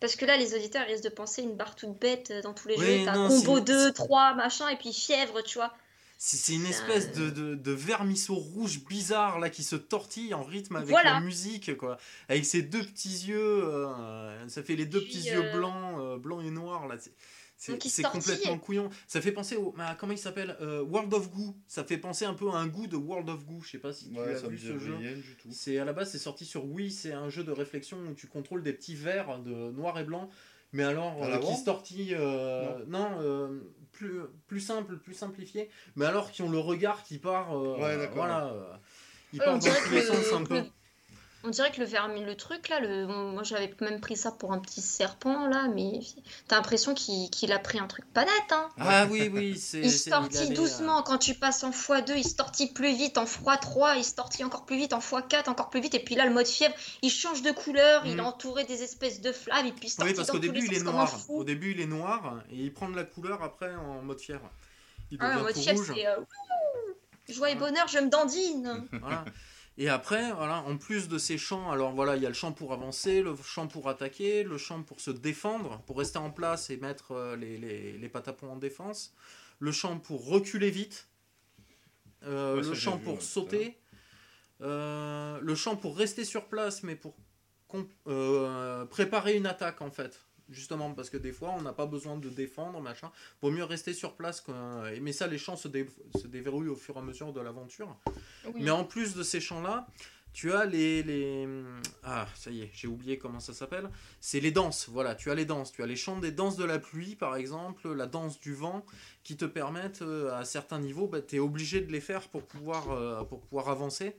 Speaker 3: Parce que là, les auditeurs risquent de penser une barre toute bête dans tous les jeux. T'as combo 2, 3, machin, et puis fièvre, tu vois.
Speaker 1: C'est une espèce de, de, vermisseau rouge bizarre là qui se tortille en rythme avec la musique, quoi. Avec ses deux petits yeux, euh, ça fait les deux petits yeux euh, blancs, blancs et noirs là. C'est complètement couillon. Ça fait penser au. comment il s'appelle euh, World of Goo. Ça fait penser un peu à un goût de World of Goo. Je sais pas si tu as vu ce jeu. C'est à la base, c'est sorti sur Wii. C'est un jeu de réflexion où tu contrôles des petits verres de noir et blanc. Mais alors, euh, qui se tortillent. Euh, non, plus, plus simple, plus simplifié. Mais alors, qui ont le regard qui part. ouais, voilà. il part dans tous les sens un peu.
Speaker 3: On dirait que le vermine, le truc là, le... moi j'avais même pris ça pour un petit serpent là, mais t'as l'impression qu'il a pris un truc pas net. Hein.
Speaker 1: Ah oui, oui, (laughs)
Speaker 3: c'est. Il se tortille doucement, quand tu passes en x2, il se tortille plus vite, en x3, il se tortille encore plus vite, en x4, encore plus vite, et puis là le mode fièvre, il change de couleur, il est mm. entouré des espèces de flammes, et puis il se
Speaker 1: Oui, parce qu'au début il est noir. Au début il est noir, et il prend de la couleur après en mode fièvre.
Speaker 3: Il ah, en mode fièvre, c'est. Euh, joie et bonheur, je me dandine.
Speaker 1: voilà. (laughs) Et après, voilà, en plus de ces champs, alors voilà, il y a le champ pour avancer, le champ pour attaquer, le champ pour se défendre, pour rester en place et mettre euh, les, les, les patapons en défense, le champ pour reculer vite, euh, le champ pour sauter, euh, le champ pour rester sur place, mais pour préparer une attaque en fait justement parce que des fois on n'a pas besoin de défendre machin. Vaut mieux rester sur place mais ça les champs se, se, déverrouillent au fur et à mesure de l'aventure. Mais en plus de ces champs là tu as les, les... ah ça y est j'ai oublié comment ça s'appelle. C'est les danses voilà tu as les danses. Tu as les chants des danses de la pluie par exemple la danse du vent qui te permettent euh, à certains niveaux bah, tu es obligé de les faire pour pouvoir euh, pour pouvoir avancer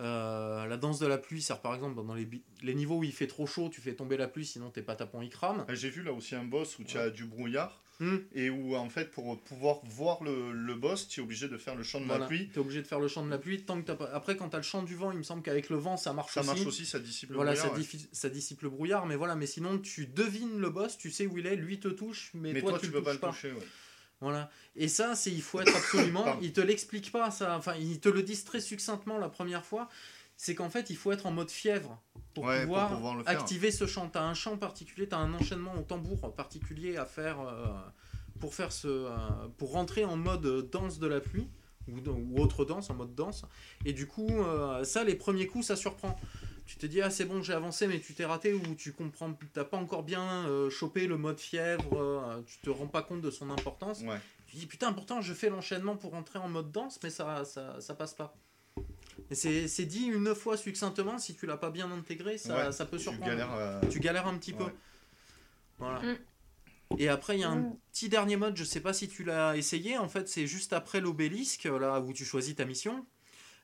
Speaker 1: euh, la danse de la pluie sert par exemple dans les, les, niveaux où il fait trop chaud, tu fais tomber la pluie, sinon tes patapons ils crament.
Speaker 2: Ah, j'ai vu là aussi un boss où tu as du brouillard. Hmm. Et où en fait pour pouvoir voir le, le boss, tu es obligé de faire le chant de la pluie.
Speaker 1: Tu es obligé de faire le chant de la pluie. Tant que Après quand tu as le chant du vent, il me semble qu'avec le vent ça marche
Speaker 2: aussi.
Speaker 1: Ça
Speaker 2: marche aussi, ça dissipe
Speaker 1: le voilà, brouillard. Ça, ça, dissipe le brouillard, mais voilà, mais sinon tu devines le boss, tu sais où il est, lui te touche, mais, toi, tu, peux pas le toucher. Voilà. Et ça, c'est il faut être absolument. (coughs) il te l'explique pas, ça. Enfin, il te le disent très succinctement la première fois c'est qu'en fait, il faut être en mode fièvre pour, pouvoir, activer ce chant. Tu as un chant particulier, tu as un enchaînement au tambour particulier à faire euh, pour, faire ce, euh, pour rentrer en mode danse de la pluie ou, ou, autre danse, en mode danse. Et du coup, euh, ça, les premiers coups, ça surprend. Tu te dis, ah c'est bon, j'ai avancé, mais tu t'es raté ou tu comprends, t'as pas encore bien chopé le mode fièvre, tu te rends pas compte de son importance. Tu dis, putain, pourtant, je fais l'enchaînement pour rentrer en mode danse, mais ça, ça, ça passe pas. C'est dit une fois succinctement, si tu l'as pas bien intégré, ça, ça peut surprendre. Euh, tu galères, un petit peu. Voilà. Mm. Et après, il y a un mm. petit dernier mode, je sais pas si tu l'as essayé, en fait, c'est juste après l'obélisque, là où tu choisis ta mission.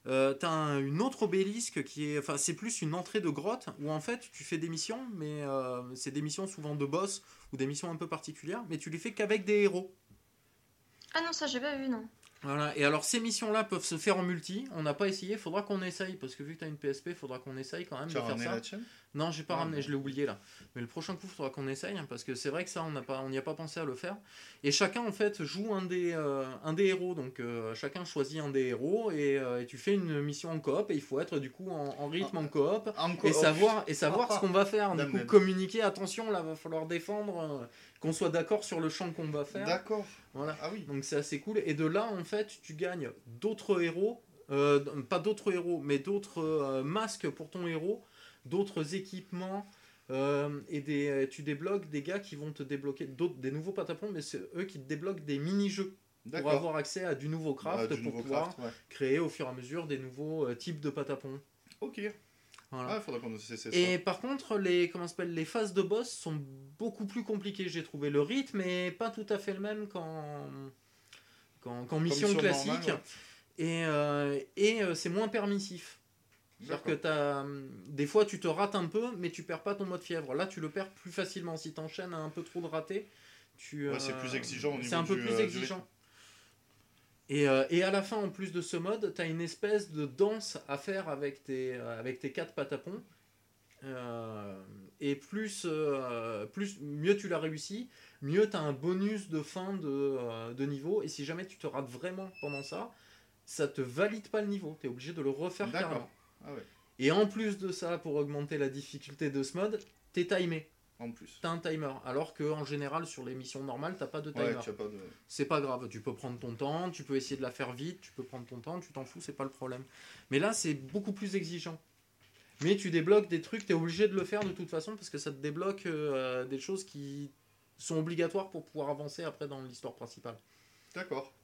Speaker 1: Euh, tu as une autre obélisque qui est. Enfin, c'est plus une entrée de grotte où en fait tu fais des missions, mais euh, c'est des missions souvent de boss ou des missions un peu particulières, mais tu les fais qu'avec des héros.
Speaker 3: Ah non, ça j'ai pas vu, non.
Speaker 1: Voilà, et alors ces missions-là peuvent se faire en multi. On n'a pas essayé, faudra qu'on essaye, parce que vu que tu as une PSP, faudra qu'on essaye quand même de faire ça. non, j'ai pas ah, ramené, je l'ai oublié là. Mais le prochain coup, faudra qu'on essaye, hein, parce que c'est vrai que ça, on n'y a pas pensé à le faire. Et chacun, en fait, joue un des, euh, un des héros. Donc euh, chacun choisit un des héros, euh, et, tu fais une mission en coop, et il faut être du coup en, rythme en, coop, et savoir, et savoir (laughs) ce qu'on va faire. Du coup, communiquer, attention, là, va falloir défendre qu'on soit d'accord sur le champ qu'on va faire.
Speaker 2: D'accord.
Speaker 1: Voilà. Ah oui. Donc c'est assez cool. Et de là, en fait, tu gagnes d'autres héros, euh, pas d'autres héros, mais d'autres euh, masques pour ton héros, d'autres équipements. Euh, et des, tu débloques des gars qui vont te débloquer d'autres, des nouveaux patapons, mais c'est eux qui te débloquent des mini-jeux pour avoir accès à du nouveau craft, pour pouvoir créer au fur et à mesure des nouveaux types de patapons.
Speaker 2: Ok. Ah,
Speaker 1: et par contre, les, comment s'appelle, les phases de boss sont beaucoup plus compliquées, j'ai trouvé. Le rythme est pas tout à fait le même qu'en, qu'en, mission classique. Et, euh, et euh, c'est moins permissif. C'est-à-dire que as, des fois tu te rates un peu, mais tu perds pas ton mode fièvre. Là, tu le perds plus facilement. Si tu enchaînes un peu trop de ratés, tu,
Speaker 2: c'est plus exigeant.
Speaker 1: c'est un peu plus euh, exigeant. Et, euh, et, à la fin, en plus de ce mode, tu as une espèce de danse à faire avec tes, euh, avec tes quatre patapons. euh, et plus, euh, plus mieux tu l'as réussi, mieux tu as un bonus de fin de, de niveau. Et si jamais tu te rates vraiment pendant ça, ça te valide pas le niveau. Tu es obligé de le refaire carrément.
Speaker 2: Ah ouais,
Speaker 1: Et en plus de ça, pour augmenter la difficulté de ce mode, t'es timé.
Speaker 2: En plus.
Speaker 1: T'as un timer. Alors que en général, sur les missions normales, t'as pas de timer.
Speaker 2: Ouais, de.
Speaker 1: C'est pas grave, tu peux prendre ton temps, tu peux essayer de la faire vite, tu peux prendre ton temps, tu t'en fous, c'est pas le problème. Mais là, c'est beaucoup plus exigeant. Mais tu débloques des trucs, tu es obligé de le faire de toute façon parce que ça te débloque euh, des choses qui sont obligatoires pour pouvoir avancer après dans l'histoire principale.
Speaker 2: D'accord.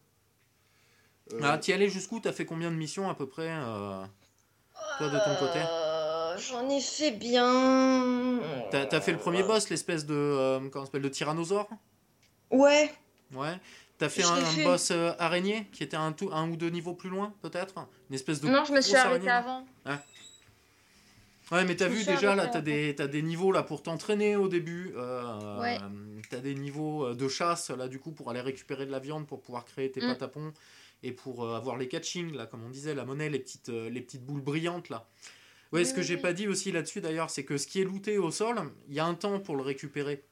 Speaker 2: Euh,
Speaker 1: Ah, t'y allais jusqu'où? T'as fait combien de missions à peu près euh, Toi, de ton côté?
Speaker 3: J'en ai fait bien.
Speaker 1: T'as t'as fait le premier boss, l'espèce de. euh, comment s'appelle De tyrannosaure?
Speaker 3: Ouais.
Speaker 1: Ouais. T'as fait un, boss euh, araignée qui était un, tout, un ou deux niveaux plus loin, peut-être? Une espèce de.
Speaker 3: Non, je me suis
Speaker 1: araignée,
Speaker 3: avant.
Speaker 1: Ouais, mais t'as vu déjà là, t'as des, t'as des niveaux là pour t'entraîner au début. euh,
Speaker 3: Ouais.
Speaker 1: T'as des niveaux euh, de chasse là du coup pour aller récupérer de la viande pour pouvoir créer tes
Speaker 3: Mm.
Speaker 1: patapons et pour euh, avoir les catching là, comme on disait, la monnaie, les petites, euh, les petites boules brillantes là. Ouais,
Speaker 3: Oui,
Speaker 1: ce que
Speaker 3: oui,
Speaker 1: j'ai
Speaker 3: oui.
Speaker 1: pas dit aussi là-dessus d'ailleurs, c'est que ce qui est looté au sol, il y a un temps pour le récupérer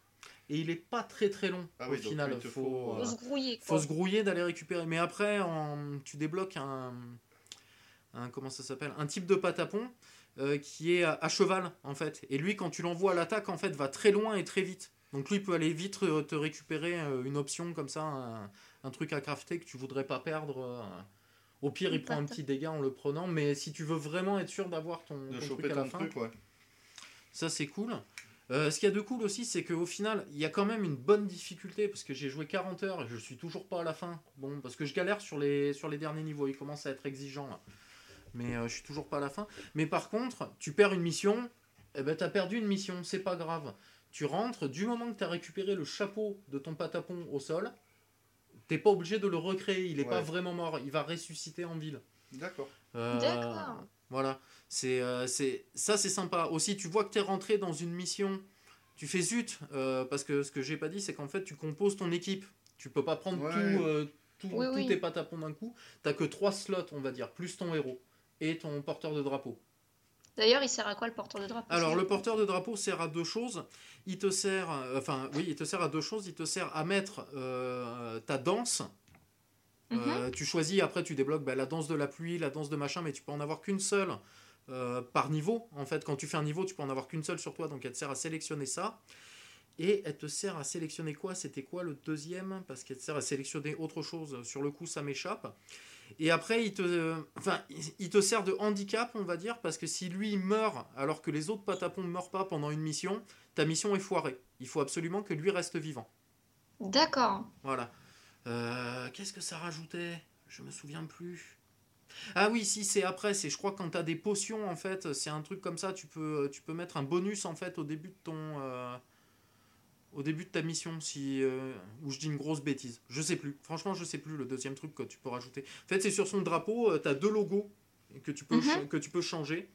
Speaker 1: et il est pas très très long
Speaker 2: Ah
Speaker 1: au final.
Speaker 2: il te
Speaker 1: faut,
Speaker 2: faut,
Speaker 1: euh,
Speaker 3: Faut se grouiller,
Speaker 1: faut
Speaker 3: quoi.
Speaker 1: se grouiller d'aller récupérer. Mais après, en- tu débloques un, un- comment ça s'appelle, un type de patapon euh, qui est à, à cheval en fait. Et lui, quand tu l'envoies à l'attaque, en fait, va très loin et très vite. Donc lui il peut aller vite te récupérer euh, une option comme ça, un, un truc à crafter que tu voudrais pas perdre. euh. Au pire, il prend un petit dégât en le prenant, mais si tu veux vraiment être sûr d'avoir ton,
Speaker 2: de
Speaker 1: ton
Speaker 2: choper
Speaker 1: truc à la fin,
Speaker 2: truc, ouais.
Speaker 1: ça c'est cool. Euh, ce qu'il y a de cool aussi, c'est qu'au final, il y a quand même une bonne difficulté parce que j'ai joué 40 heures et je suis toujours pas à la fin. Bon, parce que je galère sur les, sur les derniers niveaux, il commence à être exigeant là. Mais euh, je suis toujours pas à la fin. Mais par contre, tu perds une mission, eh ben t'as perdu une mission, c'est pas grave. Tu rentres, du moment que tu as récupéré le chapeau de ton patapon au sol, t'es pas obligé de le recréer, il est pas vraiment mort, il va ressusciter en ville.
Speaker 2: D'accord.
Speaker 1: Euh,
Speaker 3: D'accord.
Speaker 1: Voilà, c'est euh, c'est ça c'est sympa. Aussi, tu vois que tu es rentré dans une mission, tu fais zut, euh, parce que ce que j'ai pas dit, c'est qu'en fait, tu composes ton équipe. Tu peux pas prendre
Speaker 2: Ouais.
Speaker 1: tout, euh, tout-
Speaker 3: Oui,
Speaker 1: tous
Speaker 3: oui.
Speaker 1: tes patapons d'un coup. T'as que trois slots, on va dire, plus ton héros et ton porteur de drapeau.
Speaker 3: D'ailleurs, il sert à quoi le porteur de drapeau
Speaker 1: Alors, le porteur de drapeau sert à deux choses. Il te sert, euh, enfin, oui, il te sert à deux choses. Il te sert à mettre euh, ta danse.
Speaker 3: Mhm.
Speaker 1: Euh, tu choisis, après, tu débloques bah, la danse de la pluie, la danse de machin, mais tu peux en avoir qu'une seule euh, par niveau. En fait, quand tu fais un niveau, tu peux en avoir qu'une seule sur toi. Donc, elle te sert à sélectionner ça. Et elle te sert à sélectionner quoi? C'était quoi le deuxième? Parce qu'elle te sert à sélectionner autre chose. Sur le coup, ça m'échappe. Et après, il te, enfin, il- il te sert de handicap, on va dire, parce que si lui meurt alors que les autres patapons ne meurent pas pendant une mission, ta mission est foirée. Il faut absolument que lui reste vivant.
Speaker 3: D'accord.
Speaker 1: Voilà. Euh, Qu'est-ce que ça rajoutait? Je me souviens plus. Ah oui, si c'est après, c'est je crois quand t'as des potions en fait, c'est un truc comme ça. Tu peux, tu peux mettre un bonus en fait au début de ton, euh, au début de ta mission, si euh, ou je dis une grosse bêtise. Je sais plus. Franchement, je sais plus le deuxième truc que tu peux rajouter. En fait, c'est sur son drapeau, tu as deux logos que tu peux
Speaker 3: Mhm.
Speaker 1: que tu peux changer.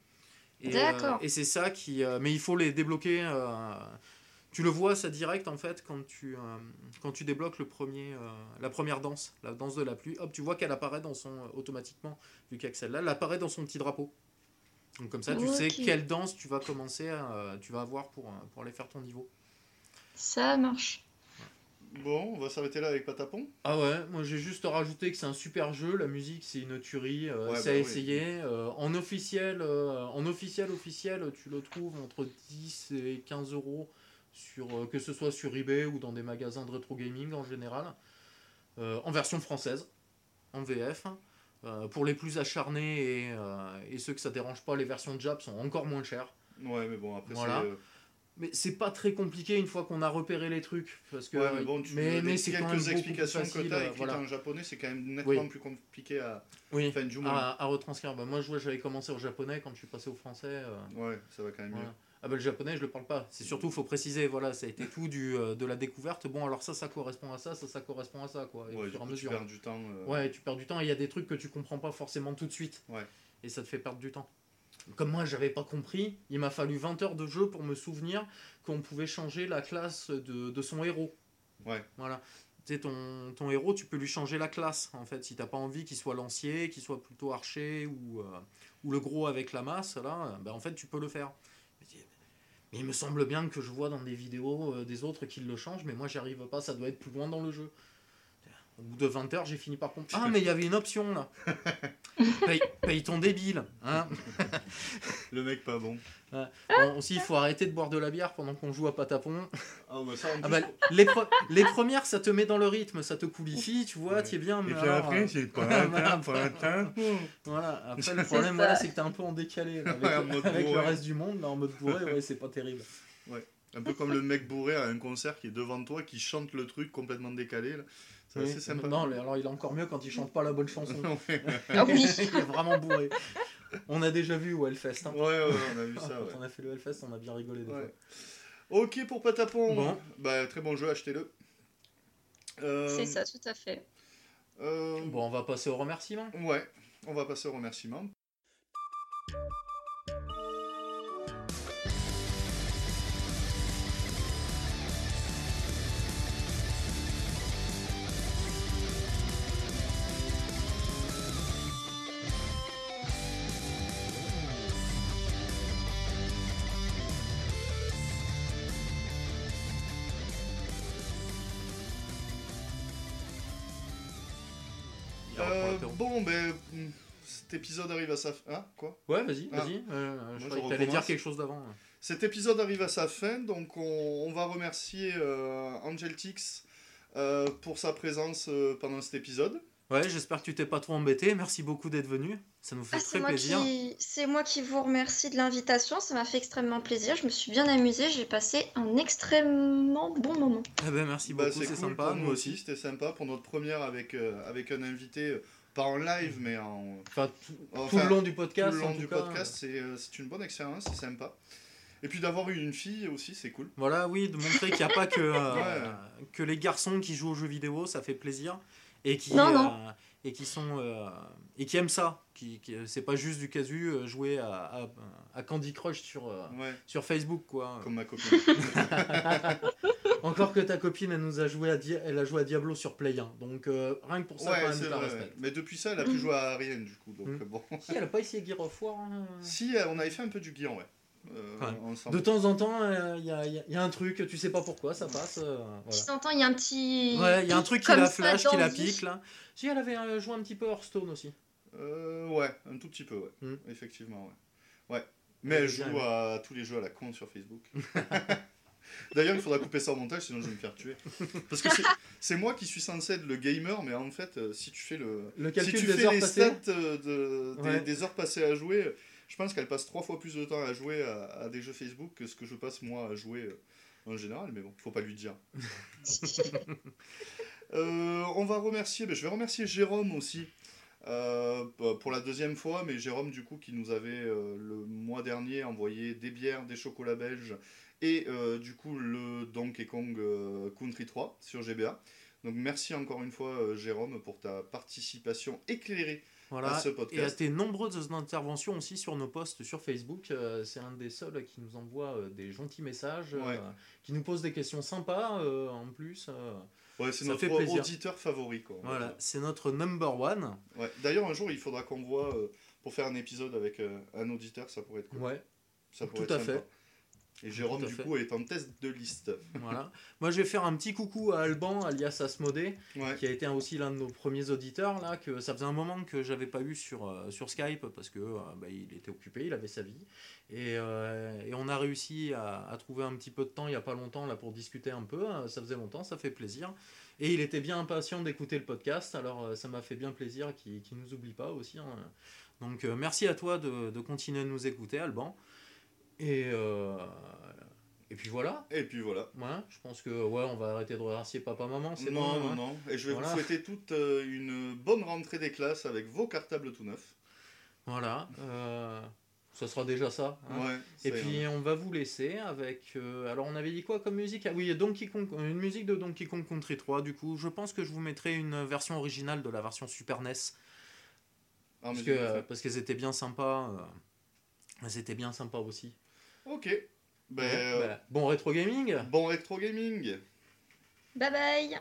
Speaker 1: Et,
Speaker 3: D'accord.
Speaker 1: euh, et c'est ça qui, euh, mais il faut les débloquer. euh, tu le vois ça direct en fait quand tu euh, quand tu débloques le premier euh, la première danse, la danse de la pluie. Hop, tu vois qu'elle apparaît dans son euh, automatiquement vu qu'il celle-là, elle apparaît dans son petit drapeau. Donc comme ça, tu sais quelle danse tu vas commencer, à- tu vas avoir pour euh, pour aller faire ton niveau.
Speaker 3: Ça marche.
Speaker 2: Bon, on va s'arrêter là avec Patapon.
Speaker 1: Ah ouais, moi j'ai juste rajouté que c'est un super jeu, la musique c'est une tuerie, euh,
Speaker 2: Ouais,
Speaker 1: c'est à
Speaker 2: bah oui.
Speaker 1: essayer. Euh, en officiel, euh, en officiel officiel, tu le trouves entre 10 et 15 euros sur euh, que ce soit sur eBay ou dans des magasins de rétro gaming en général, Euh, en version française, en VF. Euh, pour les plus acharnés et, euh, et ceux que ça dérange pas, les versions Jap sont encore moins chères.
Speaker 2: Ouais, mais bon, après,
Speaker 1: Voilà.
Speaker 2: c'est.
Speaker 1: Mais c'est pas très compliqué une fois qu'on a repéré les trucs. Parce que,
Speaker 2: Ouais, mais bon, tu,
Speaker 1: mais, mais c'est quand même
Speaker 2: quelques explications que tu as
Speaker 1: euh,
Speaker 2: écrites
Speaker 1: voilà.
Speaker 2: en japonais, c'est quand même nettement
Speaker 1: Oui.
Speaker 2: plus compliqué à.
Speaker 1: Oui,
Speaker 2: Enfin, du moins.
Speaker 1: à, à retranscrire. Bah, moi, je vois, j'avais commencé au japonais quand je suis passé au français. euh,
Speaker 2: Ouais, ça va quand même
Speaker 1: voilà. Ah bah, le japonais, je le parle pas. C'est surtout, faut préciser, voilà, ça a été tout du, euh, de la découverte. Bon, alors ça, ça correspond à ça, ça, ça correspond à ça, quoi. Et
Speaker 2: mieux. Ouais, du tu
Speaker 1: mesure.
Speaker 2: perds du temps. euh,
Speaker 1: Ouais, tu perds du temps et il y a des trucs que tu comprends pas forcément tout de suite.
Speaker 2: Ouais.
Speaker 1: Et ça te fait perdre du temps. Comme moi, j'avais pas compris, il m'a fallu 20 heures de jeu pour me souvenir qu'on pouvait changer la classe de, de son héros.
Speaker 2: Ouais.
Speaker 1: Voilà. Tu ton, ton héros, tu peux lui changer la classe, en fait. Si t'as pas envie qu'il soit lancier, qu'il soit plutôt archer ou, euh, ou le gros avec la masse, là, ben, en fait, tu peux le faire. Mais il me semble bien que je vois dans des vidéos euh, des autres qui le changent, mais moi j'y arrive pas, ça doit être plus loin dans le jeu. Au bout de 20 heures, j'ai fini par comprendre. Ah, mais il y avait une option là. (laughs) paye, paye ton débile. Hein
Speaker 2: Le mec pas bon.
Speaker 1: Bon, aussi, il faut arrêter de boire de la bière pendant qu'on joue à patapon.
Speaker 2: Ah, bah ça, en
Speaker 1: Ah bah, les, pre- les premières, ça te met dans le rythme, ça te coolifie, tu vois,
Speaker 2: Ouais.
Speaker 1: tu es bien.
Speaker 2: Et
Speaker 1: Mais
Speaker 2: puis
Speaker 1: alors,
Speaker 2: après,
Speaker 1: euh,
Speaker 2: c'est pas (laughs)
Speaker 1: voilà. Voilà, après le (laughs) problème, voilà, c'est que t'es un peu en décalé là, avec,
Speaker 2: Ouais, en mode
Speaker 1: avec le reste du monde, là, en mode bourré, ouais, c'est pas terrible.
Speaker 2: Un peu comme le mec bourré à un concert qui est devant toi, qui chante le truc complètement décalé. Là. C'est
Speaker 1: Oui,
Speaker 2: assez sympa.
Speaker 1: Non, alors il est encore mieux quand il chante pas la bonne chanson. (laughs)
Speaker 3: Ah oui. (laughs)
Speaker 1: il est vraiment bourré. On a déjà vu au Hellfest. Hein.
Speaker 2: ouais, ouais, on a vu ça.
Speaker 1: Quand on a fait le Hellfest, on a bien rigolé des
Speaker 2: Ouais. Ok pour Patapon.
Speaker 1: Bon.
Speaker 2: Bah, très bon jeu, achetez-le. Euh,
Speaker 3: C'est ça, tout à fait.
Speaker 2: euh,
Speaker 1: fois. Bon, on va passer au remerciement.
Speaker 2: Ouais, on va passer aux remerciements. Cet épisode arrive à sa fin. Hein, quoi
Speaker 1: Ouais, vas-y,
Speaker 2: Ah.
Speaker 1: vas-y. euh, je
Speaker 2: je
Speaker 1: croyais que t'allais dire quelque chose d'avant.
Speaker 2: Cet épisode arrive à sa fin, donc on, on va remercier euh, Angeltix euh, pour sa présence euh, pendant cet épisode.
Speaker 1: Ouais, j'espère que tu t'es pas trop embêté. Merci beaucoup d'être venu. Ça nous fait
Speaker 3: Ah,
Speaker 1: très
Speaker 3: c'est moi,
Speaker 1: plaisir.
Speaker 3: qui... c'est moi qui vous remercie de l'invitation, ça m'a fait extrêmement plaisir, je me suis bien amusée, j'ai passé un extrêmement bon moment.
Speaker 1: Eh ben, merci
Speaker 2: Bah,
Speaker 1: beaucoup, c'est
Speaker 2: cool
Speaker 1: sympa.
Speaker 2: pour
Speaker 1: Nous
Speaker 2: nous
Speaker 1: aussi.
Speaker 2: aussi, c'était sympa pour notre première avec, euh, avec un invité, euh, pas en live, mais en,
Speaker 1: Enfin, tout, tout le long du
Speaker 2: tout
Speaker 1: podcast.
Speaker 2: le long
Speaker 1: en tout
Speaker 2: du
Speaker 1: cas.
Speaker 2: podcast. C'est euh, c'est une bonne expérience, c'est sympa. Et puis d'avoir eu une fille aussi, c'est cool.
Speaker 1: Voilà, oui, de montrer qu'il n'y a pas que, (laughs) euh,
Speaker 2: Ouais.
Speaker 1: que les garçons qui jouent aux jeux vidéo, ça fait plaisir. Et qui,
Speaker 3: Non, non.
Speaker 1: euh, et qui sont euh, et qui aiment ça. Qui, qui- c'est pas juste du casu jouer à, à, à Candy Crush sur, euh,
Speaker 2: Ouais,
Speaker 1: sur Facebook quoi.
Speaker 2: comme ma copine. (laughs)
Speaker 1: Encore que ta copine elle nous a joué à Di- elle a joué à Diablo sur Play 1. Donc euh, rien que pour ça
Speaker 2: ouais,
Speaker 1: quand même la respecte.
Speaker 2: Mais depuis ça, elle a plus joué à rien du coup. Donc
Speaker 1: Mm.
Speaker 2: euh, bon. (laughs)
Speaker 1: Si elle a pas essayé Gear of War. hein.
Speaker 2: Si, euh, on avait fait un peu du Gear, ouais. Euh.
Speaker 1: De temps en temps, il y, a, y a- y a un truc, tu sais pas pourquoi, ça passe. euh,
Speaker 3: De temps en temps, il y a un petit.
Speaker 1: Ouais, il y a un truc qui la flash, qui la pique là. Si elle avait euh, joué un petit peu Hearthstone aussi.
Speaker 2: Euh, ouais, un tout petit peu, ouais.
Speaker 1: Mm.
Speaker 2: Effectivement, ouais. Ouais. Mais elle joue à tous les jeux à la con sur Facebook. (laughs) D'ailleurs, il faudra couper ça au montage, sinon je vais me faire tuer. Parce que c'est- c'est moi qui suis censé être le gamer, mais en fait, euh, si tu fais le,
Speaker 1: Le
Speaker 2: si tu
Speaker 1: des
Speaker 2: fais
Speaker 1: heures
Speaker 2: les
Speaker 1: passées.
Speaker 2: stats euh, de, des,
Speaker 1: Ouais.
Speaker 2: des heures passées à jouer, je pense qu'elle passe trois fois plus de temps à jouer à, à des jeux Facebook que ce que je passe moi à jouer euh, en général. Mais bon, faut pas lui dire. (laughs) Euh, on va remercier, ben, je vais remercier Jérôme aussi. euh, pour la deuxième fois, mais Jérôme du coup qui nous avait euh, le mois dernier envoyé des bières, des chocolats belges et euh, du coup le Donkey Kong euh, Country 3 sur GBA. Donc merci encore une fois euh, Jérôme pour ta participation éclairée
Speaker 1: Voilà.
Speaker 2: à ce
Speaker 1: Et à
Speaker 2: podcast.
Speaker 1: tes nombreuses interventions aussi sur nos posts sur Facebook. euh, c'est un des seuls qui nous envoie euh, des gentils messages, euh, qui nous pose des questions sympas en plus.
Speaker 2: Ouais, c'est notre
Speaker 1: fait
Speaker 2: auditeur favori. Quoi,
Speaker 1: voilà, c'est notre number one.
Speaker 2: Ouais. D'ailleurs un jour il faudra qu'on voit pour faire un épisode avec un auditeur, ça pourrait être cool.
Speaker 1: Ouais,
Speaker 2: Ça pourrait
Speaker 1: tout
Speaker 2: être
Speaker 1: à
Speaker 2: sympa.
Speaker 1: fait.
Speaker 2: Et Jérôme du coup est en test de liste.
Speaker 1: voilà. Moi, je vais faire un petit coucou à Alban, alias Asmodée,
Speaker 2: Ouais.
Speaker 1: qui a été aussi l'un de nos premiers auditeurs là que ça faisait un moment que j'avais pas eu sur, euh, sur Skype parce que euh, bah, il était occupé il avait sa vie et, euh, et on a réussi à, à trouver un petit peu de temps il y a pas longtemps là pour discuter un peu euh, ça faisait longtemps ça fait plaisir et il était bien impatient d'écouter le podcast alors ça m'a fait bien plaisir qu'il qu'il nous oublie pas aussi hein. donc merci à toi de, de continuer de nous écouter Alban et euh, et puis voilà
Speaker 2: Et puis voilà.
Speaker 1: Ouais, je pense que ouais, on va arrêter de remercier papa maman, c'est
Speaker 2: Non,
Speaker 1: bon.
Speaker 2: non,
Speaker 1: hein.
Speaker 2: non. Et je vais
Speaker 1: Voilà.
Speaker 2: vous souhaiter toute euh, une bonne rentrée des classes avec vos cartables tout neufs.
Speaker 1: Voilà, euh, ça sera déjà ça. hein.
Speaker 2: Ouais.
Speaker 1: Et puis on va vous laisser avec. euh, alors on avait dit quoi comme musique? Ah oui, Donkey Kong, une musique de Donkey Kong Country 3. Du coup, je pense que je vous mettrai une version originale de la version Super NES
Speaker 2: Ah,
Speaker 1: parce que parce qu'elles étaient bien sympas. euh, elles étaient bien sympas aussi.
Speaker 2: Ok. Ben,
Speaker 1: Ouais,
Speaker 2: euh,
Speaker 1: voilà. Bon rétro gaming.
Speaker 2: Bon rétro gaming.
Speaker 3: Bye bye